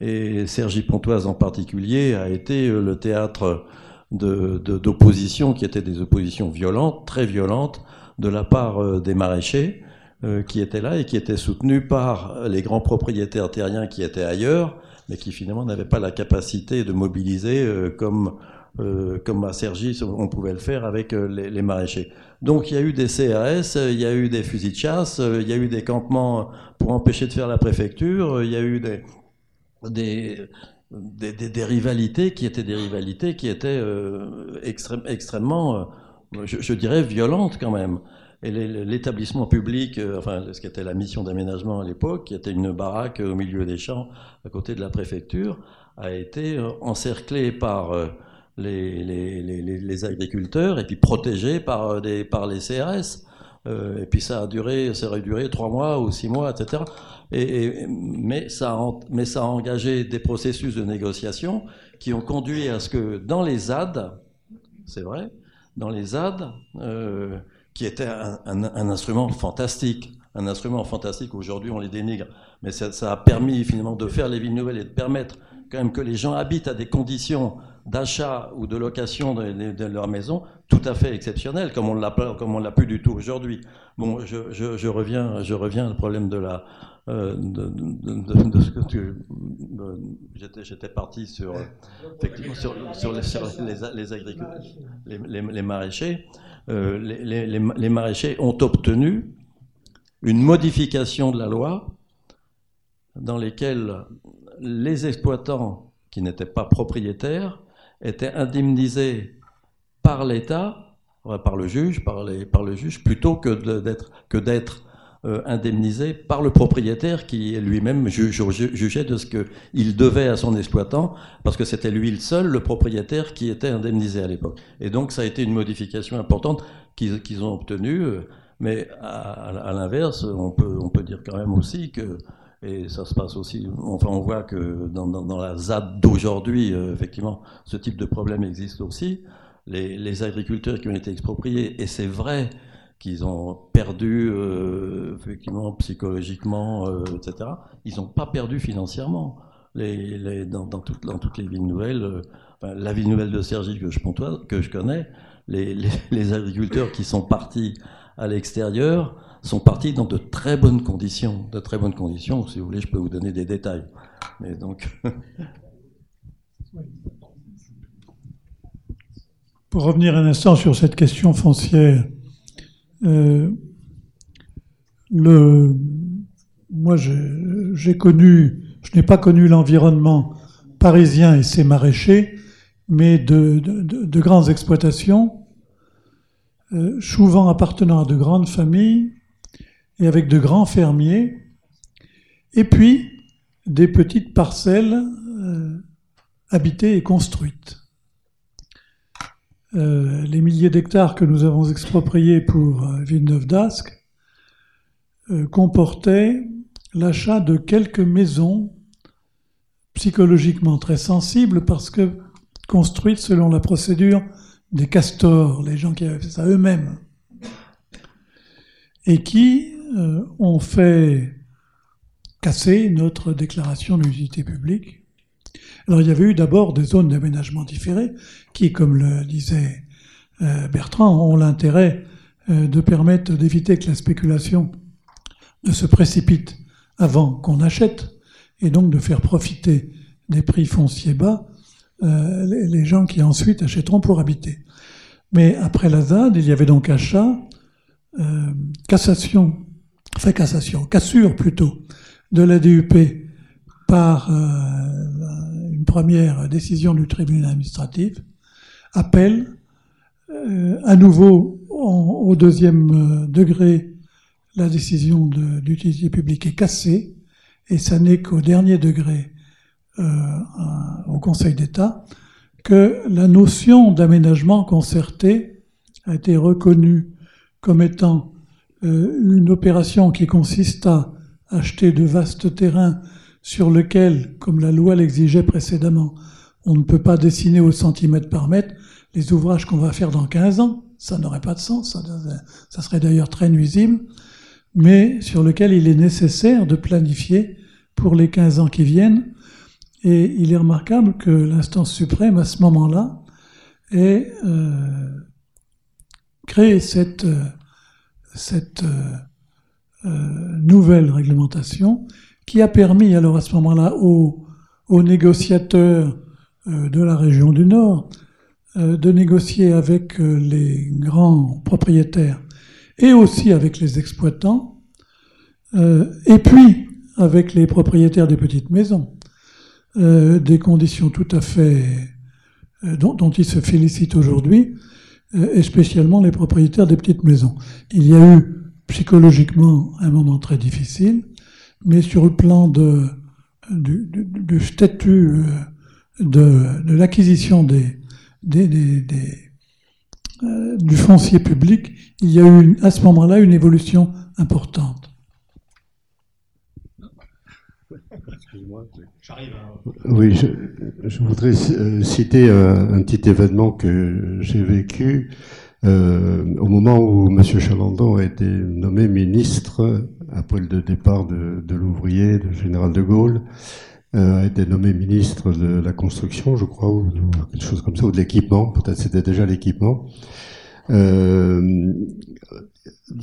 Et Sergi Pontoise en particulier a été euh, le théâtre d'oppositions qui étaient des oppositions violentes, très violentes, de la part euh, des maraîchers euh, qui étaient là et qui étaient soutenus par les grands propriétaires terriens qui étaient ailleurs, mais qui finalement n'avaient pas la capacité de mobiliser comme comme à Sergi, on pouvait le faire avec les, maraîchers. Donc il y a eu des CRS, il y a eu des fusils de chasse, euh, il y a eu des campements pour empêcher de faire la préfecture, il y a eu des, rivalités qui étaient des rivalités qui étaient extrêmement, je, dirais, violentes quand même. Et l'établissement public, enfin ce qui était la mission d'aménagement à l'époque, qui était une baraque au milieu des champs à côté de la préfecture, a été encerclé par les, agriculteurs et puis protégés par, euh, des, par les CRS. Euh, et puis ça a duré, ça aurait duré trois mois ou six mois, etc. Et, mais, ça a, mais ça a engagé des processus de négociation qui ont conduit à ce que dans les ZAD, c'est vrai, dans les ZAD, euh, qui était un, instrument fantastique, un instrument fantastique, aujourd'hui on les dénigre, mais ça, a permis finalement de faire les villes nouvelles et de permettre quand même que les gens habitent à des conditions d'achat ou de location de, leur maison tout à fait exceptionnel, comme on on l'a plus du tout aujourd'hui. Bon, je, reviens, je reviens au problème de la euh, de, ce que tu j'étais j'étais parti sur effectivement sur, les, les, agriculteurs, les, maraîchers. Euh, les, les maraîchers ont obtenu une modification de la loi dans lesquelles les exploitants qui n'étaient pas propriétaires était indemnisé par l'État, par le juge, par, le juge, plutôt que d'être que d'être euh, indemnisé par le propriétaire qui lui-même jugeait de ce qu'il devait à son exploitant, parce que c'était lui le seul, le propriétaire, qui était indemnisé à l'époque. Et donc ça a été une modification importante qu'ils ont obtenue. Euh, Mais à, à l'inverse, on peut, on peut dire quand même aussi que, et ça se passe aussi, enfin on voit que dans, la ZAD d'aujourd'hui, euh, effectivement, ce type de problème existe aussi. Les, agriculteurs qui ont été expropriés, et c'est vrai qu'ils ont perdu euh, effectivement psychologiquement, euh, etc. Ils n'ont pas perdu financièrement. Dans, toutes, les villes nouvelles, enfin, la ville nouvelle de Sergi que je, que je connais, les, agriculteurs qui sont partis à l'extérieur sont partis dans de très bonnes conditions, de très bonnes conditions. Si vous voulez, je peux vous donner des détails. Mais donc. Pour revenir un instant sur cette question foncière, euh, le, moi, j'ai connu, je n'ai pas connu l'environnement parisien et ses maraîchers, mais de, de, de grandes exploitations, euh, souvent appartenant à de grandes familles et avec de grands fermiers, et puis des petites parcelles euh, habitées et construites. Euh, les milliers d'hectares que nous avons expropriés pour euh, Villeneuve d'Ascq comportaient l'achat de quelques maisons psychologiquement très sensibles parce que construites selon la procédure des castors, les gens qui avaient fait ça eux-mêmes, et qui euh, ont fait casser notre déclaration d'utilité publique alors il y avait eu d'abord des zones d'aménagement différées qui, comme le disait euh, Bertrand, ont l'intérêt euh, de permettre d'éviter que la spéculation ne se précipite avant qu'on achète et donc de faire profiter des prix fonciers bas euh, les gens qui ensuite achèteront pour habiter. Mais après la ZAD, il y avait donc achat, cassation, enfin cassation, cassure plutôt, de la DUP par une première décision du tribunal administratif, appel, euh, à nouveau au deuxième euh, degré, la décision d'utilité publique est cassée, et ça n'est qu'au dernier degré, euh, au Conseil d'État, que la notion d'aménagement concerté a été reconnue comme étant une opération qui consiste à acheter de vastes terrains sur lequel, comme la loi l'exigeait précédemment, on ne peut pas dessiner au centimètre par mètre les ouvrages qu'on va faire dans 15 ans. Ça n'aurait pas de sens, ça, ça serait d'ailleurs très nuisible, mais sur lequel il est nécessaire de planifier pour les 15 ans qui viennent. Et il est remarquable que l'instance suprême, à ce moment-là, ait euh, créé cette, cette euh, nouvelle réglementation qui a permis alors à ce moment-là aux, négociateurs euh, de la région du Nord euh, de négocier avec euh, les grands propriétaires et aussi avec les exploitants, et puis avec les propriétaires des petites maisons, des conditions tout à fait dont ils se félicitent aujourd'hui, et spécialement les propriétaires des petites maisons. Il y a eu psychologiquement un moment très difficile, mais sur le plan de, du, statut euh, de, l'acquisition des, euh, du foncier public, il y a eu à ce moment-là une évolution importante. Oui, je, voudrais euh, citer un, un, petit événement que j'ai vécu euh, au moment où M. Chalandon a été nommé ministre après le départ de, l'ouvrier, de général de Gaulle, euh, a été nommé ministre de la construction, je crois, ou quelque chose comme ça, ou de l'équipement, peut-être c'était déjà l'équipement. Euh,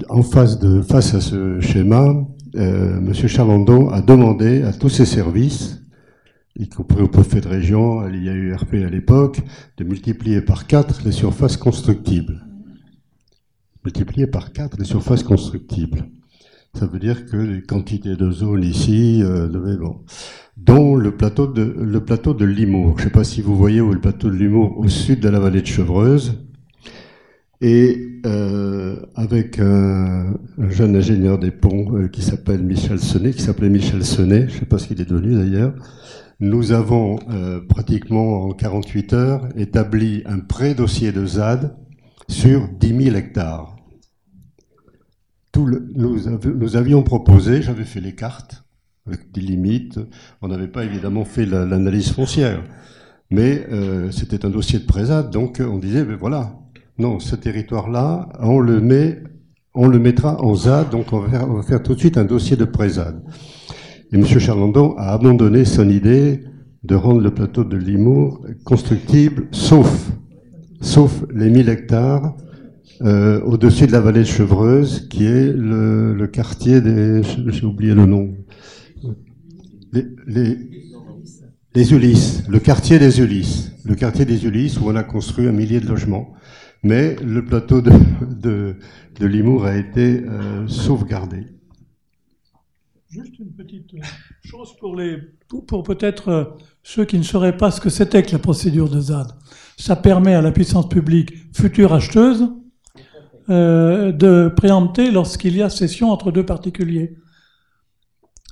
en face, de, face à ce schéma, euh, M. Chalandon a demandé à tous ses services, y compris au préfet de région, à l'IAURP à l'époque, de multiplier par quatre les surfaces constructibles. Multiplier par quatre les surfaces constructibles. Ça veut dire que les quantités de zones ici, euh, bon, dont le plateau de, le plateau de Limour. Je ne sais pas si vous voyez où est le plateau de Limour, au sud de la vallée de Chevreuse. Et euh, avec un, un, jeune ingénieur des ponts euh, qui s'appelle Michel Sonnet, qui s'appelait Michel Sonnet, je ne sais pas ce qu'il est devenu d'ailleurs, nous avons euh, pratiquement en 48 heures établi un pré-dossier de ZAD sur 10 000 hectares nous, av- nous avions proposé, j'avais fait les cartes avec des limites. On n'avait pas évidemment fait la- l'analyse foncière, mais euh, c'était un dossier de présade, donc euh, on disait, ben voilà, non, ce territoire-là, on le met, on le mettra en ZAD, donc on va faire, on va faire tout de suite un dossier de présade. Et M. Charlandon a abandonné son idée de rendre le plateau de Limours constructible, sauf, sauf les 1000 hectares euh, au-dessus de la vallée de Chevreuse, qui est le, quartier des... J'ai oublié le nom. Les, les, les Ulysses, le quartier des Ulysses. Le quartier des Ulysses, où on a construit un millier de logements. Mais le plateau de, de, de Limours a été euh, sauvegardé. Juste une petite euh, chose pour, les, pour, pour peut-être euh, ceux qui ne sauraient pas ce que c'était que la procédure de ZAD. Ça permet à la puissance publique future acheteuse euh, de préempter lorsqu'il y a cession entre deux particuliers.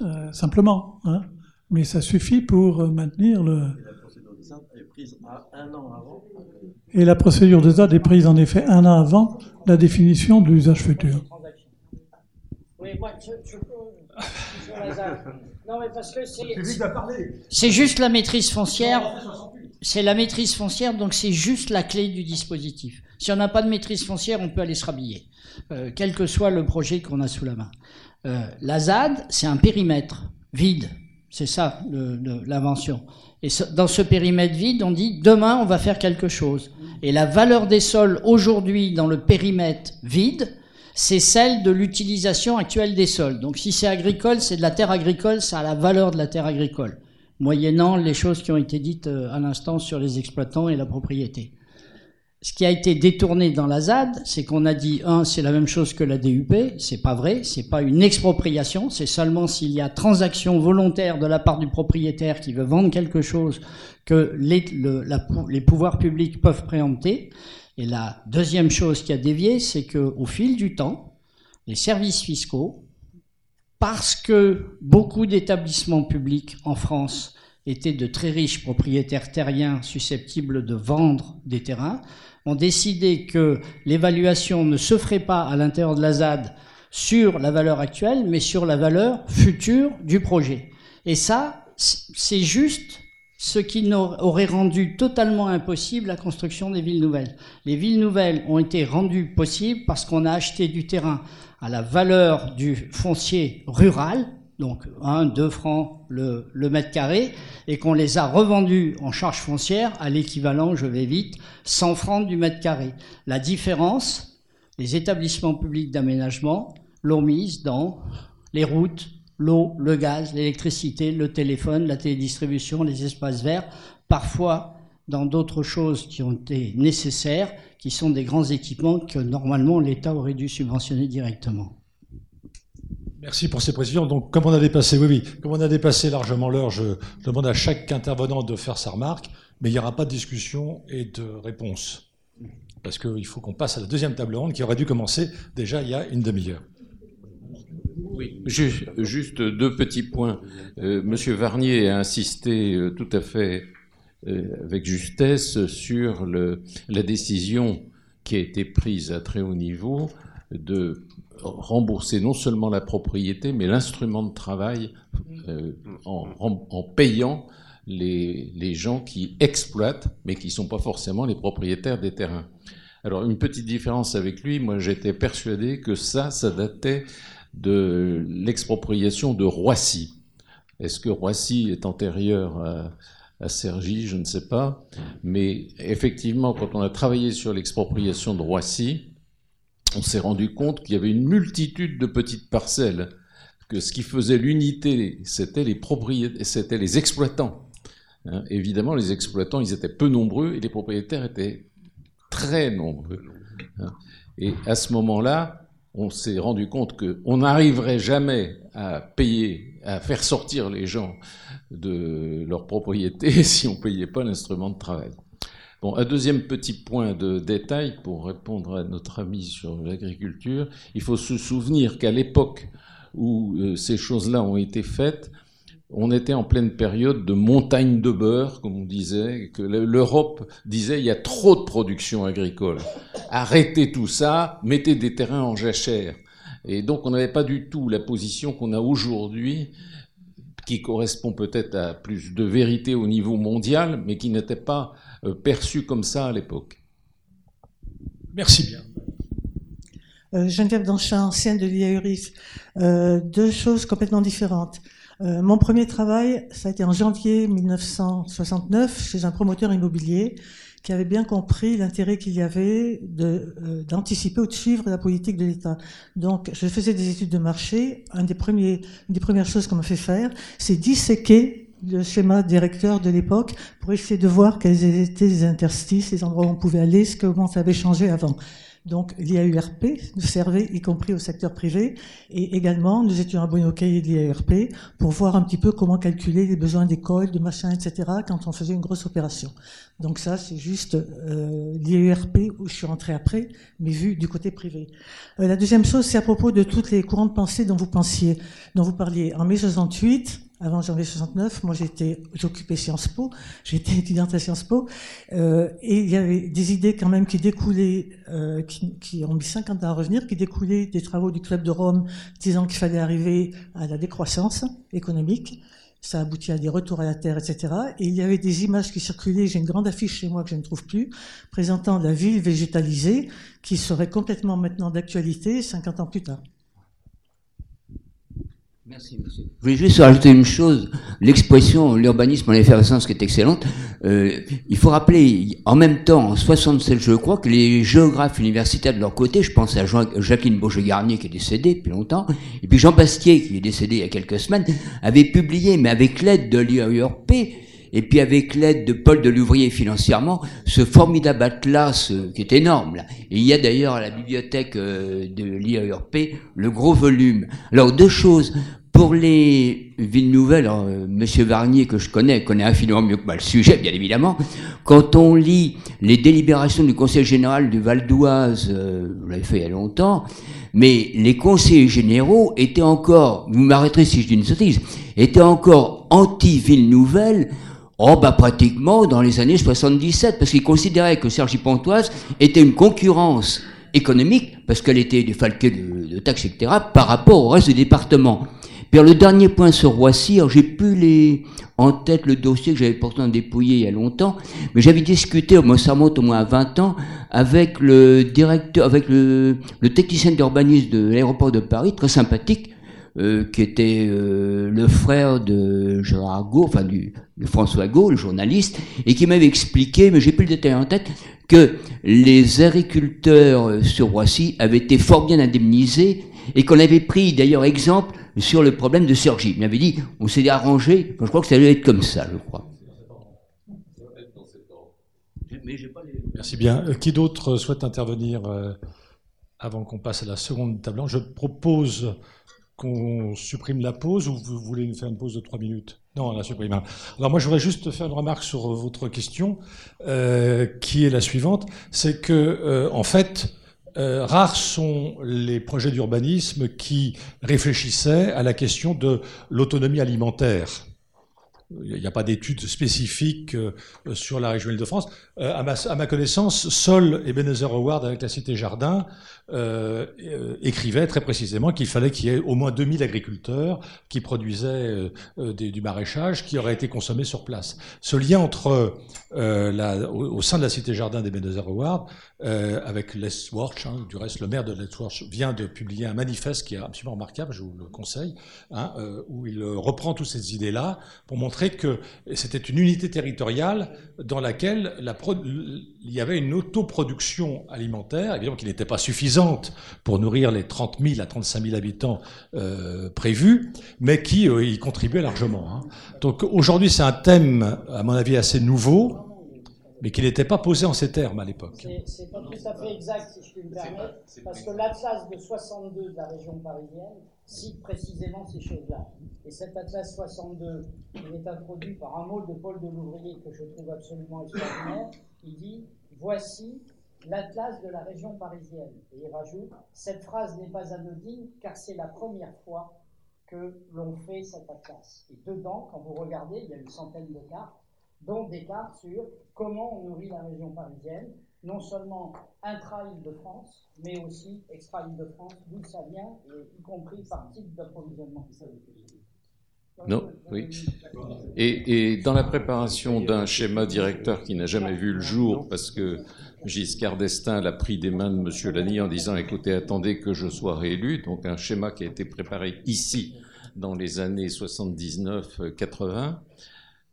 Euh, simplement. Hein. Mais ça suffit pour maintenir le... Et la procédure de ZAD est prise en effet un an avant la définition de l'usage futur. Oui, moi, je, je Non, mais parce que c'est. Juste la maîtrise foncière. C'est la maîtrise foncière, donc c'est juste la clé du dispositif. Si on n'a pas de maîtrise foncière, on peut aller se rhabiller, euh, quel que soit le projet qu'on a sous la main. Euh, la ZAD, c'est un périmètre vide. C'est ça l'invention. Et ce- dans ce périmètre vide, on dit demain, on va faire quelque chose. Et la valeur des sols aujourd'hui dans le périmètre vide, c'est celle de l'utilisation actuelle des sols. Donc si c'est agricole, c'est de la terre agricole, ça a la valeur de la terre agricole, moyennant les choses qui ont été dites euh, à l'instant sur les exploitants et la propriété. Ce qui a été détourné dans la ZAD, c'est qu'on a dit un, c'est la même chose que la DUP, c'est pas vrai, c'est pas une expropriation, c'est seulement s'il y a transaction volontaire de la part du propriétaire qui veut vendre quelque chose que les, les pouvoirs publics peuvent préempter. Et la deuxième chose qui a dévié, c'est que au fil du temps, les services fiscaux, parce que beaucoup d'établissements publics en France étaient de très riches propriétaires terriens susceptibles de vendre des terrains, ont décidé que l'évaluation ne se ferait pas à l'intérieur de la ZAD sur la valeur actuelle, mais sur la valeur future du projet. Et ça, c'est juste ce qui aurait rendu totalement impossible la construction des villes nouvelles. Les villes nouvelles ont été rendues possibles parce qu'on a acheté du terrain à la valeur du foncier rural, donc 1, 2 francs le, le mètre carré, et qu'on les a revendus en charge foncière à l'équivalent, je vais vite, 100 francs du mètre carré. La différence, les établissements publics d'aménagement l'ont mise dans les routes, l'eau, le gaz, l'électricité, le téléphone, la télédistribution, les espaces verts, parfois dans d'autres choses qui ont été nécessaires, qui sont des grands équipements que normalement l'État aurait dû subventionner directement. Merci pour ces précisions. Donc, comme on a dépassé, oui, oui, comme on a dépassé largement l'heure, je demande à chaque intervenant de faire sa remarque, mais il n'y aura pas de discussion et de réponse. Parce qu'il faut qu'on passe à la deuxième table ronde qui aurait dû commencer déjà il y a une demi-heure. Juste deux petits points. Euh, Monsieur Varnier a insisté euh, tout à fait euh, avec justesse sur la décision qui a été prise à très haut niveau de rembourser non seulement la propriété, mais l'instrument de travail euh, en payant les, les gens qui exploitent, mais qui ne sont pas forcément les propriétaires des terrains. Alors, une petite différence avec lui, moi j'étais persuadé que ça, ça datait de l'expropriation de Roissy. Est-ce que Roissy est antérieur à, à Je ne sais pas. Mais effectivement, quand on a travaillé sur l'expropriation de Roissy, on s'est rendu compte qu'il y avait une multitude de petites parcelles, que ce qui faisait l'unité, c'était les les exploitants. Hein, évidemment, les exploitants, ils étaient peu nombreux et les propriétaires étaient très nombreux. hein. Et à ce moment-là, on s'est rendu compte qu'on n'arriverait jamais à payer, à faire sortir les gens de leur propriété si on ne payait pas l'instrument de travail. Bon, un deuxième petit point de détail pour répondre à notre ami sur l'agriculture. Il faut se souvenir qu'à l'époque où euh, ces choses-là ont été faites, on était en pleine période de montagne de beurre, comme on disait, que le- l'Europe disait il y a trop de production agricole. Arrêtez tout ça, mettez des terrains en jachère. Et donc on n'avait pas du tout la position qu'on a aujourd'hui, qui correspond peut-être à plus de vérité au niveau mondial, mais qui n'était pas euh, perçue comme ça à l'époque. Merci bien. Euh, Geneviève Danchin, ancienne de l'IAURIS. Euh, deux choses complètement différentes. Euh, mon premier travail, ça a été en janvier 1969 chez un promoteur immobilier qui avait bien compris l'intérêt qu'il y avait de, d'anticiper ou de suivre la politique de l'État. Donc, je faisais des études de marché. Une des premières choses qu'on m'a fait faire, c'est disséquer le schéma directeur de l'époque pour essayer de voir quels étaient les interstices, les endroits où on pouvait aller, ce comment ça avait changé avant. Donc l'IAURP nous servait, y compris au secteur privé, et également nous étions abonnés au cahier de l'IAURP pour voir un petit peu comment calculer les besoins d'école, de machin, etc. quand on faisait une grosse opération. Donc ça, c'est juste euh, l'IAURP où je suis rentré après, mais vu du côté privé. Euh, la deuxième chose, c'est à propos de toutes les courants de pensée dont vous pensiez, dont vous parliez. En mai 68, avant janvier 69, moi j'étais, j'occupais Sciences Po, j'étais étudiante à Sciences Po, euh, et il y avait des idées quand même qui découlaient, euh, qui, qui, ont mis 50 ans à revenir, qui découlaient des travaux du Club de Rome, disant qu'il fallait arriver à la décroissance économique. Ça aboutit à des retours à la terre, etc. Et il y avait des images qui circulaient, j'ai une grande affiche chez moi que je ne trouve plus, présentant la ville végétalisée, qui serait complètement maintenant d'actualité 50 ans plus tard. Merci. Je voulais juste rajouter une chose. L'expression l'urbanisme en effervescence qui est excellente. Euh, il faut rappeler, en même temps, en 67, je crois, que les géographes universitaires de leur côté, je pense à Jacqueline Beaujeu-Garnier qui est décédée depuis longtemps, et puis Jean Bastier qui est décédé il y a quelques semaines, avaient publié, mais avec l'aide de l'IRP, et puis avec l'aide de Paul de Louvrier financièrement, ce formidable atlas euh, qui est énorme. Là. Et il y a d'ailleurs à la bibliothèque euh, de l'IAERP le gros volume. Alors deux choses. Pour les villes nouvelles, euh, Monsieur Varnier, que je connais, connaît infiniment mieux que moi le sujet, bien évidemment. Quand on lit les délibérations du Conseil général du Val d'Oise, euh, vous l'avez fait il y a longtemps, mais les conseillers généraux étaient encore, vous m'arrêterez si je dis une sottise, étaient encore anti-ville nouvelle Oh, bah, pratiquement dans les années 77, parce qu'ils considéraient que Sergi Pontoise était une concurrence économique, parce qu'elle était défalquée de, de taxes, etc., par rapport au reste du département. Puis le dernier point sur Roissy, j'ai plus les, en tête le dossier que j'avais pourtant dépouillé il y a longtemps, mais j'avais discuté, ça remonte au moins à 20 ans, avec le directeur, avec le, le technicien d'urbanisme de l'aéroport de Paris, très sympathique, euh, qui était euh, le frère de Gérard enfin du, de François Gau, le journaliste, et qui m'avait expliqué, mais j'ai plus le détail en tête, que les agriculteurs euh, sur Roissy avaient été fort bien indemnisés et qu'on avait pris d'ailleurs exemple sur le problème de Sergi. Il m'avait dit, on s'est arrangé, je crois que ça allait être comme ça, je crois. Merci bien. Qui d'autre souhaite intervenir avant qu'on passe à la seconde table? Je propose qu'on supprime la pause ou vous voulez nous faire une pause de trois minutes? Non, on la supprime. Alors moi, je voudrais juste faire une remarque sur votre question, euh, qui est la suivante. C'est que, euh, en fait, euh, rares sont les projets d'urbanisme qui réfléchissaient à la question de l'autonomie alimentaire. Il n'y a pas d'études spécifiques euh, sur la région Île-de-France. Euh, à, ma, à, ma, connaissance, Sol et Benezer Howard, avec la Cité Jardin, euh, euh, écrivaient très précisément qu'il fallait qu'il y ait au moins 2000 agriculteurs qui produisaient euh, du maraîchage qui aurait été consommé sur place. Ce lien entre, au, sein de la Cité Jardin des Benezer Howard, avec Les Warch, hein, du reste le maire de Les Warch vient de publier un manifeste qui est absolument remarquable, je vous le conseille, hein, où il reprend toutes ces idées-là pour montrer que c'était une unité territoriale dans laquelle la il y avait une autoproduction alimentaire, évidemment qui n'était pas suffisante pour nourrir les 30 000 à 35 000 habitants euh, prévus, mais qui euh, y contribuait largement. Hein. Donc aujourd'hui, c'est un thème, à mon avis, assez nouveau, mais qui n'était pas posé en ces termes à l'époque. C'est pas tout à fait exact, si je puis me permettre, parce que l'Atlas de 62 de la région parisienne cite précisément ces choses-là. Et cet Atlas 62, il est introduit par un mot de Paul de Louvrier que je trouve absolument extraordinaire. Il dit Voici l'Atlas de la région parisienne. Et il rajoute Cette phrase n'est pas anodine car c'est la première fois que l'on fait cet Atlas. Et dedans, quand vous regardez, il y a une centaine de cartes, dont des cartes sur comment on nourrit la région parisienne, non seulement intra-Île-de-France, mais aussi extra-Île-de-France, d'où ça vient, y compris par type d'approvisionnement. Non, oui. Et, et, dans la préparation d'un schéma directeur qui n'a jamais vu le jour, parce que Giscard d'Estaing l'a pris des mains de M. Lani en disant écoutez, attendez que je sois réélu, donc un schéma qui a été préparé ici dans les années 79-80.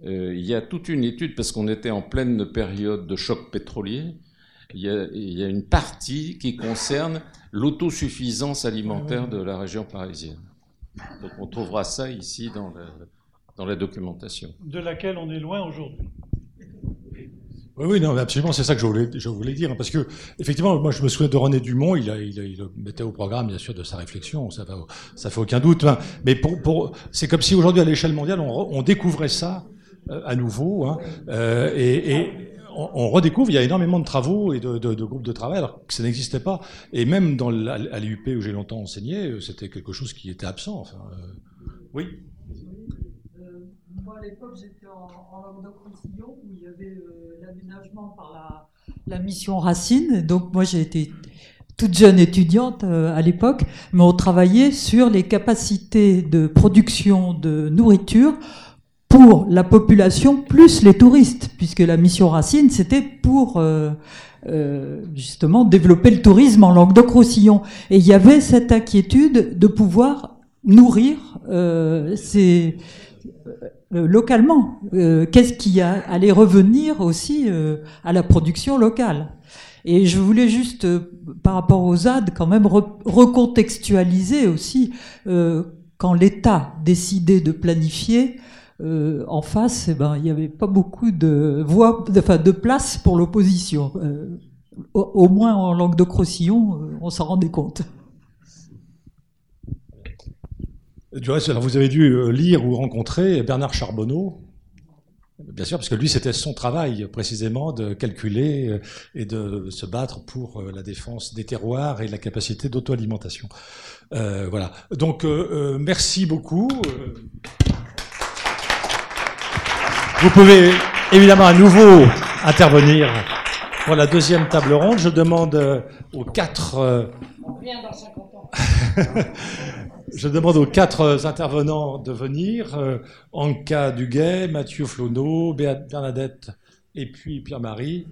Euh, il y a toute une étude, parce qu'on était en pleine période de choc pétrolier, il y a, il y a une partie qui concerne l'autosuffisance alimentaire de la région parisienne. Donc on trouvera ça ici dans la, dans la documentation. De laquelle on est loin aujourd'hui. Oui, oui, non, absolument, c'est ça que je voulais, je voulais dire, parce que effectivement, moi, je me souviens de René Dumont, il, a, il, a, il le mettait au programme, bien sûr, de sa réflexion, ça, va, ça fait aucun doute. Hein. Mais pour, pour, c'est comme si aujourd'hui, à l'échelle mondiale, on, on, découvrait ça euh, à nouveau, hein, euh, et, et on, redécouvre. Il y a énormément de travaux et de, de, de groupes de travail, alors que ça n'existait pas. Et même dans à où j'ai longtemps enseigné, euh, c'était quelque chose qui était absent. Enfin, euh, oui. Moi, à l'époque, j'étais en, en Languedoc-Roussillon où il y avait euh, l'aménagement par la, mission Racine. Donc, moi, j'ai été toute jeune étudiante euh, à l'époque, mais on travaillait sur les capacités de production de nourriture pour la population plus les touristes, puisque la mission Racine, c'était pour euh, justement développer le tourisme en Languedoc-Roussillon. Et il y avait cette inquiétude de pouvoir nourrir ces localement. Euh, qu'est-ce qui a, allait revenir aussi euh, à la production locale Et je voulais juste, par rapport aux ZAD, quand même re recontextualiser aussi quand l'État décidait de planifier. en face, eh ben, il n'y avait pas beaucoup de voix, de, enfin, de place pour l'opposition. Au, au, moins en langue de Crocillon, on s'en rendait compte. Du reste, alors vous avez dû euh, lire ou rencontrer Bernard Charbonneau, bien sûr, parce que lui, c'était son travail précisément de calculer euh, et de se battre pour euh, la défense des terroirs et la capacité d'auto-alimentation. Euh, voilà. Donc, euh, merci beaucoup. Vous pouvez évidemment à nouveau intervenir pour la deuxième table ronde. Je demande aux quatre. On revient dans 50 ans. Je demande aux quatre intervenants de venir. Euh, Anka Duguay, Mathieu Flonneau, Bernadette et puis Pierre-Marie.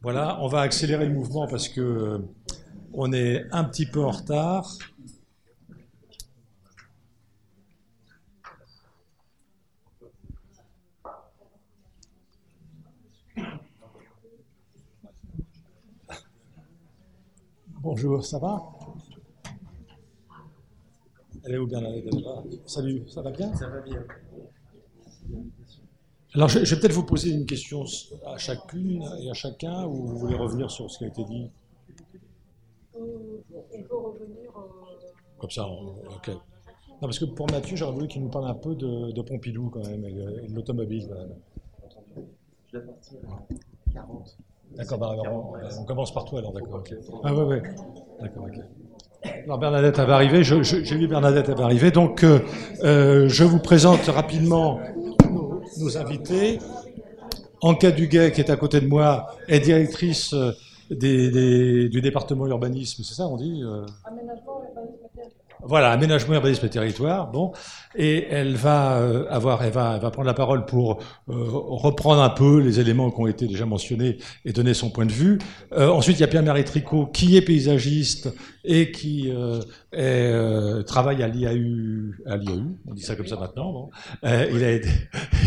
Voilà, on va accélérer le mouvement parce que euh, on est un petit peu en retard. Bonjour, ça va? Elle est où Bernadette Elle est là. Salut, ça va bien? Ça va bien. Alors, je, je vais peut-être vous poser une question à chacune et à chacun, ou vous voulez revenir sur ce qui a été dit? Euh, On peut revenir. Euh... Comme ça, on, ok. Non, parce que pour Mathieu, j'aurais voulu qu'il nous parle un peu de, de Pompidou, quand même, et de, l'automobile, quand même. Je vais partir 40. D'accord, bah, on, on, commence par toi, alors, d'accord. Okay. Ah, ouais, ouais. D'accord, ok. Alors Bernadette avait arrivé, j'ai vu Bernadette avait arrivé, donc euh, euh, je vous présente rapidement nos, nos, invités. Anka Duguay, qui est à côté de moi, est directrice euh, du département urbanisme, c'est ça on dit voilà, aménagement, urbanisme et territoire. Bon, et elle va euh, avoir, elle va, elle va prendre la parole pour euh, reprendre un peu les éléments qui ont été déjà mentionnés et donner son point de vue. Euh, ensuite, il y a Pierre-Marie Tricot qui est paysagiste et qui euh, est, euh, travaille à l'IAU, à l'IAU, on dit ça comme ça maintenant. Bon. il a été,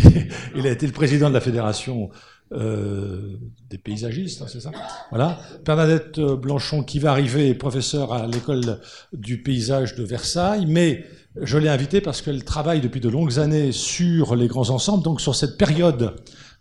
il a été le président de la fédération euh, des paysagistes, hein, c'est ça Voilà. Bernadette Blanchon, qui va arriver, professeure à l'école du paysage de Versailles, mais je l'ai invitée parce qu'elle travaille depuis de longues années sur les grands ensembles, donc sur cette période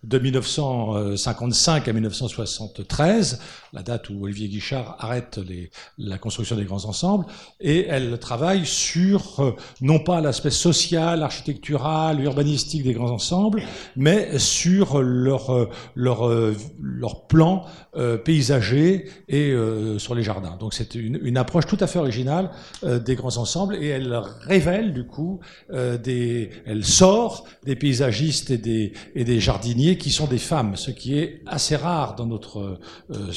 de 1955 à 1973, la date où Olivier Guichard arrête les, la construction des grands ensembles, et elle travaille sur euh, non pas l'aspect social, architectural, urbanistique des grands ensembles, mais sur leur euh, leur euh, leur plan euh, paysager et euh, sur les jardins. Donc c'est une, une, approche tout à fait originale des grands ensembles, et elle révèle du coup des, elle sort des paysagistes et des et des jardiniers qui sont des femmes, ce qui est assez rare dans notre euh,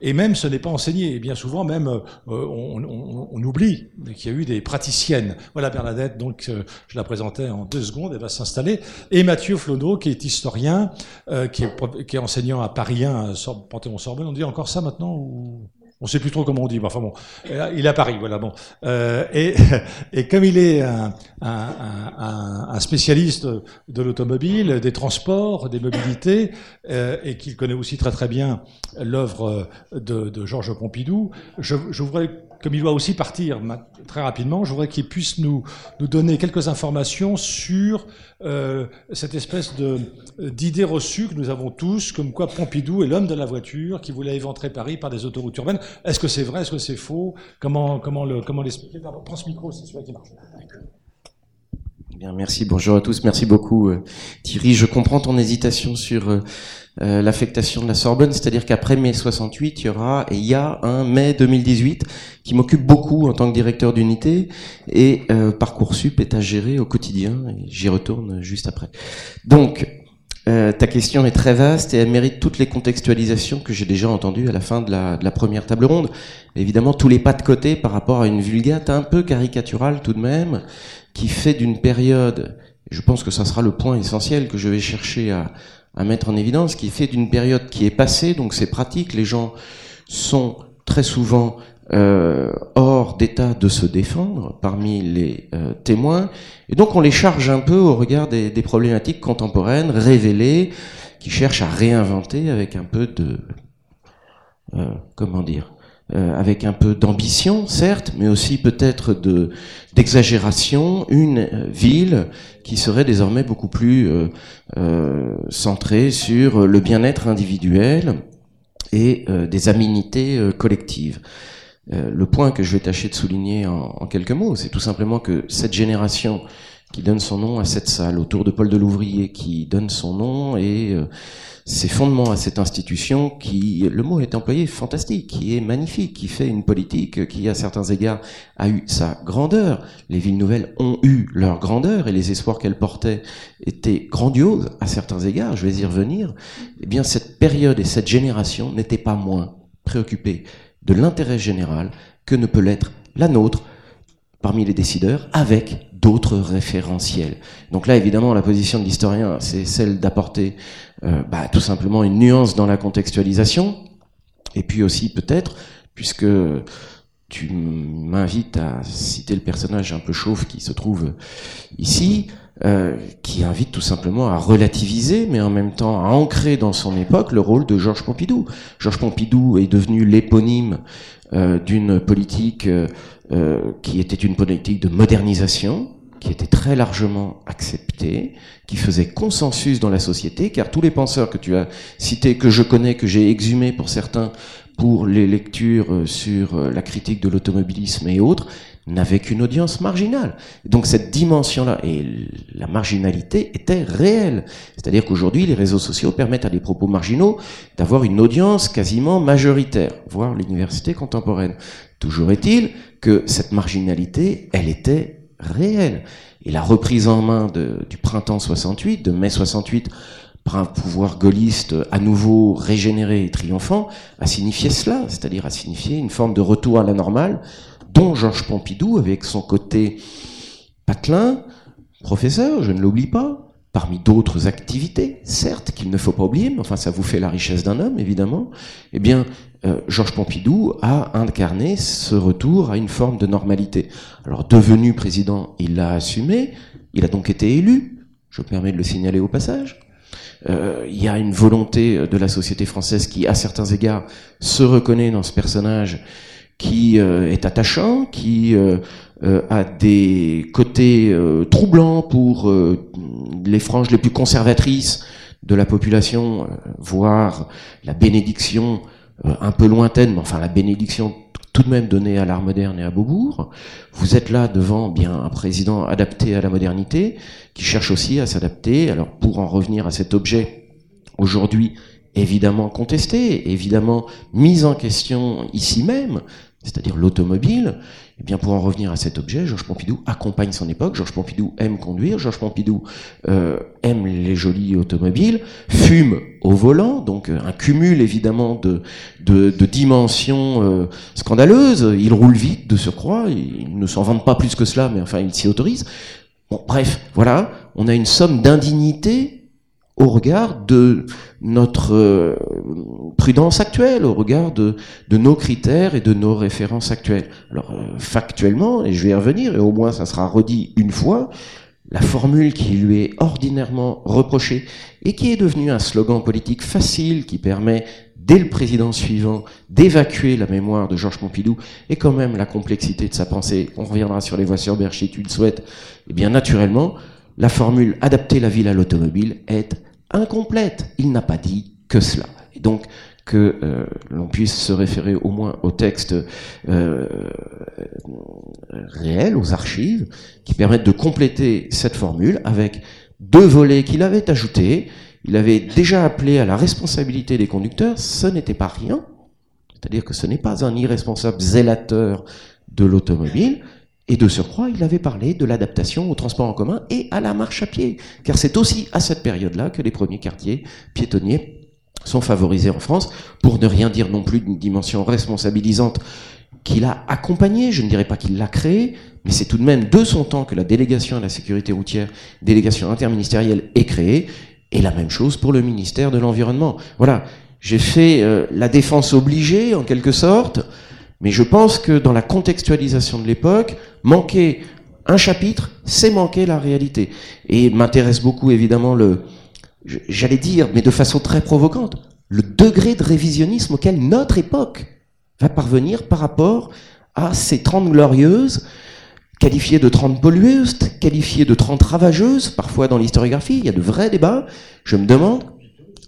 et même ce n'est pas enseigné. Et bien souvent, même, euh, on, on, on, oublie qu'il y a eu des praticiennes. Voilà Bernadette, donc euh, je la présentais en deux secondes, elle va s'installer. Et Mathieu Flonneau, qui est historien, qui est, qui, est, enseignant à Paris 1, Panthéon-Sorbonne. On dit encore ça maintenant ou... On sait plus trop comment on dit, mais enfin bon, il est à Paris, voilà bon. Euh, et, et, comme il est un, spécialiste de l'automobile, des transports, des mobilités, euh, et qu'il connaît aussi très très bien l'œuvre de, de, Georges Pompidou, je, je voudrais comme il doit aussi partir très rapidement, je voudrais qu'il puisse nous, nous donner quelques informations sur euh, cette espèce d'idée reçue que nous avons tous, comme quoi Pompidou est l'homme de la voiture qui voulait éventrer Paris par des autoroutes urbaines. Est-ce que c'est vrai? Est-ce que c'est faux? Comment, comment, le, comment l'expliquer? Prends ce micro, c'est celui qui marche. Bien, merci. Bonjour à tous. Merci beaucoup, euh, Thierry. Je comprends ton hésitation sur euh, l'affectation de la Sorbonne, c'est-à-dire qu'après mai 68, il y aura et il y a un mai 2018 qui m'occupe beaucoup en tant que directeur d'unité et euh, parcoursup est à gérer au quotidien. Et j'y retourne juste après. Donc, euh, ta question est très vaste et elle mérite toutes les contextualisations que j'ai déjà entendues à la fin de la, de la, première table ronde. Évidemment, tous les pas de côté par rapport à une vulgate un peu caricaturale tout de même, qui fait d'une période, je pense que ça sera le point essentiel que je vais chercher à, à mettre en évidence, qui fait d'une période qui est passée, donc c'est pratique, les gens sont très souvent euh, hors d'état de se défendre parmi les euh, témoins, et donc on les charge un peu au regard des, des problématiques contemporaines, révélées, qui cherchent à réinventer avec un peu de... Euh, comment dire euh, avec un peu d'ambition, certes, mais aussi peut-être de d'exagération, une euh, ville qui serait désormais beaucoup plus euh, centrée sur le bien-être individuel et des aménités collectives. le point que je vais tâcher de souligner en quelques mots, c'est tout simplement que cette génération qui donne son nom à cette salle, autour de Paul de Louvrier, qui donne son nom et ses fondements à cette institution qui, le mot est employé, fantastique, qui est magnifique, qui fait une politique qui, à certains égards, a eu sa grandeur. Les villes nouvelles ont eu leur grandeur et les espoirs qu'elles portaient étaient grandioses à certains égards, je vais y revenir. Eh bien, cette période et cette génération n'étaient pas moins préoccupées de l'intérêt général que ne peut l'être la nôtre parmi les décideurs avec référentiels. Donc là, évidemment, la position de l'historien, c'est celle d'apporter euh, bah, tout simplement une nuance dans la contextualisation, et puis aussi peut-être, puisque tu m'invites à citer le personnage un peu chauve qui se trouve ici, euh, qui invite tout simplement à relativiser, mais en même temps à ancrer dans son époque le rôle de Georges Pompidou. Georges Pompidou est devenu l'éponyme euh, d'une politique qui était une politique de modernisation, qui était très largement acceptée, qui faisait consensus dans la société, car tous les penseurs que tu as cités, que je connais, que j'ai exhumés pour certains, pour les lectures euh, sur euh, la critique de l'automobilisme et autres, n'avaient qu'une audience marginale. Donc cette dimension-là, et la marginalité était réelle. C'est-à-dire qu'aujourd'hui, les réseaux sociaux permettent à des propos marginaux d'avoir une audience quasiment majoritaire, voire l'université contemporaine. Toujours est-il que cette marginalité, elle était réelle. Et la reprise en main du printemps 68, de mai 68, par un pouvoir gaulliste à nouveau régénéré et triomphant, a signifié cela, c'est-à-dire a signifié une forme de retour à la normale, dont Georges Pompidou, avec son côté patelin, professeur, je ne l'oublie pas, parmi d'autres activités, certes, qu'il ne faut pas oublier, mais enfin ça vous fait la richesse d'un homme, évidemment, eh bien, euh, Georges Pompidou a incarné ce retour à une forme de normalité. Alors, devenu président, il l'a assumé, il a donc été élu, je me permets de le signaler au passage. Euh, il y a une volonté de la société française qui, à certains égards, se reconnaît dans ce personnage qui euh, est attachant, qui euh, euh, a des côtés troublants pour les franges les plus conservatrices de la population, voire la bénédiction un peu lointaine, mais enfin la bénédiction tout de même donnée à l'art moderne et à Beaubourg. Vous êtes là devant bien un président adapté à la modernité, qui cherche aussi à s'adapter. Alors pour en revenir à cet objet aujourd'hui évidemment contesté, évidemment mis en question ici même, c'est-à-dire l'automobile, eh bien, pour en revenir à cet objet, Georges Pompidou accompagne son époque. Georges Pompidou aime conduire. Georges Pompidou euh, aime les jolies automobiles, fume au volant, donc euh, un cumul évidemment de, de, de dimensions euh, scandaleuses. Il roule vite de surcroît. Il ne s'en vante pas plus que cela, mais enfin, il s'y autorise. Bon, bref, voilà, on a une somme d'indignité au regard de notre euh, prudence actuelle, au regard de, nos critères et de nos références actuelles. Alors euh, factuellement, et je vais y revenir, et au moins ça sera redit une fois, la formule qui lui est ordinairement reprochée et qui est devenue un slogan politique facile qui permet dès le président suivant d'évacuer la mémoire de Georges Pompidou et quand même la complexité de sa pensée, on reviendra sur les voies sur Bercher, tu le souhaites, et bien naturellement, la formule adapter la ville à l'automobile est incomplète. Il n'a pas dit que cela. Et donc, que euh, l'on puisse se référer au moins au texte euh, réel, aux archives, qui permettent de compléter cette formule avec deux volets qu'il avait ajoutés. Il avait déjà appelé à la responsabilité des conducteurs, ce n'était pas rien, c'est-à-dire que ce n'est pas un irresponsable zélateur de l'automobile, et de surcroît, il avait parlé de l'adaptation au transport en commun et à la marche à pied, car c'est aussi à cette période-là que les premiers quartiers piétonniers sont favorisés en France, pour ne rien dire non plus d'une dimension responsabilisante qu'il a accompagnée, je ne dirais pas qu'il l'a créée, mais c'est tout de même de son temps que la délégation à la sécurité routière, délégation interministérielle, est créée, et la même chose pour le ministère de l'Environnement. Voilà, j'ai fait euh, la défense obligée, en quelque sorte, mais je pense que dans la contextualisation de l'époque, manquer un chapitre, c'est manquer la réalité. Et m'intéresse beaucoup évidemment le, j'allais dire, mais de façon très provocante, le degré de révisionnisme auquel notre époque va parvenir par rapport à ces trente glorieuses, qualifiées de trente pollueuses, qualifiées de trente ravageuses, parfois dans l'historiographie, il y a de vrais débats, je me demande,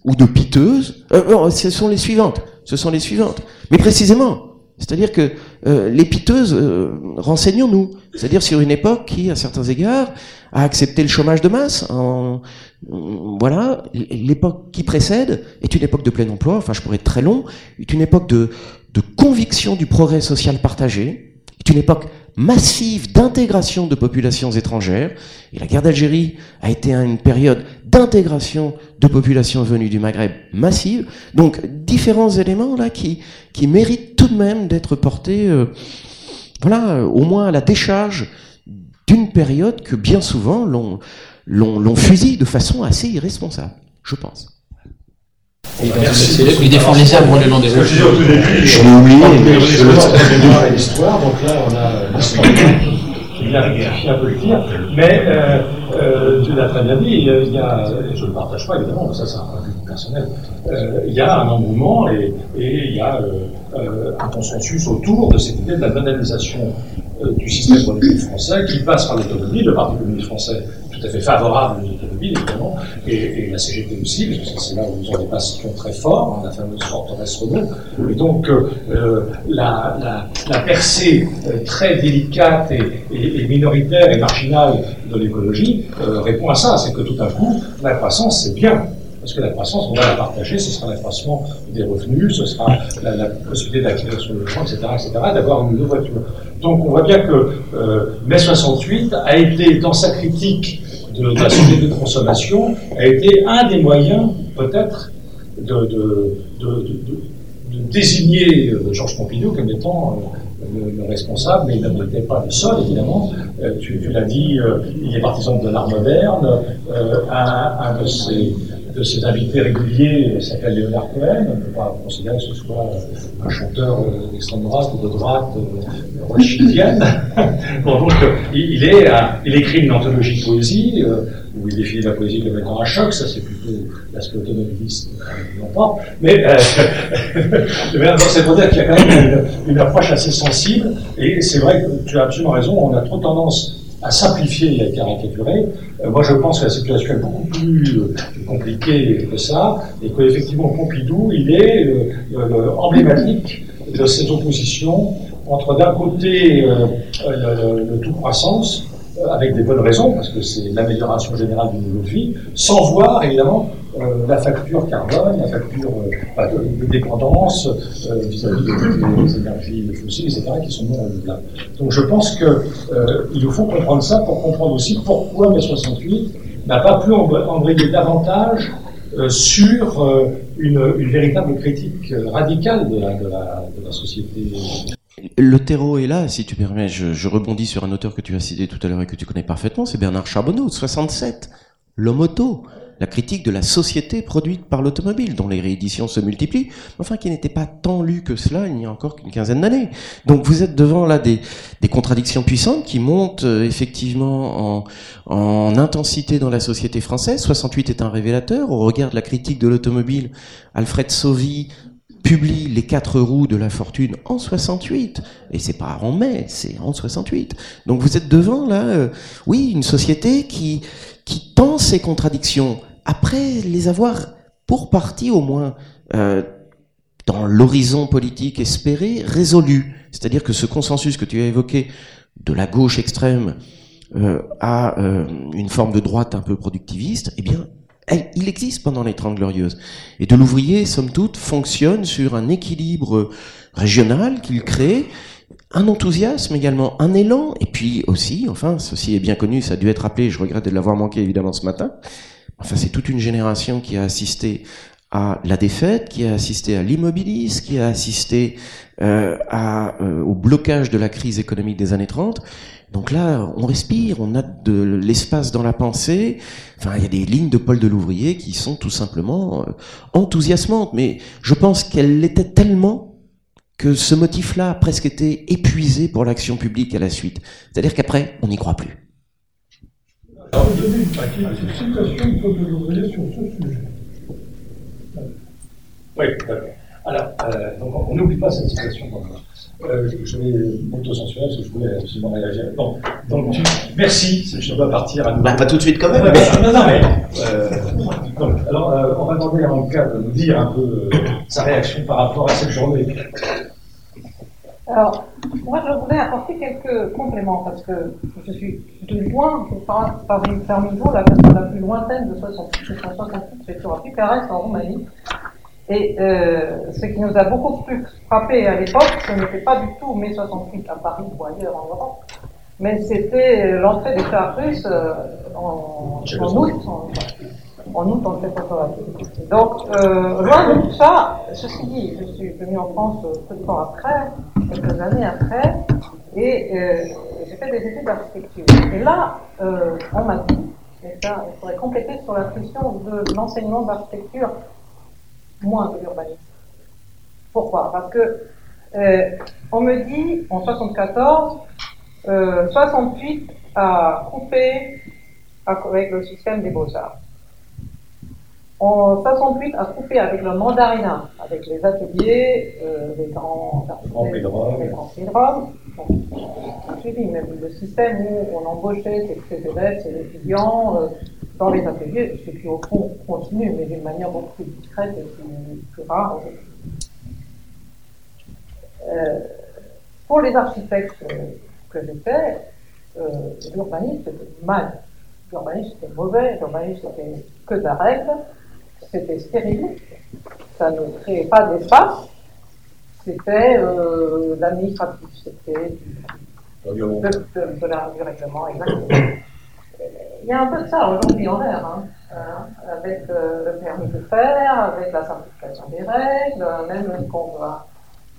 ou de piteuses, euh, non, ce sont les suivantes, ce sont les suivantes. Mais précisément, c'est-à-dire que euh, les piteuses, euh, renseignons-nous. C'est-à-dire sur une époque qui, à certains égards, a accepté le chômage de masse. En, voilà, l'époque qui précède est une époque de plein emploi. Enfin, je pourrais être très long. Est une époque de, de conviction du progrès social partagé. Est une époque massive d'intégration de populations étrangères. Et la guerre d'Algérie a été une période d'intégration de populations venues du Maghreb massive. Donc différents éléments là qui, qui méritent tout de même d'être portés, euh, voilà, au moins à la décharge d'une période que bien souvent l'on, l'on, fusille de façon assez irresponsable, je pense. Il défend les arbres le long des Je l'ai oublié. l'histoire, donc là on a l'histoire le tir, mais tu l'as très bien dit, il y a, je ne le partage pas évidemment, ça c'est un point de vue personnel, euh, il y a un engouement et, il y a euh, euh, un consensus autour de cette idée de la banalisation du système politique français qui passe par l'autonomie, le Parti communiste français tout à fait favorable à l'autonomie, évidemment, et, la CGT aussi, parce que c'est là où ils ont des passions très forts, hein, la fameuse forteresse Renault. Et donc, euh, euh, la, percée euh, très délicate et, minoritaire et marginale de l'écologie répond à ça, c'est que tout à coup, la croissance, c'est bien. Parce que la croissance, on va la partager, ce sera l'accroissement des revenus, ce sera la, la possibilité d'acquérir sur le champ, etc., etc., d'avoir une nouvelle voiture. Donc on voit bien que euh, mai 68 a été, dans sa critique de, la société de consommation, a été un des moyens, peut-être, de, de, de, désigner euh, Georges Pompidou comme étant euh, le, le, responsable, mais il n'était pas le seul, évidemment. Euh, tu, l'as dit, il est partisan de l'art moderne. un, un de ses de ses invités réguliers euh, s'appelle Léonard Cohen. On ne peut pas considérer que ce soit euh, un chanteur euh, d'extrême droite ou de droite rothschildienne. bon, donc, il, écrit une anthologie de poésie où il définit la poésie comme étant un choc. Ça, c'est plutôt l'aspect automobiliste, non pas. Mais euh, c'est pour dire qu'il y a quand même une, une approche assez sensible. Et c'est vrai que tu as absolument raison. On a trop tendance à simplifier et à caricaturer. Euh, moi, je pense que la situation est beaucoup plus euh, compliquée que ça, et qu'effectivement, Pompidou, il est euh, emblématique de cette opposition entre d'un côté le, tout croissance euh, avec des bonnes raisons, parce que c'est l'amélioration générale du niveau de vie, sans voir évidemment euh, la facture carbone, la facture euh, de, dépendance euh, vis-à-vis des, énergies fossiles, etc., qui sont non renouvelables. Donc je pense qu'il nous faut comprendre ça pour comprendre aussi pourquoi mai 68 n'a pas pu embrayer davantage euh, sur euh, une, véritable critique radicale de la société. Le terreau est là, si tu permets. Je, je, rebondis sur un auteur que tu as cité tout à l'heure et que tu connais parfaitement, c'est Bernard Charbonneau, 67. L'homme auto la critique de la société produite par l'automobile, dont les rééditions se multiplient, enfin qui n'était pas tant lu que cela il n'y a encore qu'une quinzaine d'années. Donc vous êtes devant là des, des contradictions puissantes qui montent euh, effectivement en, en intensité dans la société française. 68 est un révélateur. Au regard de la critique de l'automobile, Alfred Sauvy publie Les quatre roues de la fortune en 68. Et c'est pas en mai, c'est en 68. Donc vous êtes devant là, euh, oui, une société qui, qui tend ces contradictions après les avoir, pour partie au moins, euh, dans l'horizon politique espéré, résolu. C'est-à-dire que ce consensus que tu as évoqué de la gauche extrême euh, à euh, une forme de droite un peu productiviste, eh bien, il existe pendant les Trente Glorieuses. Et de l'ouvrier, somme toute, fonctionne sur un équilibre régional qu'il crée, un enthousiasme également, un élan, et puis aussi, enfin, ceci est bien connu, ça a dû être rappelé, je regrette de l'avoir manqué évidemment ce matin, Enfin, c'est toute une génération qui a assisté à la défaite, qui a assisté à l'immobilisme, qui a assisté euh, à, euh, au blocage de la crise économique des années 30. Donc là, on respire, on a de l'espace dans la pensée. Enfin, il y a des lignes de Paul de Louvrier qui sont tout simplement euh, enthousiasmantes. Mais je pense qu'elle l'était tellement que ce motif-là a presque été épuisé pour l'action publique à la suite. C'est-à-dire qu'après, on n'y croit plus. Alors, vous donner une petite citation de Paul de Louvrier sur ce sujet. Oui, d'accord. Alors, euh, donc on n'oublie pas cette citation. Euh, je, je vais m'auto-censurer parce que je voulais absolument réagir. Bon, donc, tu, merci, je dois partir à nouveau. Bah, pas tout de suite quand même. Ouais, mais... Non, non, mais. Euh, donc, alors, euh, on va demander à Anka de nous dire un peu euh, sa réaction par rapport à cette journée. Alors, moi, je voudrais apporter quelques compléments parce que je suis de loin, je parle parmi, parmi vous, la personne la plus lointaine de 68. Je suis en 68, j'ai sur Bucarest, en Roumanie. Et euh, ce qui nous a beaucoup plus frappé à l'époque, ce n'était pas du tout mai 68 à Paris ou ailleurs en Europe, mais c'était l'entrée des chars russes euh, en, en, août. En, en août en Tchécoslovaquie. Donc, euh, loin de tout ça, ceci dit, je suis venu en France peu de temps après, quelques années après, et euh, j'ai fait des études d'architecture. Et là, euh, on m'a dit, et ça, il faudrait compléter sur la question de l'enseignement d'architecture, moins de l'urbanisme. Pourquoi? Parce que euh, on me dit, en 74, 68 a coupé avec le système des beaux-arts en 68 a coupé avec le mandarinat, avec les ateliers, euh, les grands, les grands Rome. suivi, mais le système où on embauchait ces, élèves, ces étudiants euh, dans les ateliers, ce qui au fond continue, mais d'une manière beaucoup plus discrète et plus, plus rare. Euh, pour les architectes que j'étais, euh, l'urbanisme c'était mal. L'urbanisme c'était mauvais, l'urbanisme c'était que de la règle c'était stérile, ça ne créait pas d'espace, c'était euh, l'administratif, c'était de, de, de, la, du règlement, exactement. Il y a un peu de ça aujourd'hui en l'air, hein, hein, avec euh, le permis de faire, avec la simplification des règles, même qu'on voit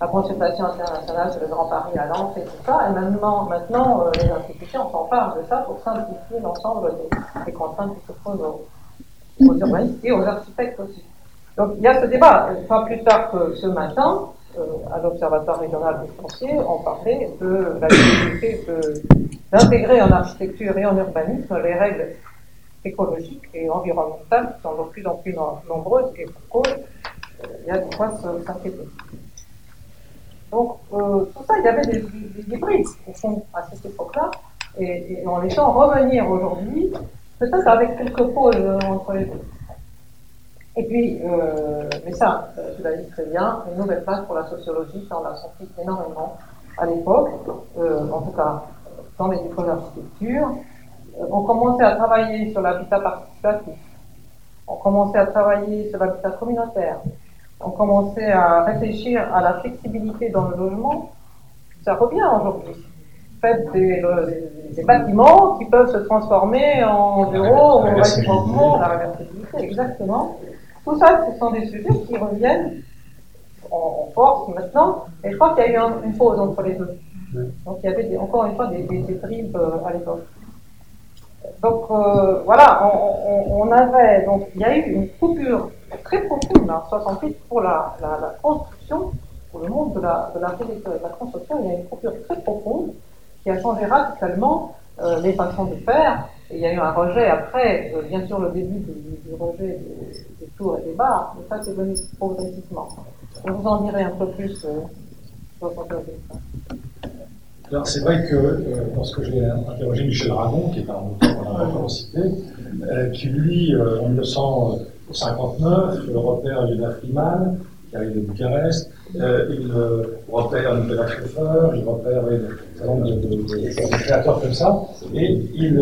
la consultation internationale sur le Grand Paris à Lens et tout ça, et maintenant, maintenant euh, les institutions s'emparent de ça pour simplifier l'ensemble des, des, contraintes qui se posent aux, urbanistes et aux architectes aussi. Donc il y a ce débat. Pas plus tard que ce matin, euh, à l'Observatoire régional des fonciers, on parlait de la nécessité d'intégrer en architecture et en urbanisme les règles écologiques et environnementales qui sont de plus en plus nombreuses et pour cause, euh, il y a de quoi s'inquiéter. Donc, euh, tout ça, il y avait des, des, des brides, au fond, à cette époque-là, et, et en laissant revenir aujourd'hui Peut-être avec quelques pauses entre les deux. Et puis, euh, mais ça, tu l'as dit très bien, une nouvelle place pour la sociologie, ça on l'a senti énormément à l'époque, euh, en tout cas dans les écoles d'architecture, euh, on commençait à travailler sur l'habitat participatif, on commençait à travailler sur l'habitat communautaire, on commençait à réfléchir à la flexibilité dans le logement. Ça revient aujourd'hui. Faites des, des, bâtiments qui peuvent se transformer en bureaux, en restaurants, la réversibilité, exactement. Tout ça, ce sont des sujets qui reviennent en, force maintenant. Et je crois qu'il y a eu une pause entre les deux. Donc il y avait encore une fois des, des, euh, à l'époque. Donc euh, voilà, on, avait donc il y a eu une coupure très profonde en 68 pour la, la, construction, pour le monde de la, de la construction, il y a une coupure très profonde qui a changé radicalement euh, les façons de faire. Et il y a eu un rejet après, bien sûr le début du, rejet des, tours et des bars, mais ça c'est venu progressivement. Je vous en dirai un peu plus euh, sur alors c'est vrai que euh, lorsque j'ai interrogé Michel Ragon, qui est un auteur qu'on a encore cité, euh, qui lui, euh, en 1959, repère Lena Freeman, qui arrive de Bucarest, il repère Nicolas Schoeffer, il repère un nombre de, créateurs comme ça, et il,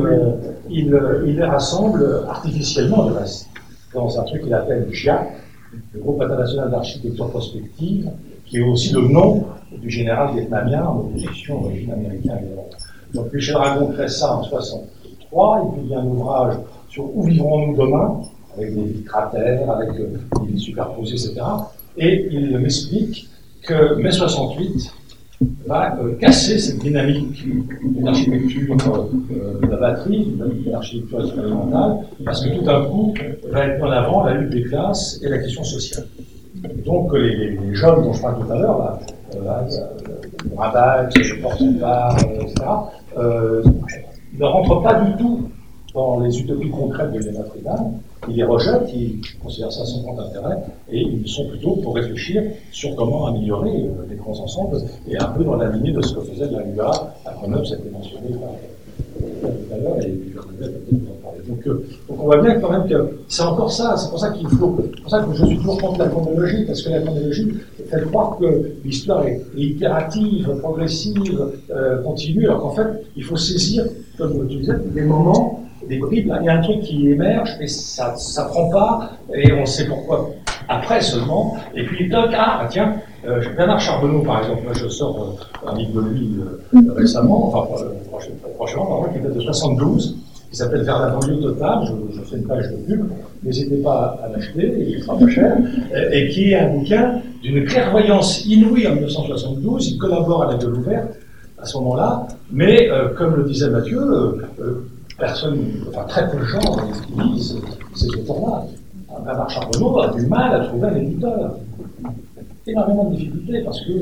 il, il, les rassemble artificiellement, du reste, dans un truc qu'il appelle GIAC, le groupe international d'architecture prospective, qui est aussi le nom du général vietnamien en opposition au régime américain Donc Michel Ragon crée ça en 1963, il publie un ouvrage sur où vivrons-nous demain, avec des cratères, avec euh, des villes superposées, etc. Et il m'explique que mai 68 va euh, casser cette dynamique d'une architecture euh, de la batterie, d'une architecture expérimentale, parce que tout d'un coup va être en avant la lutte des classes et la question sociale. Donc les, les, jeunes dont je parlais tout à l'heure, là, euh, Rabat, je porte part, etc., ne rentrent pas du tout dans les utopies concrètes de Friedan. Ils les rejettent, ils considèrent ça sans grand intérêt, et ils sont plutôt pour réfléchir sur comment améliorer euh, les grands ensembles, et un peu dans la lignée de ce que faisait la UA à Grenoble, ça a été mentionné tout à l'heure, et donc, euh, donc, on voit bien quand même que c'est encore ça, c'est pour ça qu'il faut, pour ça que je suis toujours contre la chronologie, parce que la chronologie fait croire que l'histoire est, itérative, progressive, euh, continue, alors qu'en fait, il faut saisir, comme tu disais, des moments, des bribes. Il y a un truc qui émerge, mais ça ne prend pas, et on sait pourquoi après seulement, et puis toc, ah tiens, euh, Bernard Charbonneau par exemple, moi je sors euh, un livre de lui euh, récemment, enfin prochainement, qui date de 72, qui s'appelle Vers la banlieue totale, je, fais une page de pub, n'hésitez pas à l'acheter, il sera pas cher, et, qui est un bouquin d'une clairvoyance inouïe en 1972, il collabore à la gueule ouverte à ce moment-là, mais comme le disait Mathieu, personne, enfin très peu de gens lisent ces auteurs-là. Bernard Charbonneau a du mal à trouver un éditeur énormément de difficultés parce que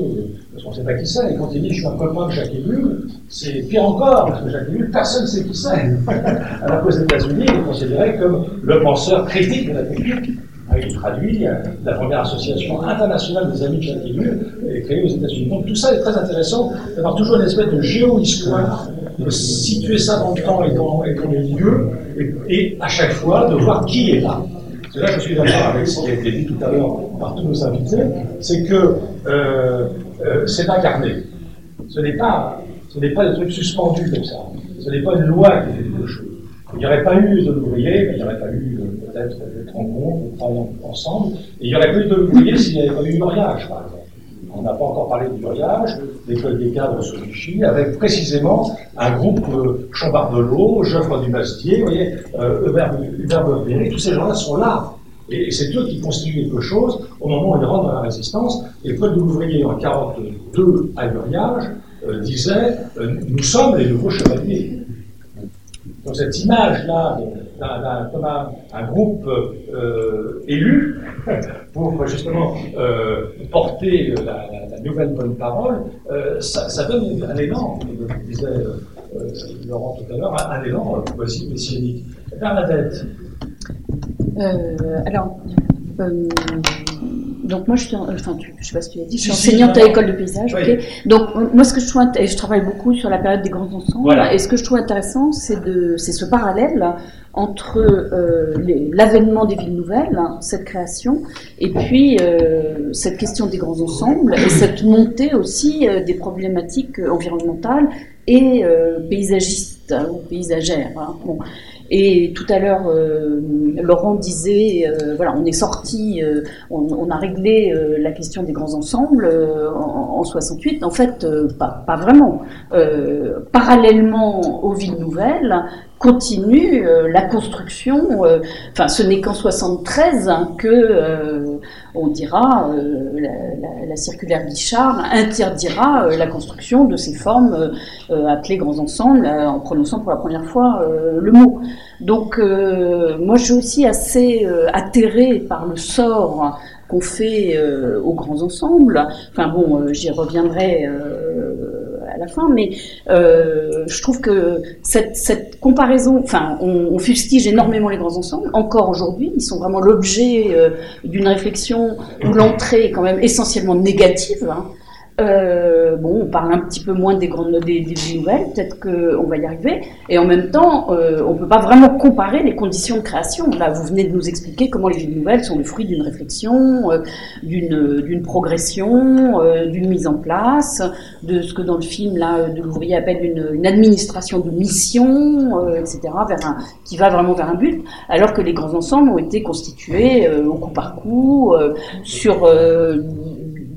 parce qu'on ne sait pas qui c'est. Et quand il dit je suis un copain de Jacques Ellul, c'est pire encore parce que Jacques Ellul, personne ne sait qui c'est. Alors qu'aux États-Unis, il est considéré comme le penseur critique de la technique. Il traduit la première association internationale des amis de Jacques Ellul est créée aux États-Unis. Donc tout ça est très intéressant d'avoir toujours une espèce de géo-histoire, de situer ça dans le temps et dans, les lieux, et à chaque fois de voir qui est là là je suis d'accord avec ce qui a été dit tout à l'heure par tous nos invités, c'est que euh, euh, c'est incarné. Ce n'est pas, ce n'est pas des trucs suspendus comme ça. Ce n'est pas une loi qui fait quelque chose. Il n'y aurait pas eu de l'ouvrier, il n'y aurait pas eu euh, peut-être de de travail ensemble, et il n'y aurait pas eu de l'ouvrier s'il n'y avait pas eu mariage, par exemple. On n'a pas encore parlé du mariage, l'école des cadres sur Vichy, avec précisément un groupe euh, Chambardelot, Geoffroy Dumastier, vous voyez, euh, Hubert, Hubert tous ces gens-là sont là. Et c'est eux qui constituent quelque chose au moment où ils rentrent dans la résistance. Et Paul de l'ouvrier, en 1942, à Uriage, euh, disait Nous sommes les nouveaux chevaliers. Donc cette image-là, comme un, groupe euh, élu, pour justement euh, porter la, nouvelle bonne parole, ça, donne un élan, comme disait Laurent tout à l'heure, un, élan quasi messianique. Bernadette, euh, alors, euh, Donc moi, je suis, enfin, tu, je sais pas si tu l'as dit, je suis enseignante à l'école de paysage. Oui. Donc euh, moi, ce que je trouve, et je travaille beaucoup sur la période des grands ensembles. Voilà. Et ce que je trouve intéressant, c'est de, c'est ce parallèle entre euh, l'avènement des villes nouvelles, cette création, et puis euh, cette question des grands ensembles et cette montée aussi euh, des problématiques euh, environnementales et euh, paysagistes hein, ou paysagères. hein. Bon. Et tout à l'heure, euh, Laurent disait, euh, voilà, on est sorti, euh, on, on a réglé euh, la question des grands ensembles euh, en, en 68. En fait, euh, pas, pas vraiment. Parallèlement aux villes nouvelles, continue euh, la construction. euh, Enfin, ce n'est qu'en 73 hein, que euh, on dira euh, la, la- la circulaire Guichard interdira euh, la construction de ces formes appelées grands ensembles en prononçant pour la première fois le mot. Donc, moi, je suis aussi assez atterrée par le sort qu'on fait aux grands ensembles. Enfin bon, j'y reviendrai mais euh, je trouve que cette, comparaison, enfin, on, on fustige énormément les grands ensembles. Encore aujourd'hui, ils sont vraiment l'objet euh, d'une réflexion où l'entrée est quand même essentiellement négative. hein. Euh, bon, on parle un petit peu moins des grandes des, des nouvelles, peut-être qu'on va y arriver. Et en même temps, euh, on ne peut pas vraiment comparer les conditions de création. Là, vous venez de nous expliquer comment les villes nouvelles sont le fruit d'une réflexion, euh, d'une d'une progression, euh, d'une mise en place, de ce que dans le film là, de l'ouvrier appelle une, une administration de mission, euh, etc., vers un, qui va vraiment vers un but, alors que les grands ensembles ont été constitués euh, au coup par coup euh, sur euh,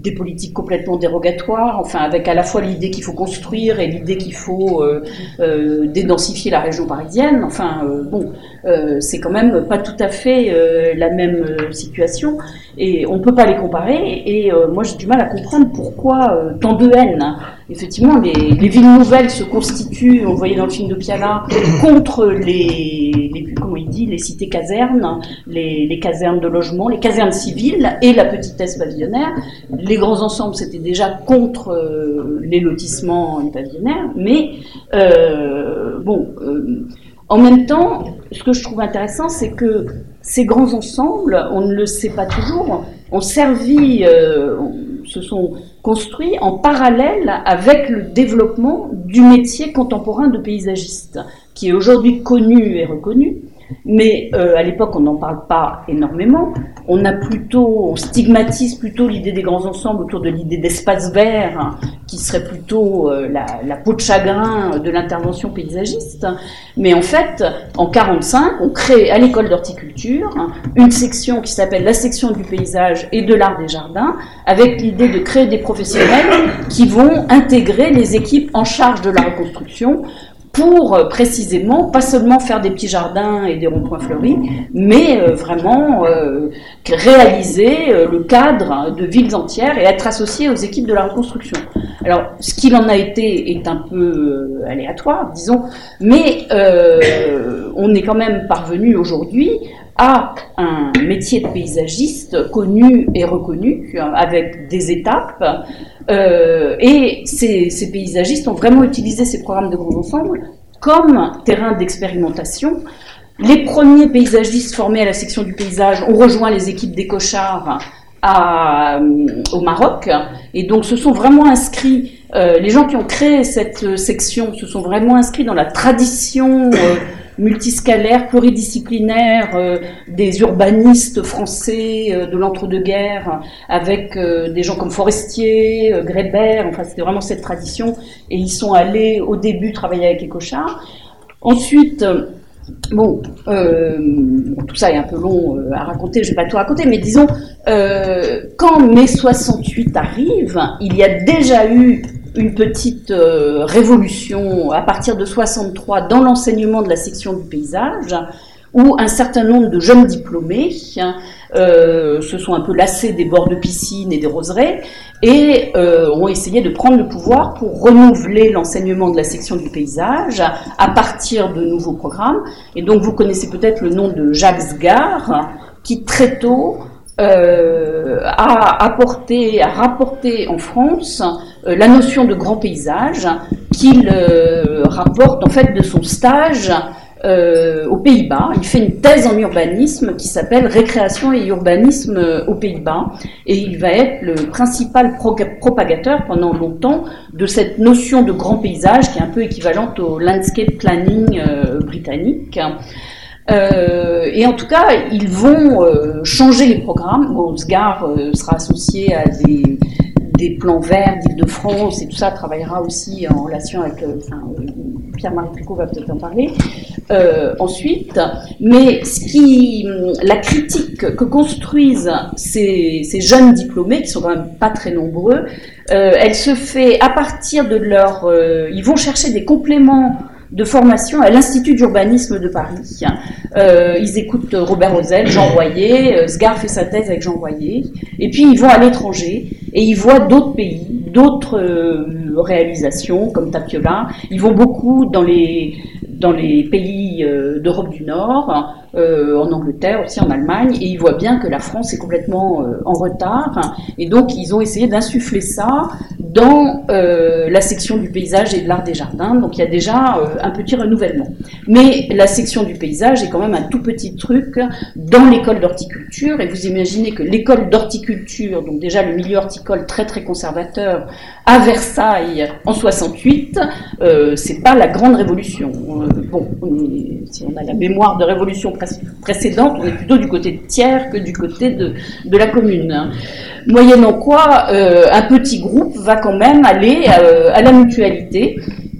des politiques complètement dérogatoires, enfin avec à la fois l'idée qu'il faut construire et l'idée qu'il faut euh, euh, dédensifier la région parisienne. Enfin euh, bon, euh, c'est quand même pas tout à fait euh, la même situation et on peut pas les comparer. Et moi j'ai du mal à comprendre pourquoi tant de haine. Effectivement, les, les villes nouvelles se constituent, on voyait dans le film de Piala, contre les, comment il dit, les cités casernes, les, casernes de logement, les casernes civiles et la petitesse pavillonnaire. Les grands ensembles, c'était déjà contre euh, les lotissements pavillonnaires, mais euh, bon, euh, en même temps, ce que je trouve intéressant, c'est que ces grands ensembles, on ne le sait pas toujours, ont servi, euh, sont construits en parallèle avec le développement du métier contemporain de paysagiste, qui est aujourd'hui connu et reconnu. Mais euh, à l'époque, on n'en parle pas énormément. On a plutôt, on stigmatise plutôt l'idée des grands ensembles autour de l'idée d'espace vert, qui serait plutôt euh, la, peau de chagrin de l'intervention paysagiste. Mais en fait, en 45, on crée à l'école d'horticulture hein, une section qui s'appelle la section du paysage et de l'art des jardins, avec l'idée de créer des professionnels qui vont intégrer les équipes en charge de la reconstruction pour euh, précisément pas seulement faire des petits jardins et des ronds-points fleuris, mais euh, vraiment euh, réaliser le cadre de villes entières et être associé aux équipes de la reconstruction. Alors, ce qu'il en a été est un peu aléatoire, disons, mais on est quand même parvenu aujourd'hui à un métier de paysagiste connu et reconnu, euh, avec des étapes. Euh, et ces, paysagistes ont vraiment utilisé ces programmes de grands ensembles comme terrain d'expérimentation. Les premiers paysagistes formés à la section du paysage ont rejoint les équipes des cochards euh, au Maroc et donc se sont vraiment inscrits. les gens qui ont créé cette section se sont vraiment inscrits dans la tradition multiscalaire, pluridisciplinaire euh, des urbanistes français euh, de l'entre-deux-guerres, avec euh, des gens comme Forestier, Grébert, enfin c'était vraiment cette tradition, et ils sont allés au début travailler avec les cochards. Ensuite, Bon, tout ça est un peu long à raconter, je vais pas tout raconter, mais disons, quand mai 68 arrive, il y a déjà eu une petite euh, révolution à partir de 63 dans l'enseignement de la section du paysage, où un certain nombre de jeunes diplômés euh, se sont un peu lassés des bords de piscine et des roseraies et euh, ont essayé de prendre le pouvoir pour renouveler l'enseignement de la section du paysage à partir de nouveaux programmes. Et donc vous connaissez peut-être le nom de Jacques Sgar, qui très tôt euh, a apporté, a rapporté en France euh, la notion de grand paysage qu'il euh, rapporte en fait de son stage euh, aux Pays-Bas. Il fait une thèse en urbanisme qui s'appelle Récréation et urbanisme aux Pays-Bas. Et il va être le principal propagateur pendant longtemps de cette notion de grand paysage qui est un peu équivalente au landscape planning euh, et en tout cas, ils vont changer les programmes. Bon, Sgar sera associé à des, des plans verts d'Île-de-France et tout ça travaillera aussi en relation avec. enfin, Pierre-Marie Tricot va peut-être en parler. Euh, ensuite, mais ce qui, la critique que construisent ces, jeunes diplômés, qui sont quand même pas très nombreux, euh, elle se fait à partir de leur, euh, ils vont chercher des compléments de formation à l'Institut d'urbanisme de Paris. ils écoutent Robert Rosel, Jean Royer, Sgar fait sa thèse avec Jean Royer, et puis ils vont à l'étranger et ils voient d'autres pays, d'autres réalisations comme Tapiola. Ils vont beaucoup dans les dans les pays euh, d'Europe du Nord, euh, en Angleterre, aussi en Allemagne, et ils voient bien que la France est complètement euh, en retard, et donc ils ont essayé d'insuffler ça dans euh, la section du paysage et de l'art des jardins, donc il y a déjà un petit renouvellement. Mais la section du paysage est quand même un tout petit truc dans l'école d'horticulture, et vous imaginez que l'école d'horticulture, donc déjà le milieu horticole très très conservateur, à Versailles en 68, c'est pas la grande révolution. bon, si on a la mémoire de révolution précédente, on est plutôt du côté de tiers que du côté de, de la commune. Moyennant quoi, euh, un petit groupe va quand même aller euh, à la mutualité,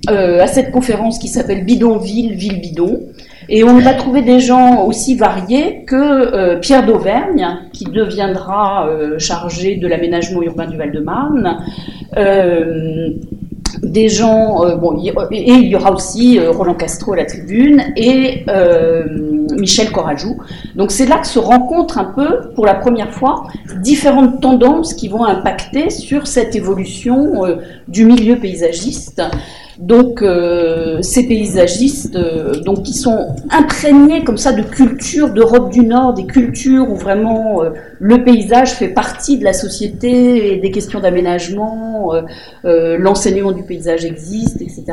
euh, à cette conférence qui s'appelle Bidonville, Ville Bidon. Et on va trouver des gens aussi variés que Pierre d'Auvergne, qui deviendra chargé de l'aménagement urbain du Val-de-Marne des gens, euh, bon, et il y aura aussi euh, Roland Castro à la tribune et euh, Michel Corajou. Donc c'est là que se rencontrent un peu, pour la première fois, différentes tendances qui vont impacter sur cette évolution du milieu paysagiste. Donc euh, ces paysagistes, euh, donc qui sont imprégnés comme ça de cultures d'Europe du Nord, des cultures où vraiment euh, le paysage fait partie de la société et des questions d'aménagement, l'enseignement du paysage existe, etc.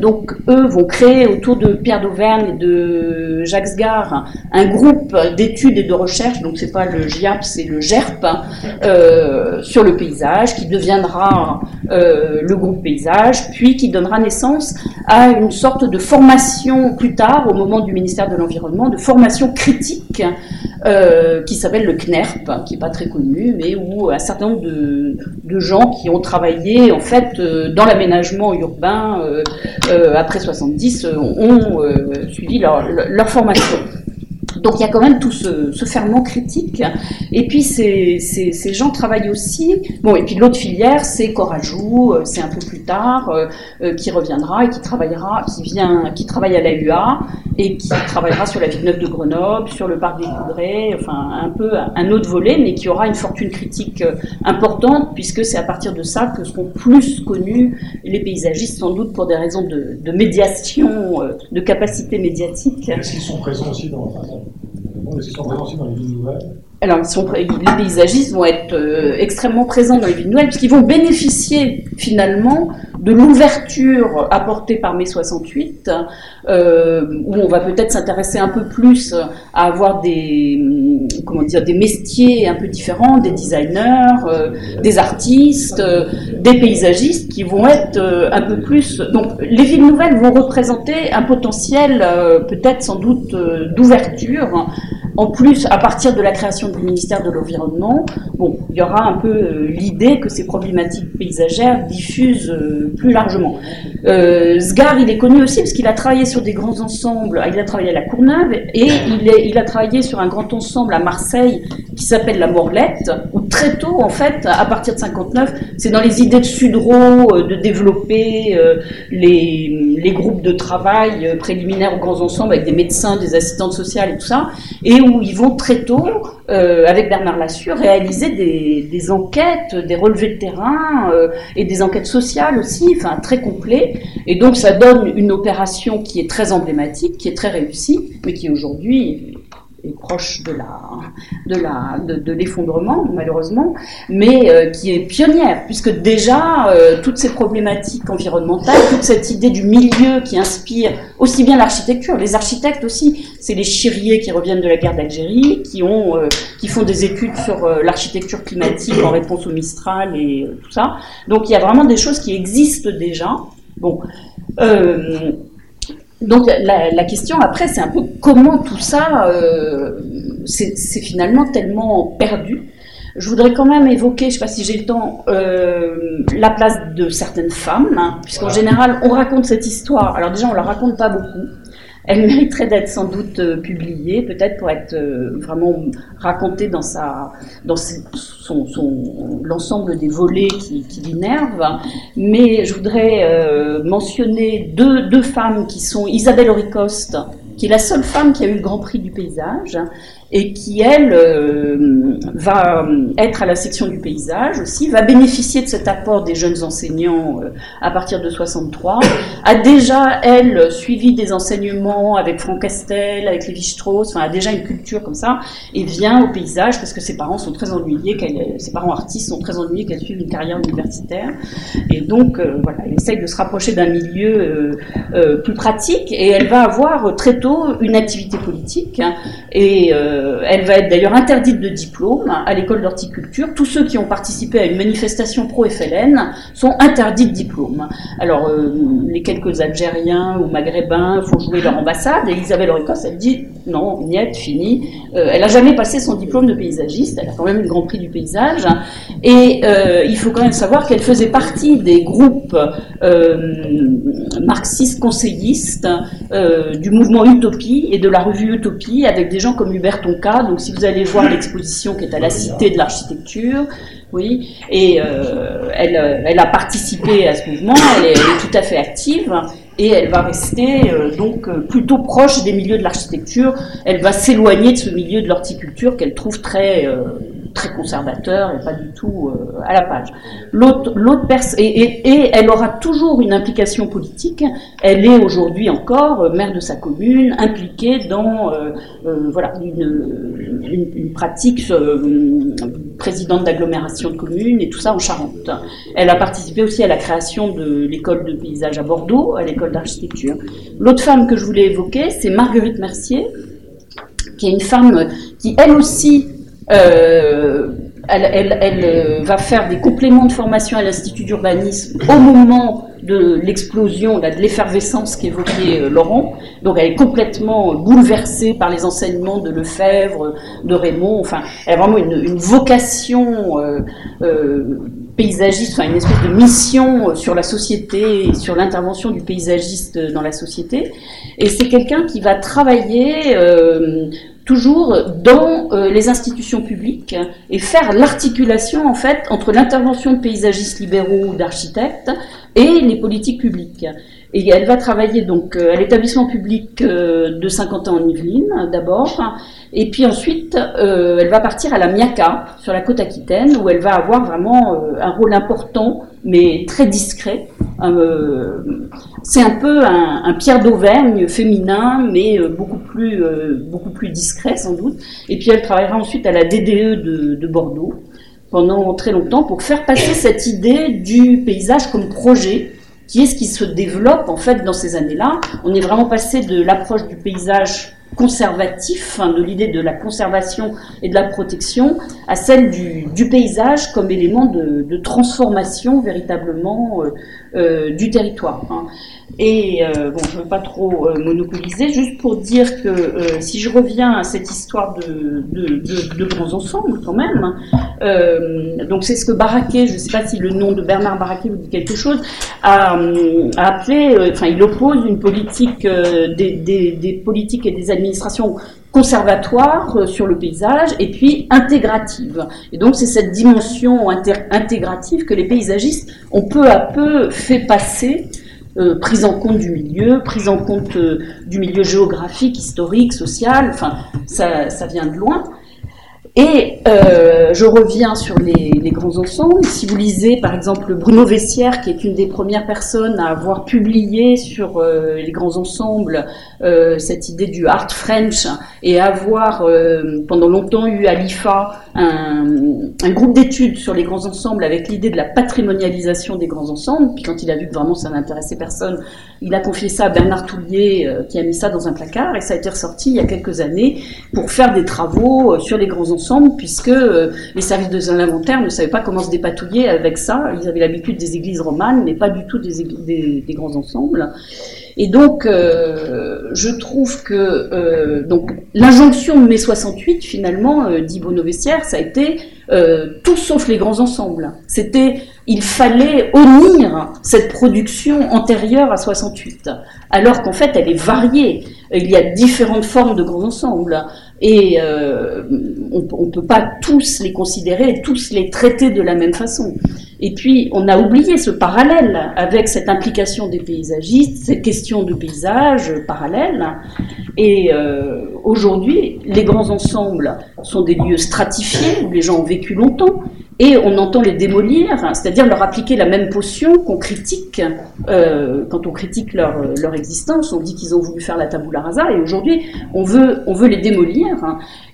donc eux vont créer autour de Pierre d'Auvergne et de Jacques Sgar un groupe d'études et de recherche, donc c'est pas le GIAP, c'est le GERP, sur le paysage, qui deviendra le groupe paysage, puis qui donnera naissance à une sorte de formation plus tard, au moment du ministère de l'Environnement, de formation critique euh, qui s'appelle le CNERP, qui n'est pas très connu, mais où un certain nombre de, gens qui ont travaillé en fait euh, dans l'aménagement urbain euh, après 70 ont suivi leur formation. Donc il y a quand même tout ce, ferment critique. Et puis ces, gens travaillent aussi. Bon, et puis l'autre filière, c'est Corajou, euh, c'est un peu plus tard, euh, euh, qui reviendra et qui travaillera, qui vient, qui travaille à la UA et qui travaillera sur la ville neuve de Grenoble, sur le parc des Coudrées, enfin un peu un autre volet, mais qui aura une fortune critique importante puisque c'est à partir de ça que seront plus connus les paysagistes, sans doute pour des raisons de, de médiation, de capacité médiatique. Est-ce qu'ils sont présents aussi dans alors, les paysagistes vont être euh, extrêmement présents dans les villes nouvelles, puisqu'ils vont bénéficier finalement de l'ouverture apportée par mai 68, euh, où on va peut-être s'intéresser un peu plus à avoir des, hum, comment dire, des métiers un peu différents, des designers, euh, des artistes, des paysagistes qui vont être un peu plus. Donc, les villes nouvelles vont représenter un potentiel, peut-être sans doute, d'ouverture en plus, à partir de la création du ministère de l'Environnement, bon, il y aura un peu euh, l'idée que ces problématiques paysagères diffusent euh, plus largement. Euh, Sgar, il est connu aussi parce qu'il a travaillé sur des grands ensembles. Il a travaillé à la Courneuve et il, a travaillé sur un grand ensemble à Marseille qui s'appelle la Morlette, où très tôt, en fait, à partir de 59, c'est dans les idées de Sudreau de développer les, les, groupes de travail préliminaires aux grands ensembles avec des médecins, des assistantes sociales et tout ça. Et où ils vont très tôt, euh, avec Bernard Lassure, réaliser des, enquêtes, des relevés de terrain euh, et des enquêtes sociales aussi, très complet. Et donc ça donne une opération qui est très emblématique, qui est très réussie, mais qui aujourd'hui proche de la de la de, l'effondrement malheureusement, mais euh, qui est pionnière puisque déjà euh, toutes ces problématiques environnementales, toute cette idée du milieu qui inspire aussi bien l'architecture, les architectes aussi, c'est les chiriers qui reviennent de la guerre d'Algérie, qui ont euh, qui font des études sur l'architecture climatique en réponse au Mistral et tout ça. Donc il y a vraiment des choses qui existent déjà. Bon. Donc la, la question après, c'est un peu comment tout ça, euh, c'est c'est finalement tellement perdu. Je voudrais quand même évoquer, je ne sais pas si j'ai le temps, euh, la place de certaines femmes, hein, puisqu'en général, on raconte cette histoire. Alors déjà, on la raconte pas beaucoup. Elle mériterait d'être sans doute euh, publiée, peut-être pour être euh, vraiment racontée dans son, l'ensemble des volets qui, qui. Mais je voudrais euh, mentionner deux, deux femmes qui sont Isabelle Auricoste, qui est la seule femme qui a eu le Grand Prix du paysage et qui, elle, euh, va être à la section du paysage aussi, va bénéficier de cet apport des jeunes enseignants euh, à partir de 63, a déjà, elle, suivi des enseignements avec Franck Castel, avec Lévi-Strauss, enfin, a déjà une culture comme ça, et vient au paysage parce que ses parents sont très ennuyés, ses parents artistes sont très ennuyés qu'elle suive une carrière universitaire, et donc, euh, voilà, elle essaye de se rapprocher d'un milieu euh, euh, plus pratique, et elle va avoir euh, très tôt une activité politique, hein, et euh, elle va être d'ailleurs interdite de diplôme à l'école d'horticulture. Tous ceux qui ont participé à une manifestation pro-FLN sont interdits de diplôme. Alors, euh, les quelques Algériens ou Maghrébins font jouer leur ambassade, et Isabelle Auricos, elle dit non, niet, fini. Euh, elle a jamais passé son diplôme de paysagiste, elle a quand même le Grand Prix du paysage, et euh, il faut quand même savoir qu'elle faisait partie des groupes euh, marxistes conseillistes euh, du mouvement Utopie et de la revue Utopie avec des gens comme Hubert Donc si vous allez voir l'exposition qui est à la Cité de l'Architecture, oui, et euh, elle, euh, elle a participé à ce mouvement, elle est, tout à fait active. Et elle va rester euh, donc plutôt proche des milieux de l'architecture. Elle va s'éloigner de ce milieu de l'horticulture qu'elle trouve très très conservateur et pas du tout euh, à la page. L'autre personne et, elle aura toujours une implication politique. Elle est aujourd'hui encore euh, maire de sa commune, impliquée dans euh, voilà une, une, une pratique présidente d'agglomération de communes et tout ça en Charente. Elle a participé aussi à la création de l'école de paysage à Bordeaux, à l'école d'architecture. L'autre femme que je voulais évoquer, c'est Marguerite Mercier, qui est une femme qui, elle aussi, euh, elle, elle- elle, euh, va faire des compléments de formation à l'Institut d'urbanisme au moment de l'explosion, de l'effervescence qu'évoquait euh, Laurent. Donc elle est complètement bouleversée par les enseignements de Lefebvre, de Raymond. Enfin, elle a vraiment une, vocation euh, euh, paysagiste, enfin une espèce de mission sur la société sur l'intervention du paysagiste dans la société. Et c'est quelqu'un qui va travailler euh, toujours dans euh, les institutions publiques et faire l'articulation en fait entre l'intervention de paysagistes libéraux ou d'architectes et les politiques publiques. Et elle va travailler donc euh, à l'établissement public euh, de Saint-Quentin en Yvelines d'abord, et puis ensuite euh, elle va partir à la Miaca sur la côte aquitaine où elle va avoir vraiment euh, un rôle important mais très discret. Euh, c'est un peu un, Pierre d'Auvergne féminin, mais beaucoup plus beaucoup plus discret sans doute. Et puis elle travaillera ensuite à la DDE de, de Bordeaux pendant très longtemps pour faire passer cette idée du paysage comme projet qui est ce qui se développe en fait dans ces années-là. On est vraiment passé de l'approche du paysage conservatif, hein, de l'idée de la conservation et de la protection, à celle du, paysage comme élément de, de transformation véritablement euh, du territoire. hein. Et euh, bon, je ne veux pas trop euh, monopoliser, juste pour dire que si je reviens à cette histoire de, grands ensembles quand même, donc c'est ce que Barraquet, je ne sais pas si le nom de Bernard Barraquet vous dit quelque chose, a, appelé, enfin il oppose une politique des politiques et des administrations conservatoires euh, sur le paysage et puis intégrative. Et donc c'est cette dimension intégrative que les paysagistes ont peu à peu fait passer euh, prise en compte du milieu, prise en compte euh, du milieu géographique, historique, social, enfin, ça vient de loin. Et euh, je reviens sur les, grands ensembles. Si vous lisez par exemple Bruno Vessière, qui est une des premières personnes à avoir publié sur euh, les grands ensembles euh, cette idée du art French et avoir pendant longtemps eu à l'IFA un, un groupe d'études sur les grands ensembles avec l'idée de la patrimonialisation des grands ensembles. Puis quand il a vu que vraiment ça n'intéressait personne, il a confié ça à Bernard Toulier qui a mis ça dans un placard et ça a été ressorti il y a quelques années pour faire des travaux sur les grands ensembles puisque les services de l'inventaire ne savaient pas comment se dépatouiller avec ça. Ils avaient l'habitude des églises romanes mais pas du tout des, grands ensembles. Et donc, euh, je trouve que euh, l'injonction de mai 68, finalement, euh, dit Bono-Vessière, ça a été euh, tout sauf les grands ensembles. C'était, il fallait unir cette production antérieure à 68, alors qu'en fait, elle est variée. Il y a différentes formes de grands ensembles. Et euh, on ne peut pas tous les considérer, tous les traiter de la même façon. Et puis, on a oublié ce parallèle avec cette implication des paysagistes, cette question de paysage parallèle. Et euh, aujourd'hui, les grands ensembles sont des lieux stratifiés où les gens ont vécu longtemps. Et on entend les démolir, c'est-à-dire leur appliquer la même potion qu'on critique euh, quand on critique leur, leur existence. On dit qu'ils ont voulu faire la tabula rasa, et aujourd'hui on veut, on veut les démolir.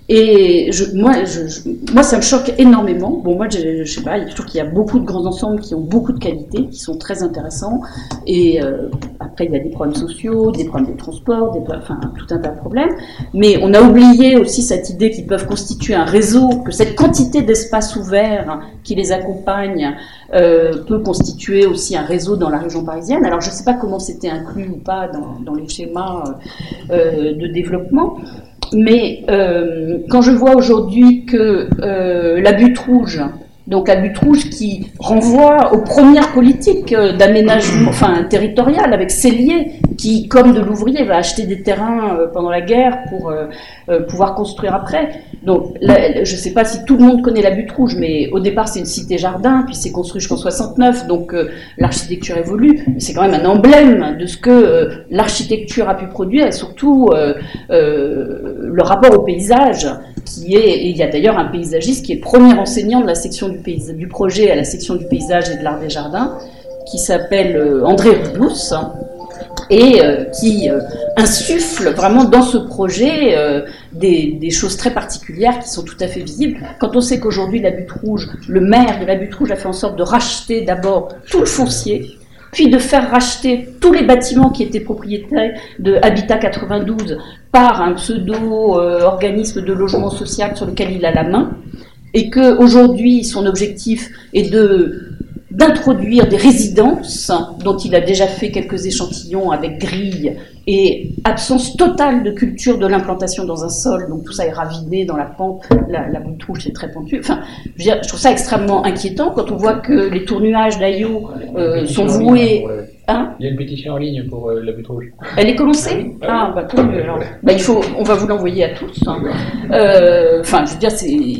Et je, moi, je, moi, ça me choque énormément. Bon, moi, je, je sais pas, je trouve qu'il y a beaucoup de grands ensembles qui ont beaucoup de qualités, qui sont très intéressants. Et euh, après, il y a des problèmes sociaux, des problèmes de transport, des, enfin, tout un tas de problèmes. Mais on a oublié aussi cette idée qu'ils peuvent constituer un réseau, que cette quantité d'espace ouvert qui les accompagne euh, peut constituer aussi un réseau dans la région parisienne. Alors, je ne sais pas comment c'était inclus ou pas dans, dans les schémas euh, de développement. Mais euh, quand je vois aujourd'hui que euh, la butte rouge, donc la butte rouge qui renvoie aux premières politiques euh, d'aménagement, enfin territorial, avec Cellier, qui, comme de l'ouvrier, va acheter des terrains euh, pendant la guerre pour euh, pouvoir construire après. Donc, là, je ne sais pas si tout le monde connaît la butte rouge, mais au départ c'est une cité jardin, puis c'est construit jusqu'en 69, donc l'architecture évolue. Mais c'est quand même un emblème de ce que l'architecture a pu produire et surtout le rapport au paysage qui est, et il y a d'ailleurs un paysagiste qui est premier enseignant de la section du, paysage, du projet à la section du paysage et de l'art des jardins, qui s'appelle euh, André Rubous, et euh, qui euh, insuffle vraiment dans ce projet des, des, choses très particulières qui sont tout à fait visibles. Quand on sait qu'aujourd'hui la butte rouge, le maire de la butte rouge a fait en sorte de racheter d'abord tout le foncier, puis de faire racheter tous les bâtiments qui étaient propriétaires de Habitat 92 par un pseudo-organisme de logement social sur lequel il a la main, et que aujourd'hui son objectif est de d'introduire des résidences dont il a déjà fait quelques échantillons avec grille et absence totale de culture de l'implantation dans un sol, donc tout ça est raviné dans la pente, la, la boule trouche est très pentue. Enfin, je, veux dire, je, trouve ça extrêmement inquiétant quand on voit que les tournuages d'Ayo euh, sont voués. Hein il y a une pétition en ligne pour euh, la butte rouge. Elle est commencée Ah, bah tant mieux. Alors, bah, il faut, on va vous l'envoyer à tous. Hein. Euh, enfin, je veux dire,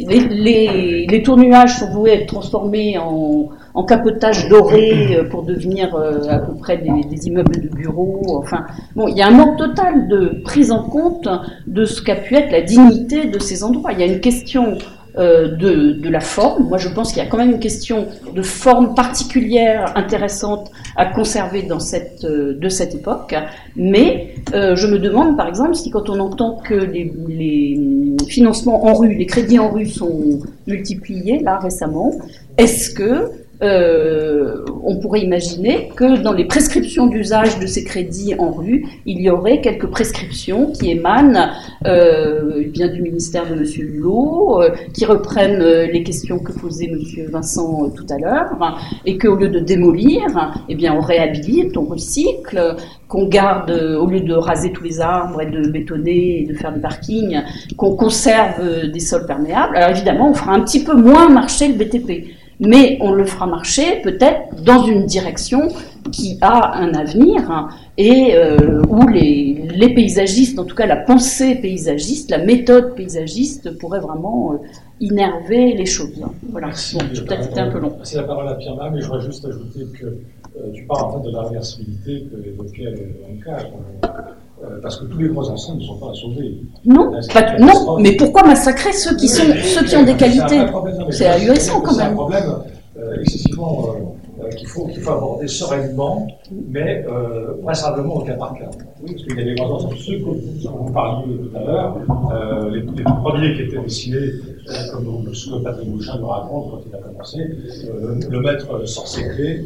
les, les, les tournuages sont voués à être transformés en en capotage doré euh, pour devenir euh, à peu près des, immeubles de bureaux. Enfin, bon, il y a un manque total de prise en compte de ce qu'a pu être la dignité de ces endroits. Il y a une question euh, de, de, la forme. Moi, je pense qu'il y a quand même une question de forme particulière, intéressante à conserver dans cette, de cette époque. Mais je me demande, par exemple, si quand on entend que les, financements en rue, les crédits en rue sont multipliés là récemment, est-ce que euh, on pourrait imaginer que dans les prescriptions d'usage de ces crédits en rue, il y aurait quelques prescriptions qui émanent euh, bien du ministère de M. Hulot, euh, qui reprennent euh, les questions que posait M. Vincent euh, tout à l'heure, et qu'au lieu de démolir, eh bien, on réhabilite, on recycle, qu'on garde, au lieu de raser tous les arbres et de bétonner et de faire des parkings, qu'on conserve des sols perméables. Alors évidemment, on fera un petit peu moins marcher le BTP mais on le fera marcher peut-être dans une direction qui a un avenir hein, et euh, où les, les, paysagistes, en tout cas la pensée paysagiste, la méthode paysagiste pourrait vraiment euh, innerver les choses. Voilà. Merci, bon, peut-être été un peu long. C'est la parole à Pierre mais je voudrais juste ajouter que euh, tu parles en fait de la réversibilité que évoquait Anka. Euh, parce que tous les grands ensembles ne sont pas à sauver. Non, pas- non, mais pourquoi massacrer ceux qui sont, ceux qui ont des qualités C'est ahurissant quand C'est un même. problème euh, excessivement euh, qu'il faut, qu'il faut aborder sereinement, mais euh, vraisemblablement au cas par cas. Parce qu'il y a des grands ensembles, ceux que vous parliez tout à l'heure, les, les premiers qui étaient dessinés, comme ce que Patrick Bouchin nous raconte quand il a commencé, le, le maître sort ses clés,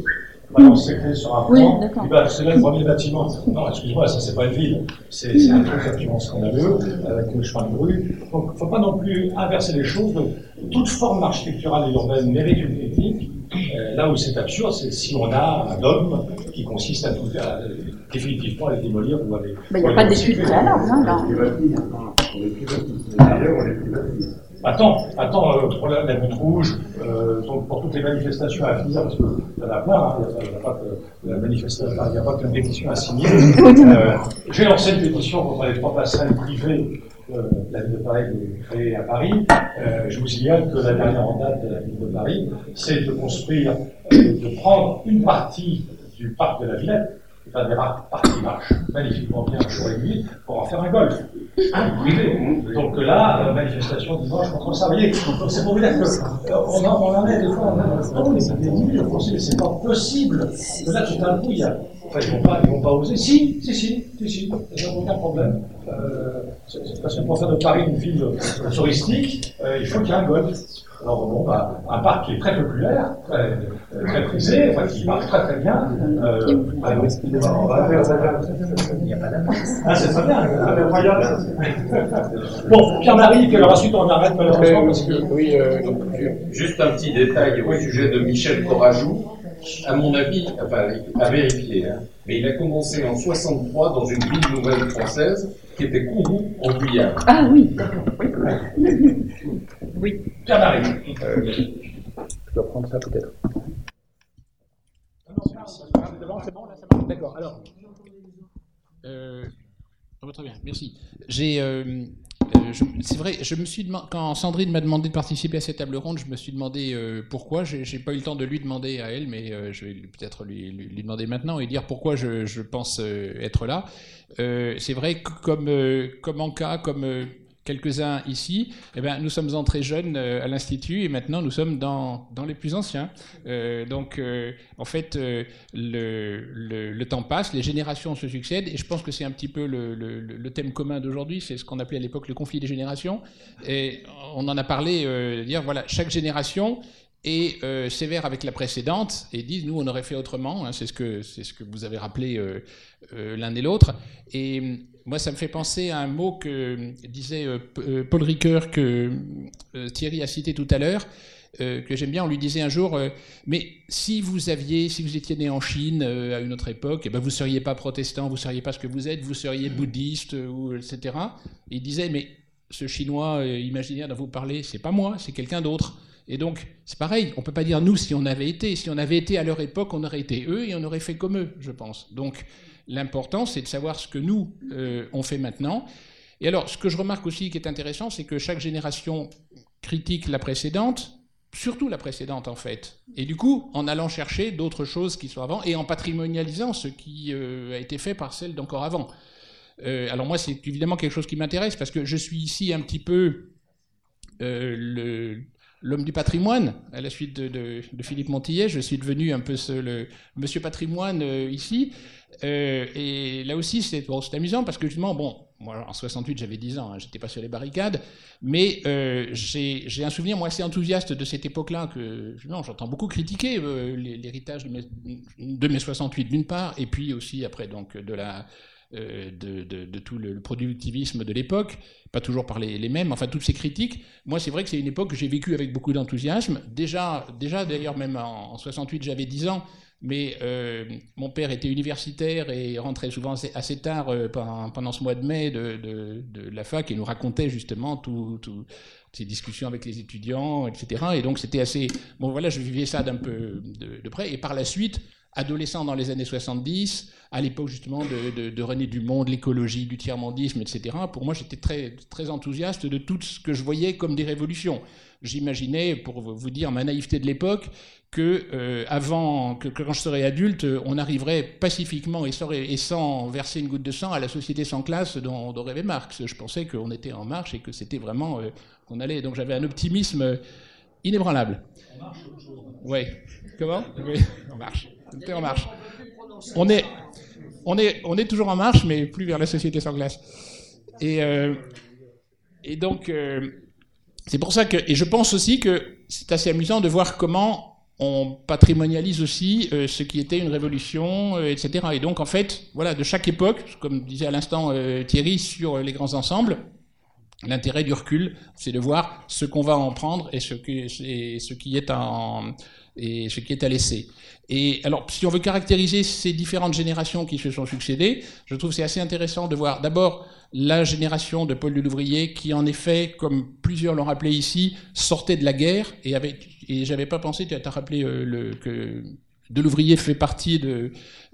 balance ses clés sur un plan, et ben, c'est là le premier bâtiment. Non, excuse-moi, ça c'est pas une ville, c'est c'est un truc absolument scandaleux, avec le chemin de rue. Donc, faut pas non plus inverser les choses. Toute forme architecturale et urbaine mérite une critique. Euh, là où c'est absurde, c'est si on a un dogme qui consiste à, tout, à définitivement à les démolir ou à les. Il n'y a pas d'études préalables, hein, là. Attends, attends, euh, pour la, la butte rouge, euh, donc pour toutes les manifestations à finir, parce qu'il y en a plein, hein, il n'y a, pas que la manifestation, il n'y a pas qu'une pétition à signer. Euh, J'ai lancé une pétition contre les trois passerelles privées la ville de Paris veut créer à Paris. Je vous signale que la dernière en date de la ville de Paris, c'est de construire, de prendre une partie du parc de la Villette, c'est-à-dire un parc qui marche magnifiquement bien jour et nuit, pour en faire un golf. Un. Donc là, euh, manifestation dimanche contre ça. Vous voyez, donc c'est pour vous dire que euh, en, on en est des fois, on oh, mais des milliers de Français, mais c'est pas possible. Que là, tout d'un coup, il y a. Enfin, ils vont pas, ils vont pas oser. Si, si, si, si, si, il n'y a aucun problème. Euh, c'est parce que pour faire de Paris une ville touristique, euh, il faut qu'il y ait un golf. Alors bon, bah, un parc qui est très populaire, très, très prisé, enfin, qui marche très très bien. Euh, alors, on va faire- il n'y a pas d'impasse. Ah, c'est très bien. Bon, Pierre-Marie, puis alors ensuite on arrête malheureusement parce que. Oui, euh, donc, juste un petit détail au sujet de Michel Corajou. À mon avis, enfin, à vérifier, hein, mais il a commencé en 63 dans une ville nouvelle française qui était Kourou en Guyane. Ah oui, d'accord. Oui. Pierre-Marie. Je dois prendre ça peut-être. D'accord, alors. Euh, oh, très bien, merci. J'ai, euh, euh, c'est vrai, je me suis quand Sandrine m'a demandé de participer à cette table ronde, je me suis demandé euh, pourquoi. J'ai, pas eu le temps de lui demander à elle, mais euh, je vais peut-être lui, lui- lui demander maintenant et dire pourquoi je, je pense euh, être là. Euh, c'est vrai que comme, euh, comme Anka, comme euh, quelques-uns ici, eh ben, nous sommes entrés jeunes euh, à l'Institut et maintenant nous sommes dans, les plus anciens. Euh, donc, euh, en fait, le, temps passe, les générations se succèdent et je pense que c'est un petit peu le, thème commun d'aujourd'hui, c'est ce qu'on appelait à l'époque le conflit des générations. Et on en a parlé, dire voilà, chaque génération est sévère avec la précédente et disent nous on aurait fait autrement. hein, c'est ce que vous avez rappelé l'un et l'autre. Et moi ça me fait penser à un mot que euh, disait euh, euh, Paul Ricoeur que Thierry a cité tout à l'heure. euh, que j'aime bien, on lui disait un jour, euh, mais si vous aviez, si vous étiez né en Chine euh, à une autre époque, eh ben vous seriez pas protestant, vous seriez pas ce que vous êtes, vous seriez bouddhiste euh, ou etc. Et il disait, mais ce chinois imaginaire dont vous parlez, c'est pas moi, c'est quelqu'un d'autre. Et donc, c'est pareil, on peut pas dire nous si on avait été. Si on avait été à leur époque, on aurait été eux et on aurait fait comme eux, je pense. Donc, l'important, c'est de savoir ce que nous, euh, on fait maintenant. Et alors, ce que je remarque aussi qui est intéressant, c'est que chaque génération critique la précédente, surtout la précédente en fait. Et du coup, en allant chercher d'autres choses qui sont avant et en patrimonialisant ce qui euh, a été fait par celles d'encore avant. Euh, alors moi, c'est évidemment quelque chose qui m'intéresse parce que je suis ici un petit peu euh, l'homme du patrimoine, à la suite de, Philippe Montillet, je suis devenu un peu ce, le monsieur patrimoine ici. Euh, et là aussi, c'est bon, amusant parce que justement, bon, moi en 68, j'avais 10 ans, hein, j'étais pas sur les barricades, mais euh, j'ai un souvenir moi assez enthousiaste de cette époque-là que j'entends beaucoup critiquer euh, l'hé- l'héritage de de mai 68 d'une part, et puis aussi après donc de tout le, productivisme de l'époque, pas toujours par les, mêmes, enfin toutes ces critiques. Moi, c'est vrai que c'est une époque que j'ai vécue avec beaucoup d'enthousiasme. Déjà, déjà d'ailleurs, même en 68, j'avais 10 ans, mais euh, mon père était universitaire et rentrait souvent assez, tard euh, pendant, ce mois de mai de, de- la fac et nous racontait justement tout, tout- ces discussions avec les étudiants, etc. Et donc c'était assez... Bon voilà, je vivais ça d'un peu de, près. Et par la suite, adolescent dans les années 70, à l'époque justement de, de, de René Dumont, de l'écologie, du tiers-mondisme, etc. Pour moi, j'étais très, très enthousiaste de tout ce que je voyais comme des révolutions. J'imaginais, pour vous dire ma naïveté de l'époque, que euh, avant, que, que, quand je serais adulte, on arriverait pacifiquement et sans, et sans, verser une goutte de sang à la société sans classe dont, dont rêvait Marx. Je pensais qu'on était en marche et que c'était vraiment euh, qu'on allait. Donc j'avais un optimisme inébranlable. On marche Oui. Comment? Oui, on marche. On est en marche. On est, on est, on est toujours en marche, mais plus vers la société sans glace. Et, euh, et donc, euh, c'est pour ça que, et je pense aussi que c'est assez amusant de voir comment on patrimonialise aussi euh, ce qui était une révolution, euh, etc. Et donc, en fait, voilà, de chaque époque, comme disait à l'instant euh, Thierry sur les grands ensembles, l'intérêt du recul, c'est de voir ce qu'on va en prendre et ce, que, et ce qui est en, et ce qui est à laisser. Et alors, si on veut caractériser ces différentes générations qui se sont succédées, je trouve c'est assez intéressant de voir d'abord la génération de Paul Delouvrier qui, en effet, comme plusieurs l'ont rappelé ici, sortait de la guerre et avait, et j'avais pas pensé, tu as rappelé euh, que Delouvrier fait partie de,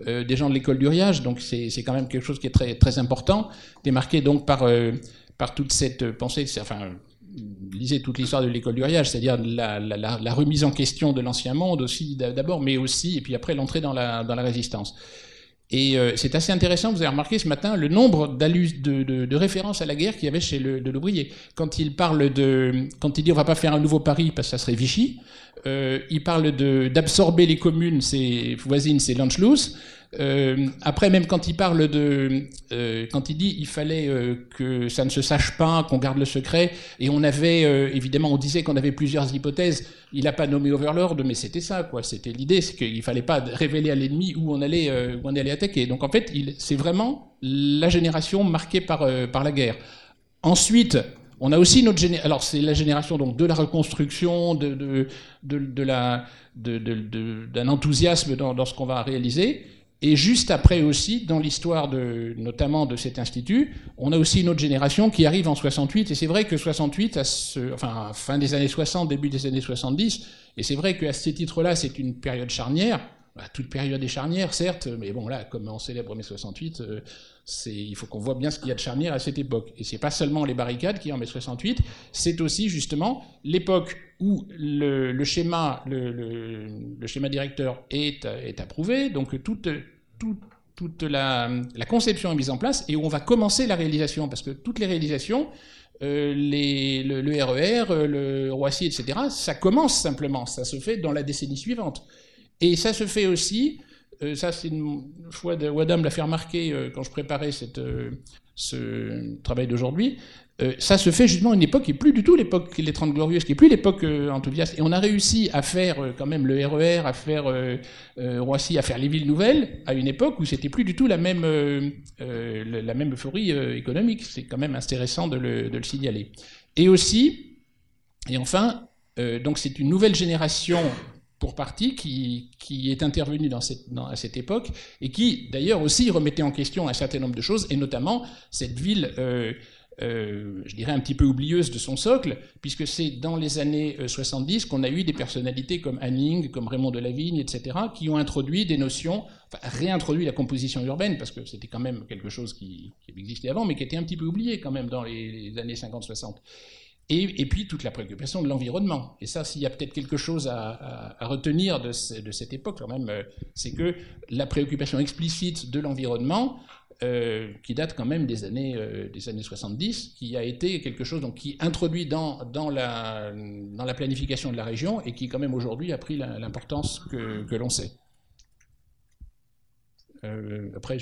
euh, des gens de l'école du Riage, donc c'est quand même quelque chose qui est très, très important, démarqué donc par, euh, par toute cette pensée, enfin, lisez toute l'histoire de l'école du Riage, c'est-à-dire la, remise en question de l'ancien monde aussi d'abord, mais aussi, et puis après l'entrée dans la, dans résistance. Et euh, c'est assez intéressant, vous avez remarqué ce matin le nombre de, de, de, références à la guerre qu'il y avait chez le, de. Quand il parle de, quand il dit on va pas faire un nouveau Paris parce que ça serait Vichy, euh, il parle d'absorber les communes, c'est voisines, c'est l'Anschluss. Euh, après, même quand il parle de, euh, quand il dit il fallait que ça ne se sache pas, qu'on garde le secret, et on avait évidemment, on disait qu'on avait plusieurs hypothèses. Il n'a pas nommé Overlord, mais c'était ça, quoi. C'était l'idée, c'est qu'il fallait pas révéler à l'ennemi où on allait, où on allait attaquer. Donc en fait, c'est vraiment la génération marquée par par la guerre. Ensuite, on a aussi notre génération. Alors c'est la génération donc de la reconstruction, de de de, de d'un enthousiasme dans, dans ce qu'on va réaliser. Et juste après aussi, dans l'histoire de, notamment de cet institut, on a aussi une autre génération qui arrive en 68. Et c'est vrai que 68, à ce, enfin fin des années 60, début des années 70, et c'est vrai qu'à ces titres-là, c'est une période charnière. Bah, toute période est charnière, certes, mais bon là, comme on célèbre mai 68, euh, il faut qu'on voit bien ce qu'il y a de charnière à cette époque. Et c'est pas seulement les barricades qui en mai 68, c'est aussi justement l'époque où le, schéma, directeur est, approuvé, donc toute toute la, la, conception est mise en place et où on va commencer la réalisation, parce que toutes les réalisations, euh, le, RER, e le Roissy, etc., ça commence simplement, ça se fait dans la décennie suivante. Et ça se fait aussi, euh, ça c'est une fois de Wadam l'a fait remarquer euh, quand je préparais euh, ce travail d'aujourd'hui, ça se fait justement à une époque qui n'est plus du tout l'époque les Trente Glorieuses, qui n'est plus l'époque enthousiaste. Et on a réussi à faire quand même le RER, e à faire Roissy, à faire les villes nouvelles, à une époque où c'était plus du tout la même, la même euphorie économique. C'est quand même intéressant de le, de le, signaler. Et aussi, et enfin, donc c'est une nouvelle génération pour partie qui, qui est dans, à cette époque et qui d'ailleurs aussi remettait en question un certain nombre de choses, et notamment cette ville euh, je dirais, un petit peu oublieuse de son socle, puisque c'est dans les années 70 euh, qu'on a eu des personnalités comme Anning, comme Raymond Delavigne, etc., qui ont introduit des notions, enfin, réintroduit la composition urbaine, parce que c'était quand même quelque chose qui, existait avant, mais qui était un petit peu oublié quand même dans les années 50-60. Et, puis toute la préoccupation de l'environnement. Et ça, s'il y a peut-être quelque chose à, retenir de, ce, de, cette époque, quand même, euh, c'est que la préoccupation explicite de l'environnement, euh, qui date quand même des années, euh, des années 70, qui a été quelque chose donc, qui introduit dans, dans, la, planification de la région et qui quand même aujourd'hui a pris l'importance que, l'on sait. Après,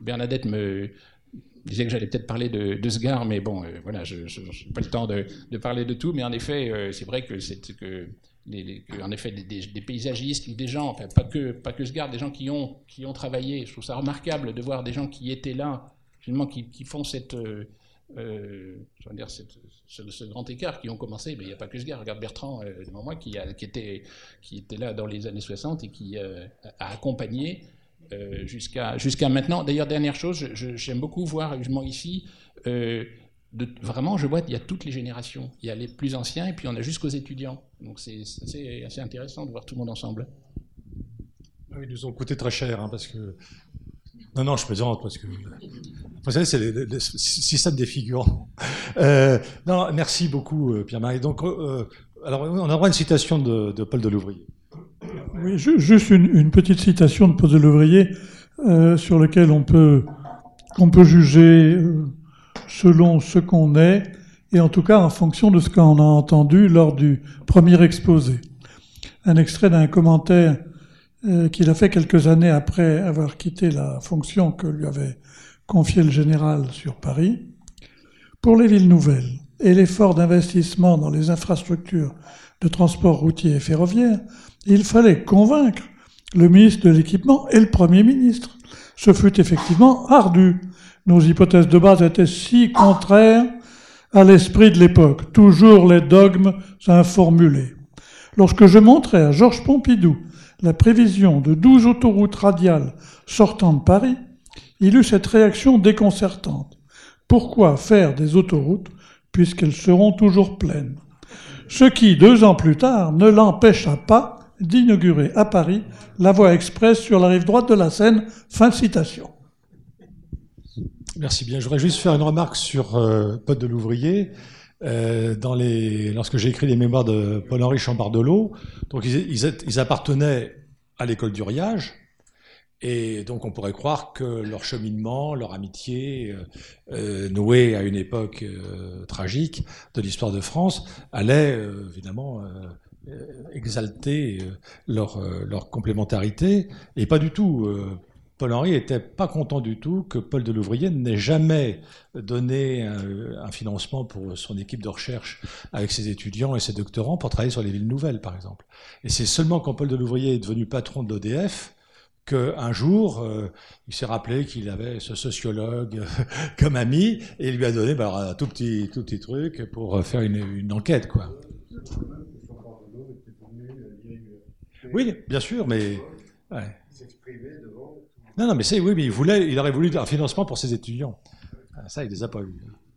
Bernadette me disait que j'allais peut-être parler de, de Sgar, mais bon, euh, voilà, je n'ai pas le temps de, parler de tout, mais en effet, euh, c'est vrai que c'est que en effet des, paysagistes ou des gens, enfin pas que pas que garde, des gens qui ont qui ont travaillé. Je trouve ça remarquable de voir des gens qui étaient là, finalement qui, font cette euh, dire ce, ce, grand écart, qui ont commencé. Mais il n'y a pas que ce gars. Regarde Bertrand, moi, qui, a, qui était qui était là dans les années 60 et qui a accompagné euh, jusqu'à maintenant. D'ailleurs, dernière chose, j'aime beaucoup voir justement ici. Euh, de, vraiment, je vois qu'il y a toutes les générations. Il y a les plus anciens et puis on a jusqu'aux étudiants. Donc c'est assez, intéressant de voir tout le monde ensemble. Ils nous ont coûté très cher, hein, parce que. Non, non, je plaisante, parce que. Vous savez, c'est le système des figurants. Euh, non, merci beaucoup, Pierre-Marie. Donc, alors, on aura une citation de, de Paul Delouvrier. Juste une, petite citation de Paul Delouvrier euh, sur lequel on peut, on peut juger selon ce qu'on est, et en tout cas en fonction de ce qu'on a entendu lors du premier exposé. Un extrait d'un commentaire euh, qu'il a fait quelques années après avoir quitté la fonction que lui avait confiée le général sur Paris. Pour les villes nouvelles et l'effort d'investissement dans les infrastructures de transport routier et ferroviaire, il fallait convaincre le ministre de l'équipement et le Premier ministre. Ce fut effectivement ardu. Nos hypothèses de base étaient si contraires à l'esprit de l'époque, toujours les dogmes informulés. Lorsque je montrais à Georges Pompidou la prévision de douze autoroutes radiales sortant de Paris, il eut cette réaction déconcertante. Pourquoi faire des autoroutes puisqu'elles seront toujours pleines? Ce qui, deux ans plus tard, ne l'empêcha pas d'inaugurer à Paris la voie express sur la rive droite de la Seine. Fin de citation. Merci bien. Je voudrais juste faire une remarque sur euh, Paul de l'Ouvrier. Euh, lorsque j'ai écrit les mémoires de Paul-Henri Chambardelot, donc ils, appartenaient à l'école du riage, et donc on pourrait croire que leur cheminement, leur amitié, euh, nouée à une époque tragique de l'histoire de France, allait évidemment exalter leur, leur, complémentarité, et pas du tout. Paul-Henri n'était pas content du tout que Paul de Louvrier n'ait jamais donné un, financement pour son équipe de recherche avec ses étudiants et ses doctorants pour travailler sur les villes nouvelles, par exemple. Et c'est seulement quand Paul de Louvrier est devenu patron de l'ODF qu'un jour, euh, il s'est rappelé qu'il avait ce sociologue comme ami et il lui a donné bah, un tout petit, tout petit truc pour faire une, une enquête. Quoi. Oui, bien sûr, mais... Ouais. Non, non, mais c'est oui, mais il voulait, il aurait voulu un financement pour ses étudiants. Ah, ça, il les a pas eu.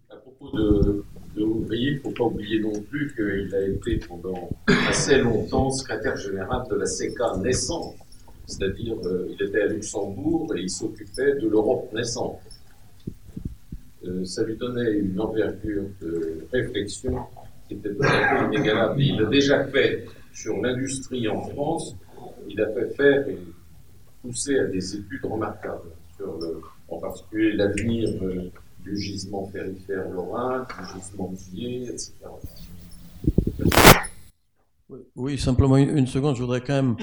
À propos de, de il ne faut pas oublier non plus qu'il a été pendant assez longtemps secrétaire général de la CECA naissante. C'est-à-dire, euh, il était à Luxembourg et il s'occupait de l'Europe naissante. Euh, ça lui donnait une envergure de réflexion qui était tout à fait inégalable. Il a déjà fait sur l'industrie en France, il a fait faire poussé à des études remarquables sur en particulier l'avenir euh, du gisement périphéire lorrain, du gisement Gier, etc. Oui, simplement une, seconde, je voudrais quand même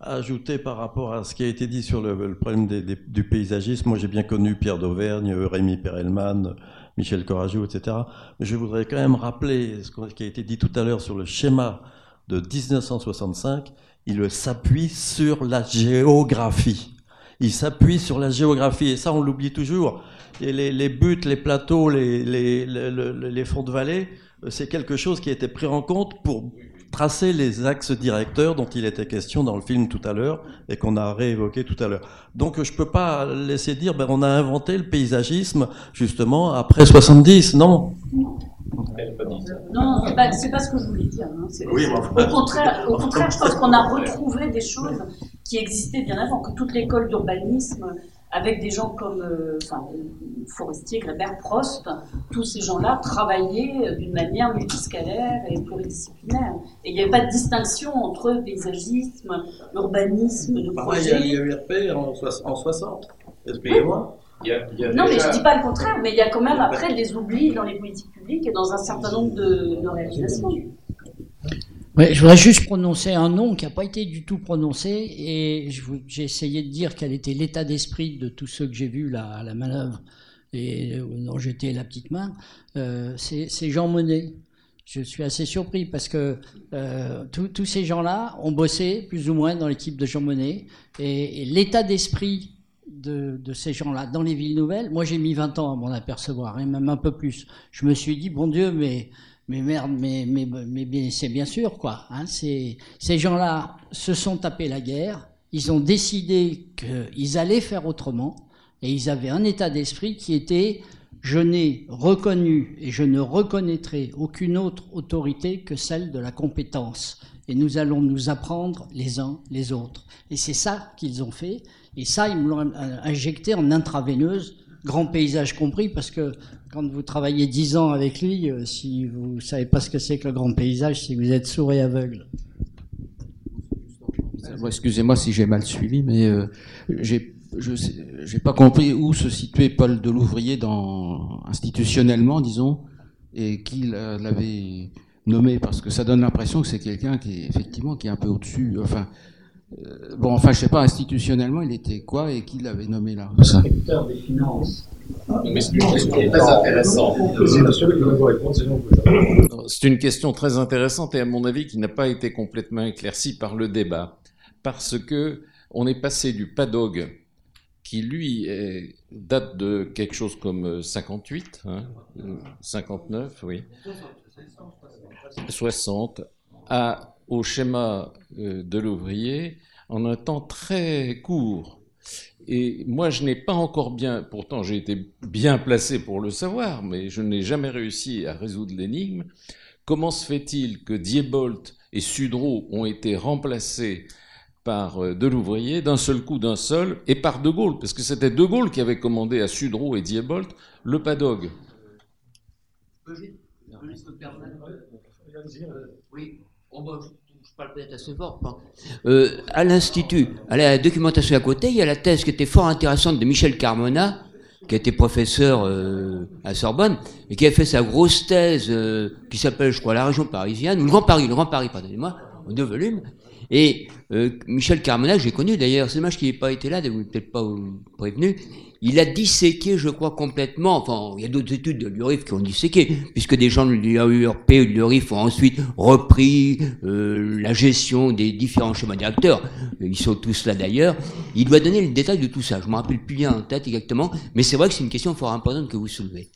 ajouter par rapport à ce qui a été dit sur le, problème du paysagisme. Moi, j'ai bien connu Pierre d'Auvergne, Rémi Perelman, Michel Corageau, etc. Mais je voudrais quand même rappeler ce qui a été dit tout à l'heure sur le schéma de 1965 il s'appuie sur la géographie. Il s'appuie sur la géographie, et ça on l'oublie toujours. Les, les, buttes, les plateaux, les, les, les fonds de vallée, euh, c'est quelque chose qui a été pris en compte pour tracer les axes directeurs dont il était question dans le film tout à l'heure et qu'on a réévoqué tout à l'heure. Donc je peux pas laisser dire ben on a inventé le paysagisme justement après 70, non? Non, c'est pas, pas ce que je voulais dire. Hein. au, contraire, au contraire, je pense qu'on a retrouvé des choses qui existaient bien avant, que toute l'école d'urbanisme, avec des gens comme euh, enfin, Forestier, Grébert, Prost, tous ces gens-là travaillaient d'une manière multiscalaire et pluridisciplinaire. Et il n'y avait pas de distinction entre paysagisme, urbanisme, de projet. Il y a eu RP en, en 60, expliquez-moi non, mais je ne dis pas le contraire, mais il y a quand même après des oublis dans les politiques publiques et dans un certain nombre de, réalisations. Je voudrais juste prononcer un nom qui n'a pas été du tout prononcé et j'ai essayé de dire quel était l'état d'esprit de tous ceux que j'ai vus à la manœuvre et dont j'étais la petite main. Euh, c'est Jean Monnet. Je suis assez surpris parce que euh, tous ces gens-là ont bossé plus ou moins dans l'équipe de Jean Monnet et l'état d'esprit de, ces gens-là dans les villes nouvelles, moi j'ai mis 20 ans à m'en apercevoir, et même un peu plus. Je me suis dit, bon Dieu, mais, mais merde, mais, mais, mais c'est bien sûr, quoi. Hein, ces gens-là se sont tapés la guerre, ils ont décidé qu'ils allaient faire autrement, et ils avaient un état d'esprit qui était, je n'ai reconnu et je ne reconnaîtrai aucune autre autorité que celle de la compétence. et nous allons nous apprendre les uns les autres. Et c'est ça qu'ils ont fait. Et ça, ils me l'ont injecté en intraveineuse, grand paysage compris, parce que quand vous travaillez dix ans avec lui, euh, si vous savez pas ce que c'est que le grand paysage, si vous êtes sourd et aveugle. Excusez-moi si j'ai mal suivi, mais euh, j'ai je n'ai pas compris où se situait Paul Delouvrier institutionnellement, disons, et qui l'avait nommé, parce que ça donne l'impression que c'est quelqu'un qui est effectivement qui est un peu au-dessus. Euh, bon, enfin, je sais pas, institutionnellement, il était quoi et qui l'avait nommé là? Inspecteur des finances. Mais c'est une question très intéressante. C'est une question très intéressante et à mon avis qui n'a pas été complètement éclaircie par le débat, parce que on est passé du PADOG qui lui est, date de quelque chose comme 58, hein, 59, oui, 60, à, au schéma euh, de l'ouvrier en un temps très court. Et moi, je n'ai pas encore bien, pourtant j'ai été bien placé pour le savoir, mais je n'ai jamais réussi à résoudre l'énigme. Comment se fait-il que Diebold et Sudreau ont été remplacés par euh, Delouvrier d'un seul coup, d'un seul, et par De Gaulle, parce que c'était De Gaulle qui avait commandé à Sudreau et Diebold le PADOG. Oui, je parle peut-être assez fort. Euh, à l'Institut, à la documentation à côté, il y a la thèse qui était fort intéressante de Michel Carmona, qui était professeur euh, à Sorbonne, et qui a fait sa grosse thèse qui s'appelle, je crois, La région parisienne, ou le Grand Paris, le Grand Paris, pardonnez-moi, en deux volumes, et euh, Michel Carmona, j'ai connu d'ailleurs, c'est dommage qu'il n'ait pas été là, vous peut-être pas prévenu, il a disséqué, je crois, complètement, enfin, il y a d'autres études de l'URIF qui ont disséqué, puisque des gens de l'URP ou de l'URIF ont ensuite repris euh, la gestion des différents schémas directeurs, ils sont tous là d'ailleurs, il doit donner le détail de tout ça, je ne me rappelle plus bien en tête exactement, mais c'est vrai que c'est une question fort importante que vous soulevez.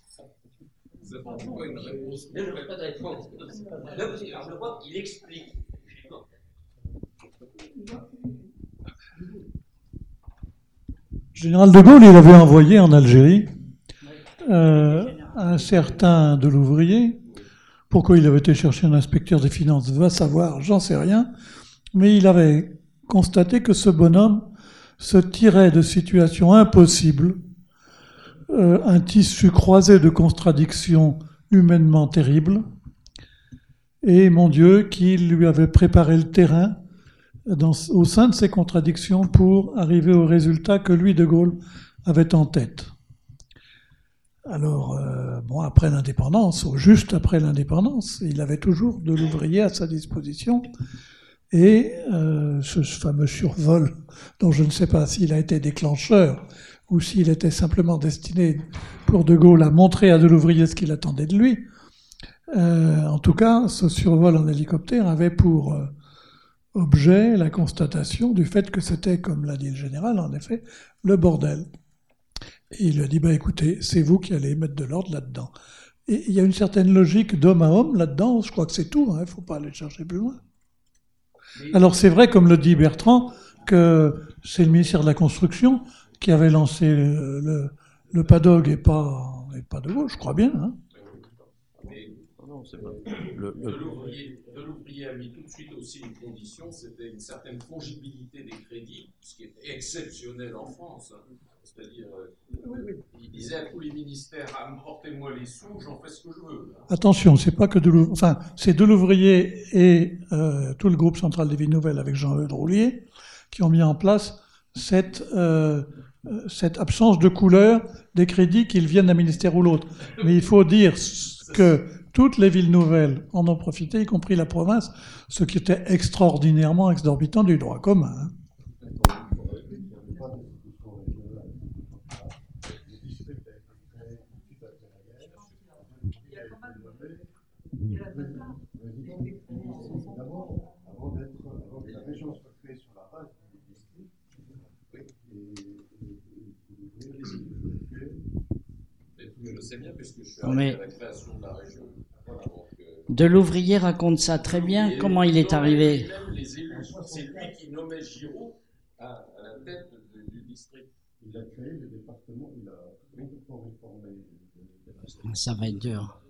Je pas de réponse. Je crois qu'il explique Général de Gaulle, il avait envoyé en Algérie euh, un certain de l'ouvrier. Pourquoi il avait été chercher un inspecteur des finances Va savoir, j'en sais rien. Mais il avait constaté que ce bonhomme se tirait de situations impossibles, euh, un tissu croisé de contradictions humainement terribles, et mon Dieu, qu'il lui avait préparé le terrain au sein de ces contradictions pour arriver au résultat que lui, De Gaulle, avait en tête. Alors, euh, bon, après l'indépendance, ou juste après l'indépendance, il avait toujours de l'ouvrier à sa disposition. Et euh, ce fameux survol, dont je ne sais pas s'il a été déclencheur ou s'il était simplement destiné pour De Gaulle à montrer à de l'ouvrier ce qu'il attendait de lui, euh, en tout cas, ce survol en hélicoptère avait pour objet la constatation du fait que c'était, comme l'a dit le général, en effet, le bordel. Et il lui a dit, bah écoutez, c'est vous qui allez mettre de l'ordre là-dedans. Et il y a une certaine logique d'homme à homme là-dedans, je crois que c'est tout, il hein, ne faut pas aller chercher plus loin. Alors c'est vrai, comme le dit Bertrand, que c'est le ministère de la Construction qui avait lancé le, le, PADOG et pas, et pas de gauche, je crois bien. Hein. Le, l'ouvrier a mis tout de suite aussi une condition, c'était une certaine fongibilité des crédits, ce qui est exceptionnel en France. Hein. C'est-à-dire, euh, il disait à tous les ministères apportez-moi les sous, j'en fais ce que je veux. Attention, c'est pas que de l'ouvrier, enfin, c'est de l'ouvrier et euh, tout le groupe central des villes nouvelles avec Jean-Eudes Roulier qui ont mis en place cette, euh, cette absence de couleur des crédits qu'ils viennent d'un ministère ou l'autre. Mais il faut dire que toutes les villes nouvelles en ont profité, y compris la province, ce qui était extraordinairement exorbitant du droit commun. Hein. Je sais bien, puisque je suis à la création de la région. De l'ouvrier raconte ça très bien, comment il est arrivé. C'est lui qui nommait Giraud à, la tête du district. Il a créé le département, il a Ça va être dur.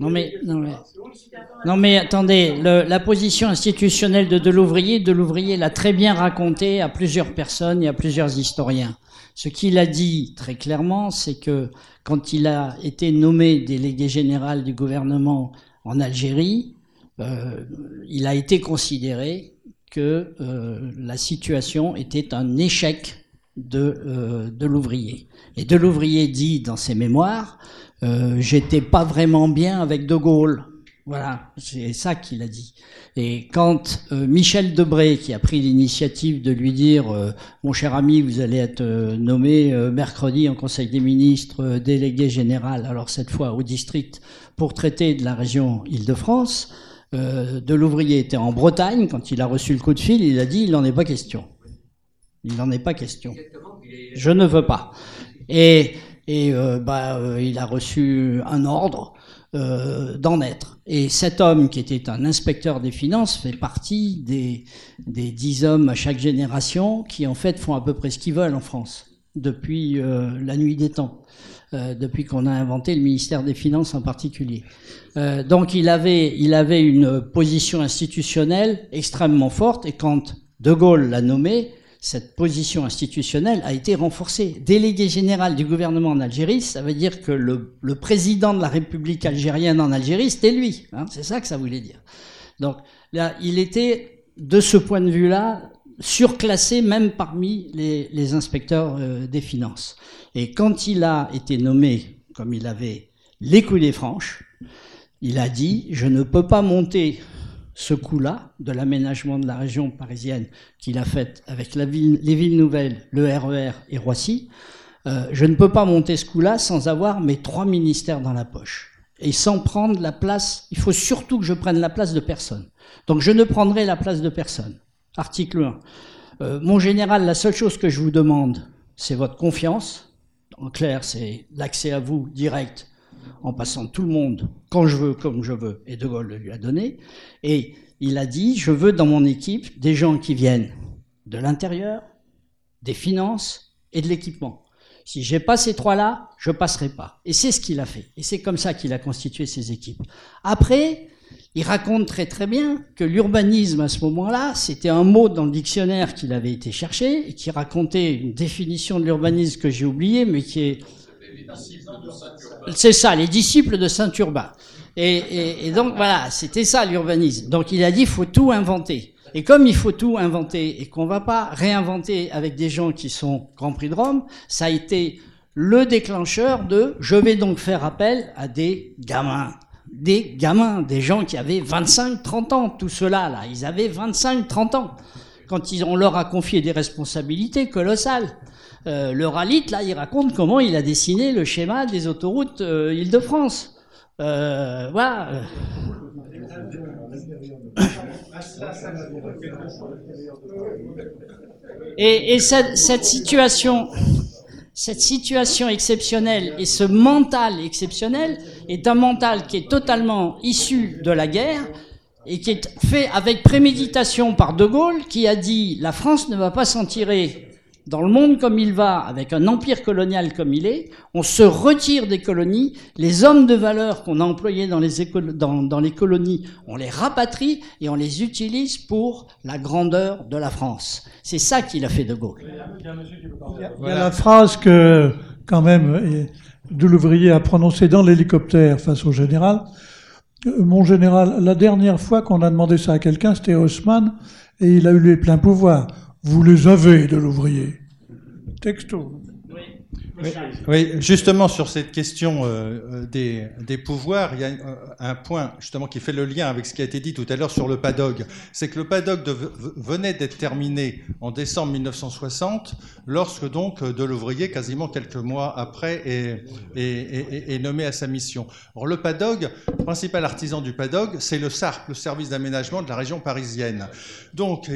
Non mais, non mais, attendez, le, la position institutionnelle de Delouvrier, Delouvrier l'a très bien raconté à plusieurs personnes et à plusieurs historiens. Ce qu'il a dit très clairement, c'est que quand il a été nommé délégué général du gouvernement en Algérie, euh, il a été considéré que euh, la situation était un échec de, euh, de l'ouvrier. Et de l'ouvrier dit dans ses mémoires, euh, j'étais pas vraiment bien avec De Gaulle. Voilà, c'est ça qu'il a dit. Et quand euh, Michel Debré, qui a pris l'initiative de lui dire Mon cher ami, vous allez être nommé mercredi en Conseil des ministres délégué général, alors cette fois au district, pour traiter de la région Île-de-France, de l'ouvrier était en Bretagne, quand il a reçu le coup de fil, il a dit Il n'en est pas question. Il n'en est pas question. Je ne veux pas. Et, et euh, bah, euh, il a reçu un ordre euh, d'en être. Et cet homme, qui était un inspecteur des finances, fait partie des, des dix hommes à chaque génération qui, en fait, font à peu près ce qu'ils veulent en France, depuis euh, la nuit des temps, euh, depuis qu'on a inventé le ministère des Finances en particulier. Euh, donc il avait, il avait une position institutionnelle extrêmement forte, et quand De Gaulle l'a nommé, cette position institutionnelle a été renforcée. Délégué général du gouvernement en Algérie, ça veut dire que le, président de la République algérienne en Algérie, c'était lui. Hein, c'est ça que ça voulait dire. Donc là, il était, de ce point de vue-là, surclassé même parmi les, les inspecteurs euh, des finances. Et quand il a été nommé, comme il avait les coulées franches, il a dit, je ne peux pas monter ce coup-là de l'aménagement de la région parisienne qu'il a fait avec les villes nouvelles, le RER et Roissy, euh, je ne peux pas monter ce coup-là sans avoir mes trois ministères dans la poche. Et sans prendre la place, il faut surtout que je prenne la place de personne. Donc je ne prendrai la place de personne. Article 1. Euh, mon général, la seule chose que je vous demande, c'est votre confiance. En clair, c'est l'accès à vous direct en passant tout le monde quand je veux, comme je veux, et De Gaulle le lui a donné. Et il a dit, je veux dans mon équipe des gens qui viennent de l'intérieur, des finances et de l'équipement. Si j'ai pas ces trois-là, je passerai pas. Et c'est ce qu'il a fait. Et c'est comme ça qu'il a constitué ses équipes. Après, il raconte très très bien que l'urbanisme à ce moment-là, c'était un mot dans le dictionnaire qu'il avait été cherché et qui racontait une définition de l'urbanisme que j'ai oubliée, mais qui est c'est ça, les disciples de Saint Urbain. Et, et, et donc voilà, c'était ça l'urbanisme. Donc il a dit, il faut tout inventer. Et comme il faut tout inventer et qu'on va pas réinventer avec des gens qui sont Grand Prix de Rome, ça a été le déclencheur de je vais donc faire appel à des gamins. Des gamins, des gens qui avaient 25, 30 ans, tout cela là, ils avaient 25, 30 ans. Quand ils, on leur a confié des responsabilités colossales. Euh, le Ralit, là, il raconte comment il a dessiné le schéma des autoroutes euh, Île-de-France. Euh, voilà. Et, et cette, cette situation, cette situation exceptionnelle et ce mental exceptionnel est un mental qui est totalement issu de la guerre et qui est fait avec préméditation par De Gaulle, qui a dit la France ne va pas s'en tirer dans le monde comme il va, avec un empire colonial comme il est, on se retire des colonies, les hommes de valeur qu'on a employés dans les, dans, dans les colonies, on les rapatrie et on les utilise pour la grandeur de la France. C'est ça qu'il a fait De Gaulle. Il y a la phrase que, quand même, de l'ouvrier a prononcée dans l'hélicoptère face au général. Mon général, la dernière fois qu'on a demandé ça à quelqu'un, c'était Haussmann, et il a eu les pleins pouvoirs. Vous les avez de l'ouvrier. Texto. Oui, justement sur cette question euh, des, des, pouvoirs, il y a un point justement qui fait le lien avec ce qui a été dit tout à l'heure sur le PADOG. C'est que le PADOG venait d'être terminé en décembre 1960, lorsque donc de l'ouvrier, quasiment quelques mois après, est, est, nommé à sa mission. Or le PADOG, principal artisan du PADOG, c'est le SARP, le service d'aménagement de la région parisienne. Donc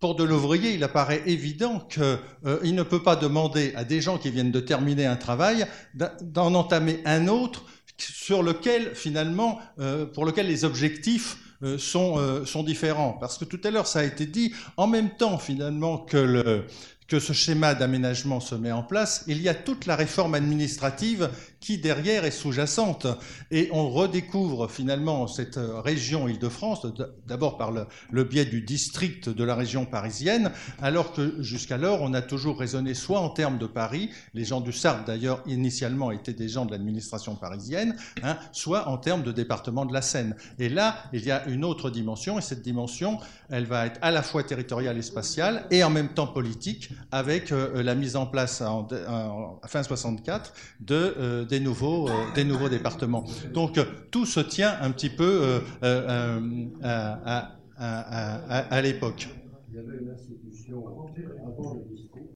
pour de l'ouvrier, il apparaît évident qu'il euh, ne peut pas demander à des gens qui viennent de terminer un travail d'en entamer un autre sur lequel finalement, euh, pour lequel les objectifs euh, sont, sont différents. Parce que tout à l'heure, ça a été dit, en même temps finalement que le, que ce schéma d'aménagement se met en place, il y a toute la réforme administrative qui derrière est sous-jacente. Et on redécouvre finalement cette euh, région Île-de-France, d'abord par le, biais du district de la région parisienne, alors que jusqu'alors on a toujours raisonné soit en termes de Paris, les gens du Sarthe d'ailleurs initialement étaient des gens de l'administration parisienne, hein, soit en termes de département de la Seine. Et là, il y a une autre dimension, et cette dimension, elle va être à la fois territoriale et spatiale, et en même temps politique, avec euh, la mise en place en, en, fin 64 de euh, des nouveaux, euh, départements. Donc euh, tout se tient un petit peu euh, à, l'époque. Il y avait une institution avant le